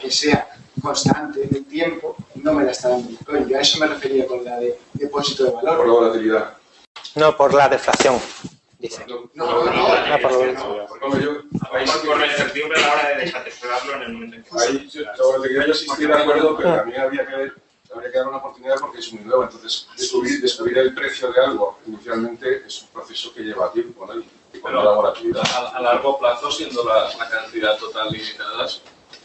que sea constante en el tiempo, no me la está dando Bitcoin. Yo a eso me refería con la de depósito de valor. Por la volatilidad. No, por la deflación, dice. No, no, no. Ah, la incertidumbre a la hora de desatesorarlo en el momento en que Ahí, yo, la volatilidad yo sí estoy de acuerdo, pero también habría que, habría que dar una oportunidad porque es muy nueva. Entonces, descubrir, descubrir el precio de algo inicialmente es un proceso que lleva tiempo, ¿no? Y, y con Pero la volatilidad. a, a largo plazo, siendo la, la cantidad total limitada,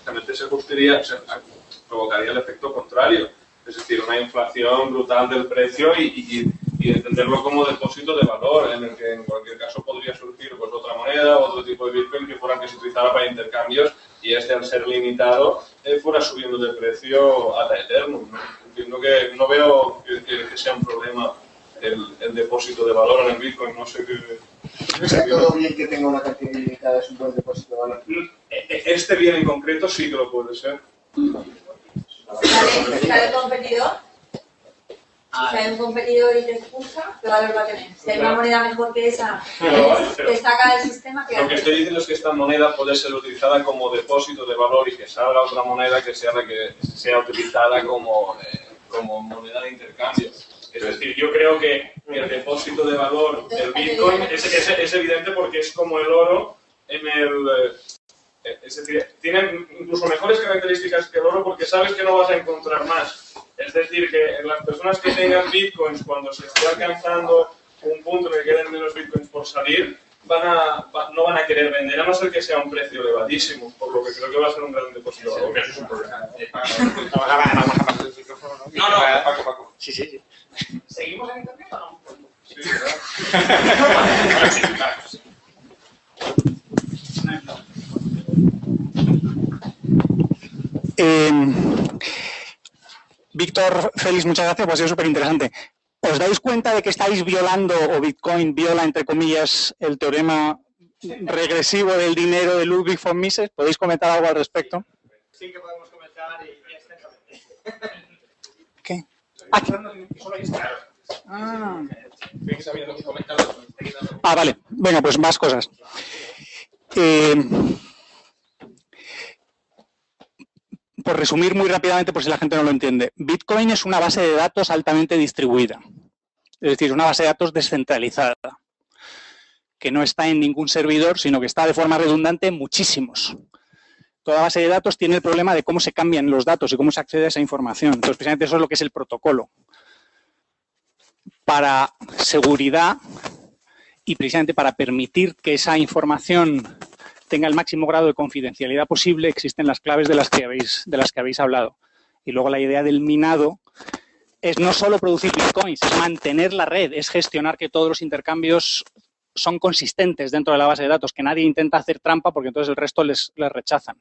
realmente se justiría, se provocaría el efecto contrario. Es decir, una inflación brutal del precio y, y- y entenderlo como depósito de valor, en el que en cualquier caso podría surgir pues, otra moneda, otro tipo de Bitcoin que fuera que se utilizara para intercambios y este al ser limitado eh, fuera subiendo de precio hasta eterno. ¿no? Entiendo que no veo que- que sea un problema el, el depósito de valor en el Bitcoin, no sé qué. Está todo bien que tenga una cantidad limitada, es un buen depósito de valor. E- Este bien en concreto sí que lo puede ser. ¿Sale, sale un competidor? Si hay un competidor y te expulsa, ¿qué valor va a tener? Si hay una moneda mejor que esa, te saca del sistema, ¿qué Lo que estoy diciendo es que esta moneda puede ser utilizada como depósito de valor y que salga otra moneda que sea la que sea utilizada como, eh, como moneda de intercambio. Es decir, yo creo que el depósito de valor del Bitcoin es, es- es evidente porque es como el oro en el... eh, es decir, tiene incluso mejores características que el oro porque sabes que no vas a encontrar más. Es decir, que las personas que tengan Bitcoins cuando se esté alcanzando un punto en el que queden menos Bitcoins por salir, van a, no van a querer vender, a no ser que sea un precio elevadísimo, por lo que creo que va a ser un gran depósito de valor. No, no. Sí, sí, sí. ¿Seguimos en internet o no? Sí, Eh, Víctor Félix, muchas gracias, pues ha sido súper interesante. ¿Os dais cuenta de que estáis violando, o Bitcoin viola, entre comillas, el teorema regresivo del dinero de Ludwig von Mises? ¿Podéis comentar algo al respecto? Sí que podemos comentar y, y extensamente. ¿Qué? Solo ahí está. Ah. Ah, vale. Bueno, pues más cosas. Eh, por resumir muy rápidamente, por si la gente no lo entiende, Bitcoin es una base de datos altamente distribuida. Es decir, una base de datos descentralizada, que no está en ningún servidor, sino que está de forma redundante en muchísimos. Toda base de datos tiene el problema de cómo se cambian los datos y cómo se accede a esa información. Entonces, precisamente eso es lo que es el protocolo. Para seguridad y precisamente para permitir que esa información tenga el máximo grado de confidencialidad posible, existen las claves de las que habéis, de las que habéis hablado. Y luego la idea del minado es no solo producir bitcoins, es mantener la red, es gestionar que todos los intercambios son consistentes dentro de la base de datos, que nadie intenta hacer trampa porque entonces el resto les, les rechazan.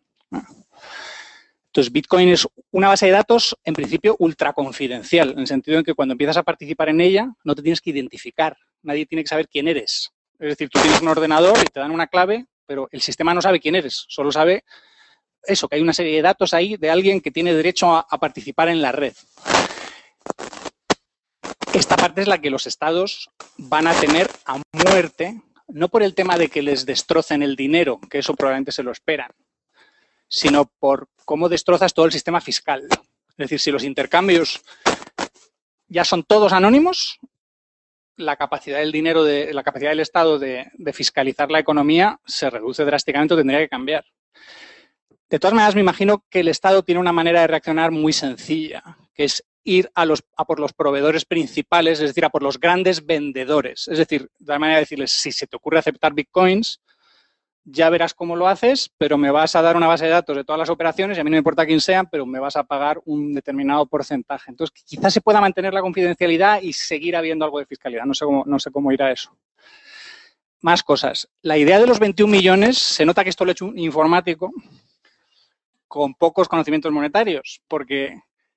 Entonces, Bitcoin es una base de datos, en principio, ultra confidencial, en el sentido en que cuando empiezas a participar en ella, no te tienes que identificar, nadie tiene que saber quién eres. Es decir, tú tienes un ordenador y te dan una clave, pero el sistema no sabe quién eres, solo sabe eso, que hay una serie de datos ahí de alguien que tiene derecho a, a participar en la red. Esta parte es la que los estados van a tener a muerte no por el tema de que les destrocen el dinero, que eso probablemente se lo esperan, sino por cómo destrozas todo el sistema fiscal. Es decir, si los intercambios ya son todos anónimos, la capacidad del dinero, de, la capacidad del Estado de, fiscalizar la economía se reduce drásticamente o tendría que cambiar. De todas maneras, me imagino que el Estado tiene una manera de reaccionar muy sencilla, que es ir a, los, a por los proveedores principales, es decir, a por los grandes vendedores. Es decir, de la manera de decirles, si se te ocurre aceptar bitcoins, ya verás cómo lo haces, pero me vas a dar una base de datos de todas las operaciones y a mí no me importa quién sean, pero me vas a pagar un determinado porcentaje. Entonces, quizás se pueda mantener la confidencialidad y seguir habiendo algo de fiscalidad. No sé cómo, no sé cómo irá eso. Más cosas. La idea de los 21 millones, se nota que esto lo ha hecho un informático con pocos conocimientos monetarios, porque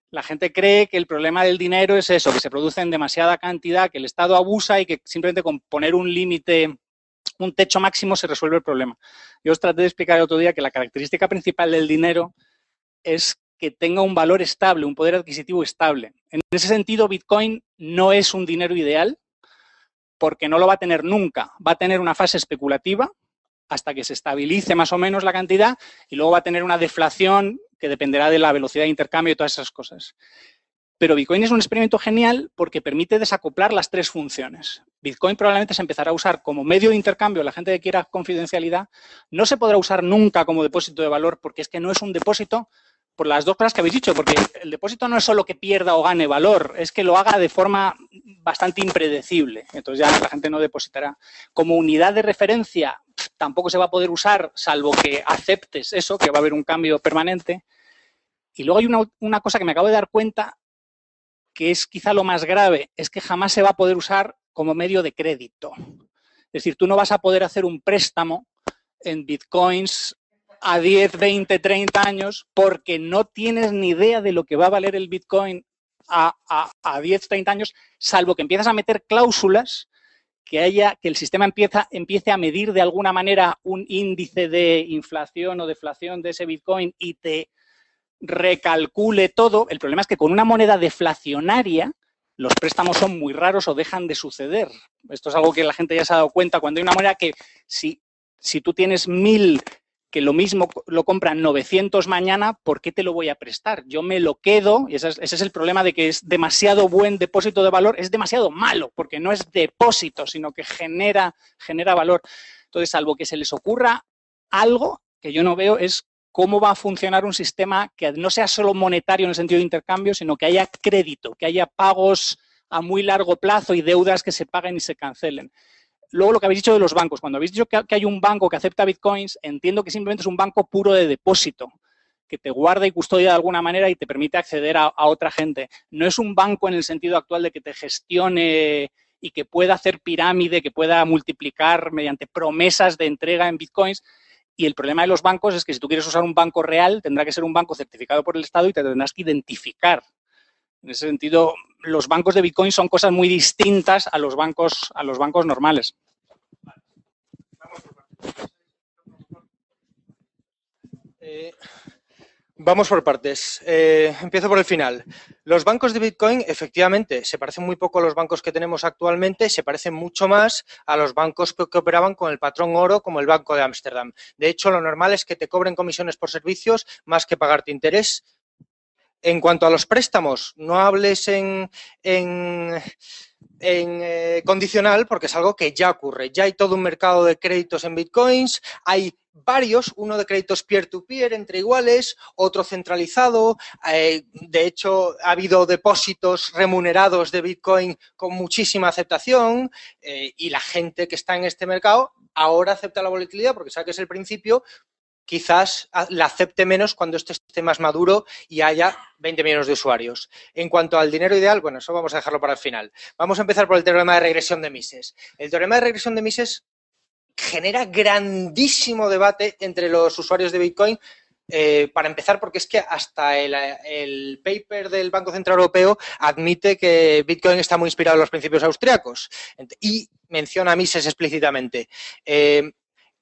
la gente cree que el problema del dinero es eso, que se produce en demasiada cantidad, que el Estado abusa y que simplemente con poner un límite un techo máximo se resuelve el problema. Yo os traté de explicar el otro día que la característica principal del dinero es que tenga un valor estable, un poder adquisitivo estable. En ese sentido, Bitcoin no es un dinero ideal porque no lo va a tener nunca. Va a tener una fase especulativa hasta que se estabilice más o menos la cantidad y luego va a tener una deflación que dependerá de la velocidad de intercambio y todas esas cosas. Pero Bitcoin es un experimento genial porque permite desacoplar las tres funciones. Bitcoin probablemente se empezará a usar como medio de intercambio, la gente que quiera confidencialidad, no se podrá usar nunca como depósito de valor porque es que no es un depósito por las dos cosas que habéis dicho, porque el depósito no es solo que pierda o gane valor, es que lo haga de forma bastante impredecible. Entonces ya la gente no depositará. Como unidad de referencia tampoco se va a poder usar salvo que aceptes eso, que va a haber un cambio permanente. Y luego hay una, una cosa que me acabo de dar cuenta que es quizá lo más grave, es que jamás se va a poder usar como medio de crédito. Es decir, tú no vas a poder hacer un préstamo en bitcoins a 10, 20, 30 años porque no tienes ni idea de lo que va a valer el bitcoin a, a, 10, 30 años, salvo que empiezas a meter cláusulas que haya, que el sistema empieza, empiece a medir de alguna manera un índice de inflación o deflación de ese bitcoin y te recalcule todo. El problema es que con una moneda deflacionaria los préstamos son muy raros o dejan de suceder. Esto es algo que la gente ya se ha dado cuenta. Cuando hay una moneda que si, si tú tienes mil que lo mismo lo compran 900 mañana, ¿por qué te lo voy a prestar? Yo me lo quedo, y ese es, ese es, el problema de que es demasiado buen depósito de valor, es demasiado malo, porque no es depósito, sino que genera, genera valor. Entonces, salvo que se les ocurra algo que yo no veo, es cómo va a funcionar un sistema que no sea solo monetario en el sentido de intercambio, sino que haya crédito, que haya pagos a muy largo plazo y deudas que se paguen y se cancelen. Luego lo que habéis dicho de los bancos, cuando habéis dicho que hay un banco que acepta bitcoins, entiendo que simplemente es un banco puro de depósito, que te guarda y custodia de alguna manera y te permite acceder a, a otra gente. No es un banco en el sentido actual de que te gestione y que pueda hacer pirámide, que pueda multiplicar mediante promesas de entrega en bitcoins, y el problema de los bancos es que si tú quieres usar un banco real, tendrá que ser un banco certificado por el Estado y te tendrás que identificar. En ese sentido, los bancos de Bitcoin son cosas muy distintas a los bancos, a los bancos normales. Eh, Vamos por partes. Eh, empiezo por el final. Los bancos de Bitcoin, efectivamente, se parecen muy poco a los bancos que tenemos actualmente, se parecen mucho más a los bancos que, operaban con el patrón oro, como el Banco de Ámsterdam. De hecho, lo normal es que te cobren comisiones por servicios más que pagarte interés. En cuanto a los préstamos, no hables en, en en eh, condicional porque es algo que ya ocurre. Ya hay todo un mercado de créditos en bitcoins, hay varios, uno de créditos peer-to-peer entre iguales, otro centralizado. Eh, de hecho, ha habido depósitos remunerados de bitcoin con muchísima aceptación eh, y la gente que está en este mercado ahora acepta la volatilidad porque sabe que es el principio, quizás la acepte menos cuando esto esté más maduro y haya 20 millones de usuarios. En cuanto al dinero ideal, bueno, eso vamos a dejarlo para el final. Vamos a empezar por el teorema de regresión de Mises. El teorema de regresión de Mises genera grandísimo debate entre los usuarios de Bitcoin. Eh, para empezar, porque es que hasta el, paper del Banco Central Europeo admite que Bitcoin está muy inspirado en los principios austriacos y menciona a Mises explícitamente. Eh,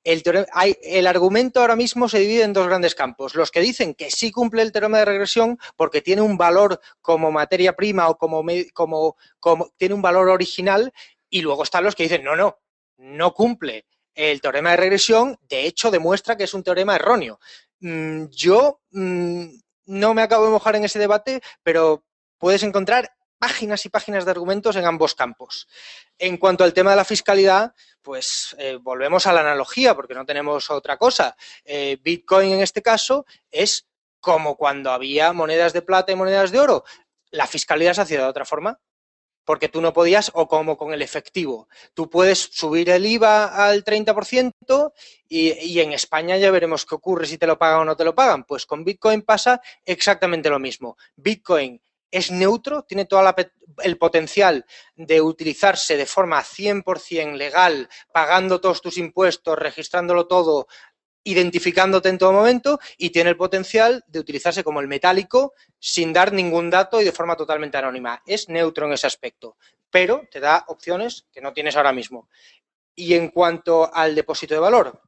el, argumento ahora mismo se divide en dos grandes campos. Los que dicen que sí cumple el teorema de regresión porque tiene un valor como materia prima o como, como, como tiene un valor original y luego están los que dicen no, no, no cumple el teorema de regresión, de hecho demuestra que es un teorema erróneo. Mm, yo mm, no me acabo de mojar en ese debate, pero puedes encontrar páginas y páginas de argumentos en ambos campos. En cuanto al tema de la fiscalidad, pues eh, volvemos a la analogía, porque no tenemos otra cosa. Eh, Bitcoin en este caso es como cuando había monedas de plata y monedas de oro. La fiscalidad se hacía de otra forma, porque tú no podías, o como con el efectivo. Tú puedes subir el IVA al 30% y, y, en España ya veremos qué ocurre si te lo pagan o no te lo pagan. Pues con Bitcoin pasa exactamente lo mismo. Bitcoin es neutro, tiene todo el potencial de utilizarse de forma 100% legal, pagando todos tus impuestos, registrándolo todo, identificándote en todo momento y tiene el potencial de utilizarse como el metálico sin dar ningún dato y de forma totalmente anónima. Es neutro en ese aspecto, pero te da opciones que no tienes ahora mismo. Y en cuanto al depósito de valor,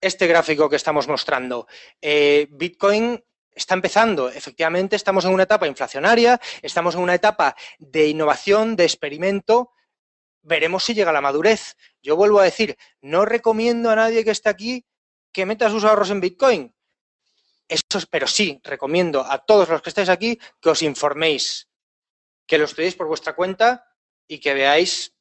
este gráfico que estamos mostrando, eh, Bitcoin está empezando. Efectivamente, estamos en una etapa inflacionaria, estamos en una etapa de innovación, de experimento, veremos si llega la madurez. Yo vuelvo a decir, no recomiendo a nadie que esté aquí que meta sus ahorros en Bitcoin. Eso, pero sí, recomiendo a todos los que estáis aquí que os informéis, que lo estudiéis por vuestra cuenta y que veáis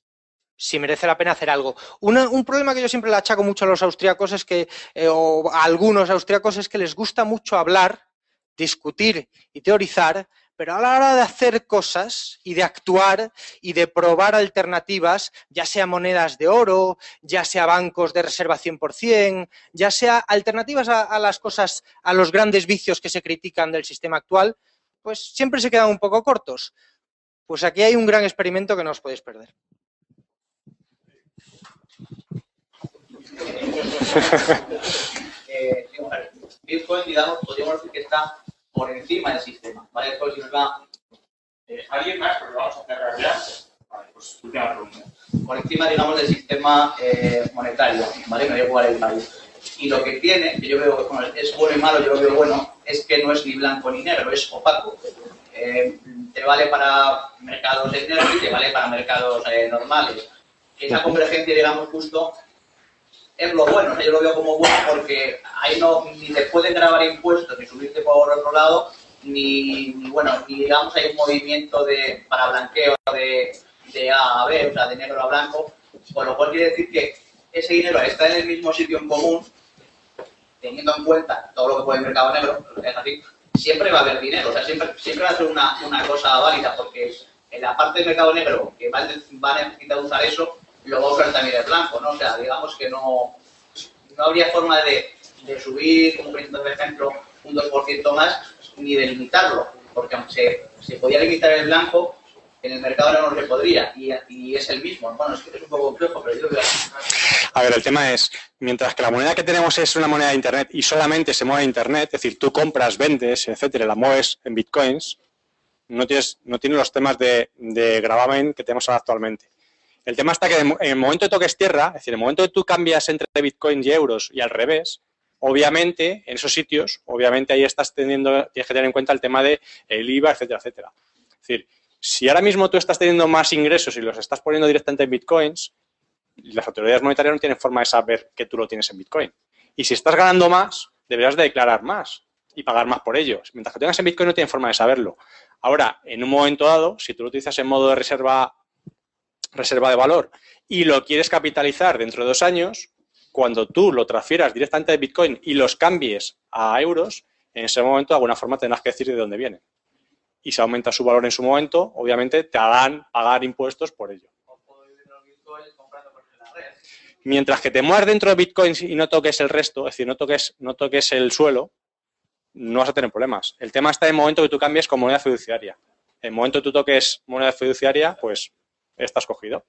si merece la pena hacer algo. un problema que yo siempre le achaco mucho a los austriacos es que, eh, o a algunos austriacos, es que les gusta mucho hablar, discutir y teorizar, pero a la hora de hacer cosas y de actuar y de probar alternativas, ya sea monedas de oro, ya sea bancos de reserva 100%, ya sea alternativas a, las cosas, a los grandes vicios que se critican del sistema actual, pues siempre se quedan un poco cortos. Pues aquí hay un gran experimento que no os podéis perder. Eh, Bitcoin, digamos, podríamos decir que está por encima del sistema. ¿vale? Después, si nos va. Eh, ¿Alguien más? Porque vamos a cerrar ya. Vale, pues última pregunta. Por encima, digamos, del sistema eh, monetario, ¿vale? Me voy a jugar el país. Y lo que tiene, que yo veo, bueno, es bueno y malo, yo lo veo bueno, es que no es ni blanco ni negro, es opaco. Eh, te vale para mercados de y te vale para mercados eh, normales. Esa convergencia, digamos, justo es lo bueno. Yo lo veo como bueno porque ahí no ni te pueden grabar impuestos ni subirte por otro lado, ni, bueno, ni digamos hay un movimiento de para blanqueo de, de A a B, o sea, de negro a blanco, con lo cual quiere decir que ese dinero está en el mismo sitio en común, teniendo en cuenta todo lo que puede el mercado negro, es así, siempre va a haber dinero, o sea, siempre, siempre va a ser una, una cosa válida, porque en la parte del mercado negro que va, va a necesitar usar eso, luego también el blanco, ¿no? O sea, digamos que no, no habría forma de, de subir, como por ejemplo, un 2% más, ni de limitarlo, porque aunque se, podía limitar el blanco, en el mercado no se podría, y, es el mismo. Bueno, es, que es un poco complejo, pero yo creo que... A ver, el tema es, mientras que la moneda que tenemos es una moneda de Internet y solamente se mueve en Internet, es decir, tú compras, vendes, etcétera, la mueves en bitcoins, no tienes, no tienes los temas de, de gravamen que tenemos actualmente. El tema está que en el momento de toques tierra, es decir, en el momento que tú cambias entre Bitcoin y euros y al revés, obviamente, en esos sitios, obviamente ahí estás teniendo, tienes que tener en cuenta el tema de IVA, etcétera, etcétera. Es decir, si ahora mismo tú estás teniendo más ingresos y los estás poniendo directamente en Bitcoins, las autoridades monetarias no tienen forma de saber que tú lo tienes en Bitcoin. Y si estás ganando más, deberás de declarar más y pagar más por ellos. Mientras que tengas en Bitcoin no tienen forma de saberlo. Ahora, en un momento dado, si tú lo utilizas en modo de reserva reserva de valor y lo quieres capitalizar dentro de dos años, cuando tú lo transfieras directamente de Bitcoin y los cambies a euros, en ese momento de alguna forma tendrás que decir de dónde viene. Y si aumenta su valor en su momento, obviamente te harán pagar impuestos por ello. Mientras que te muevas dentro de Bitcoin y no toques el resto, es decir, no toques, no toques el suelo, no vas a tener problemas. El tema está en el momento que tú cambies con moneda fiduciaria. En el momento que tú toques moneda fiduciaria, pues estás cogido.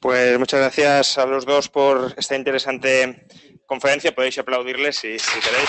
Pues muchas gracias a los dos por esta interesante conferencia. Podéis aplaudirles si, si queréis.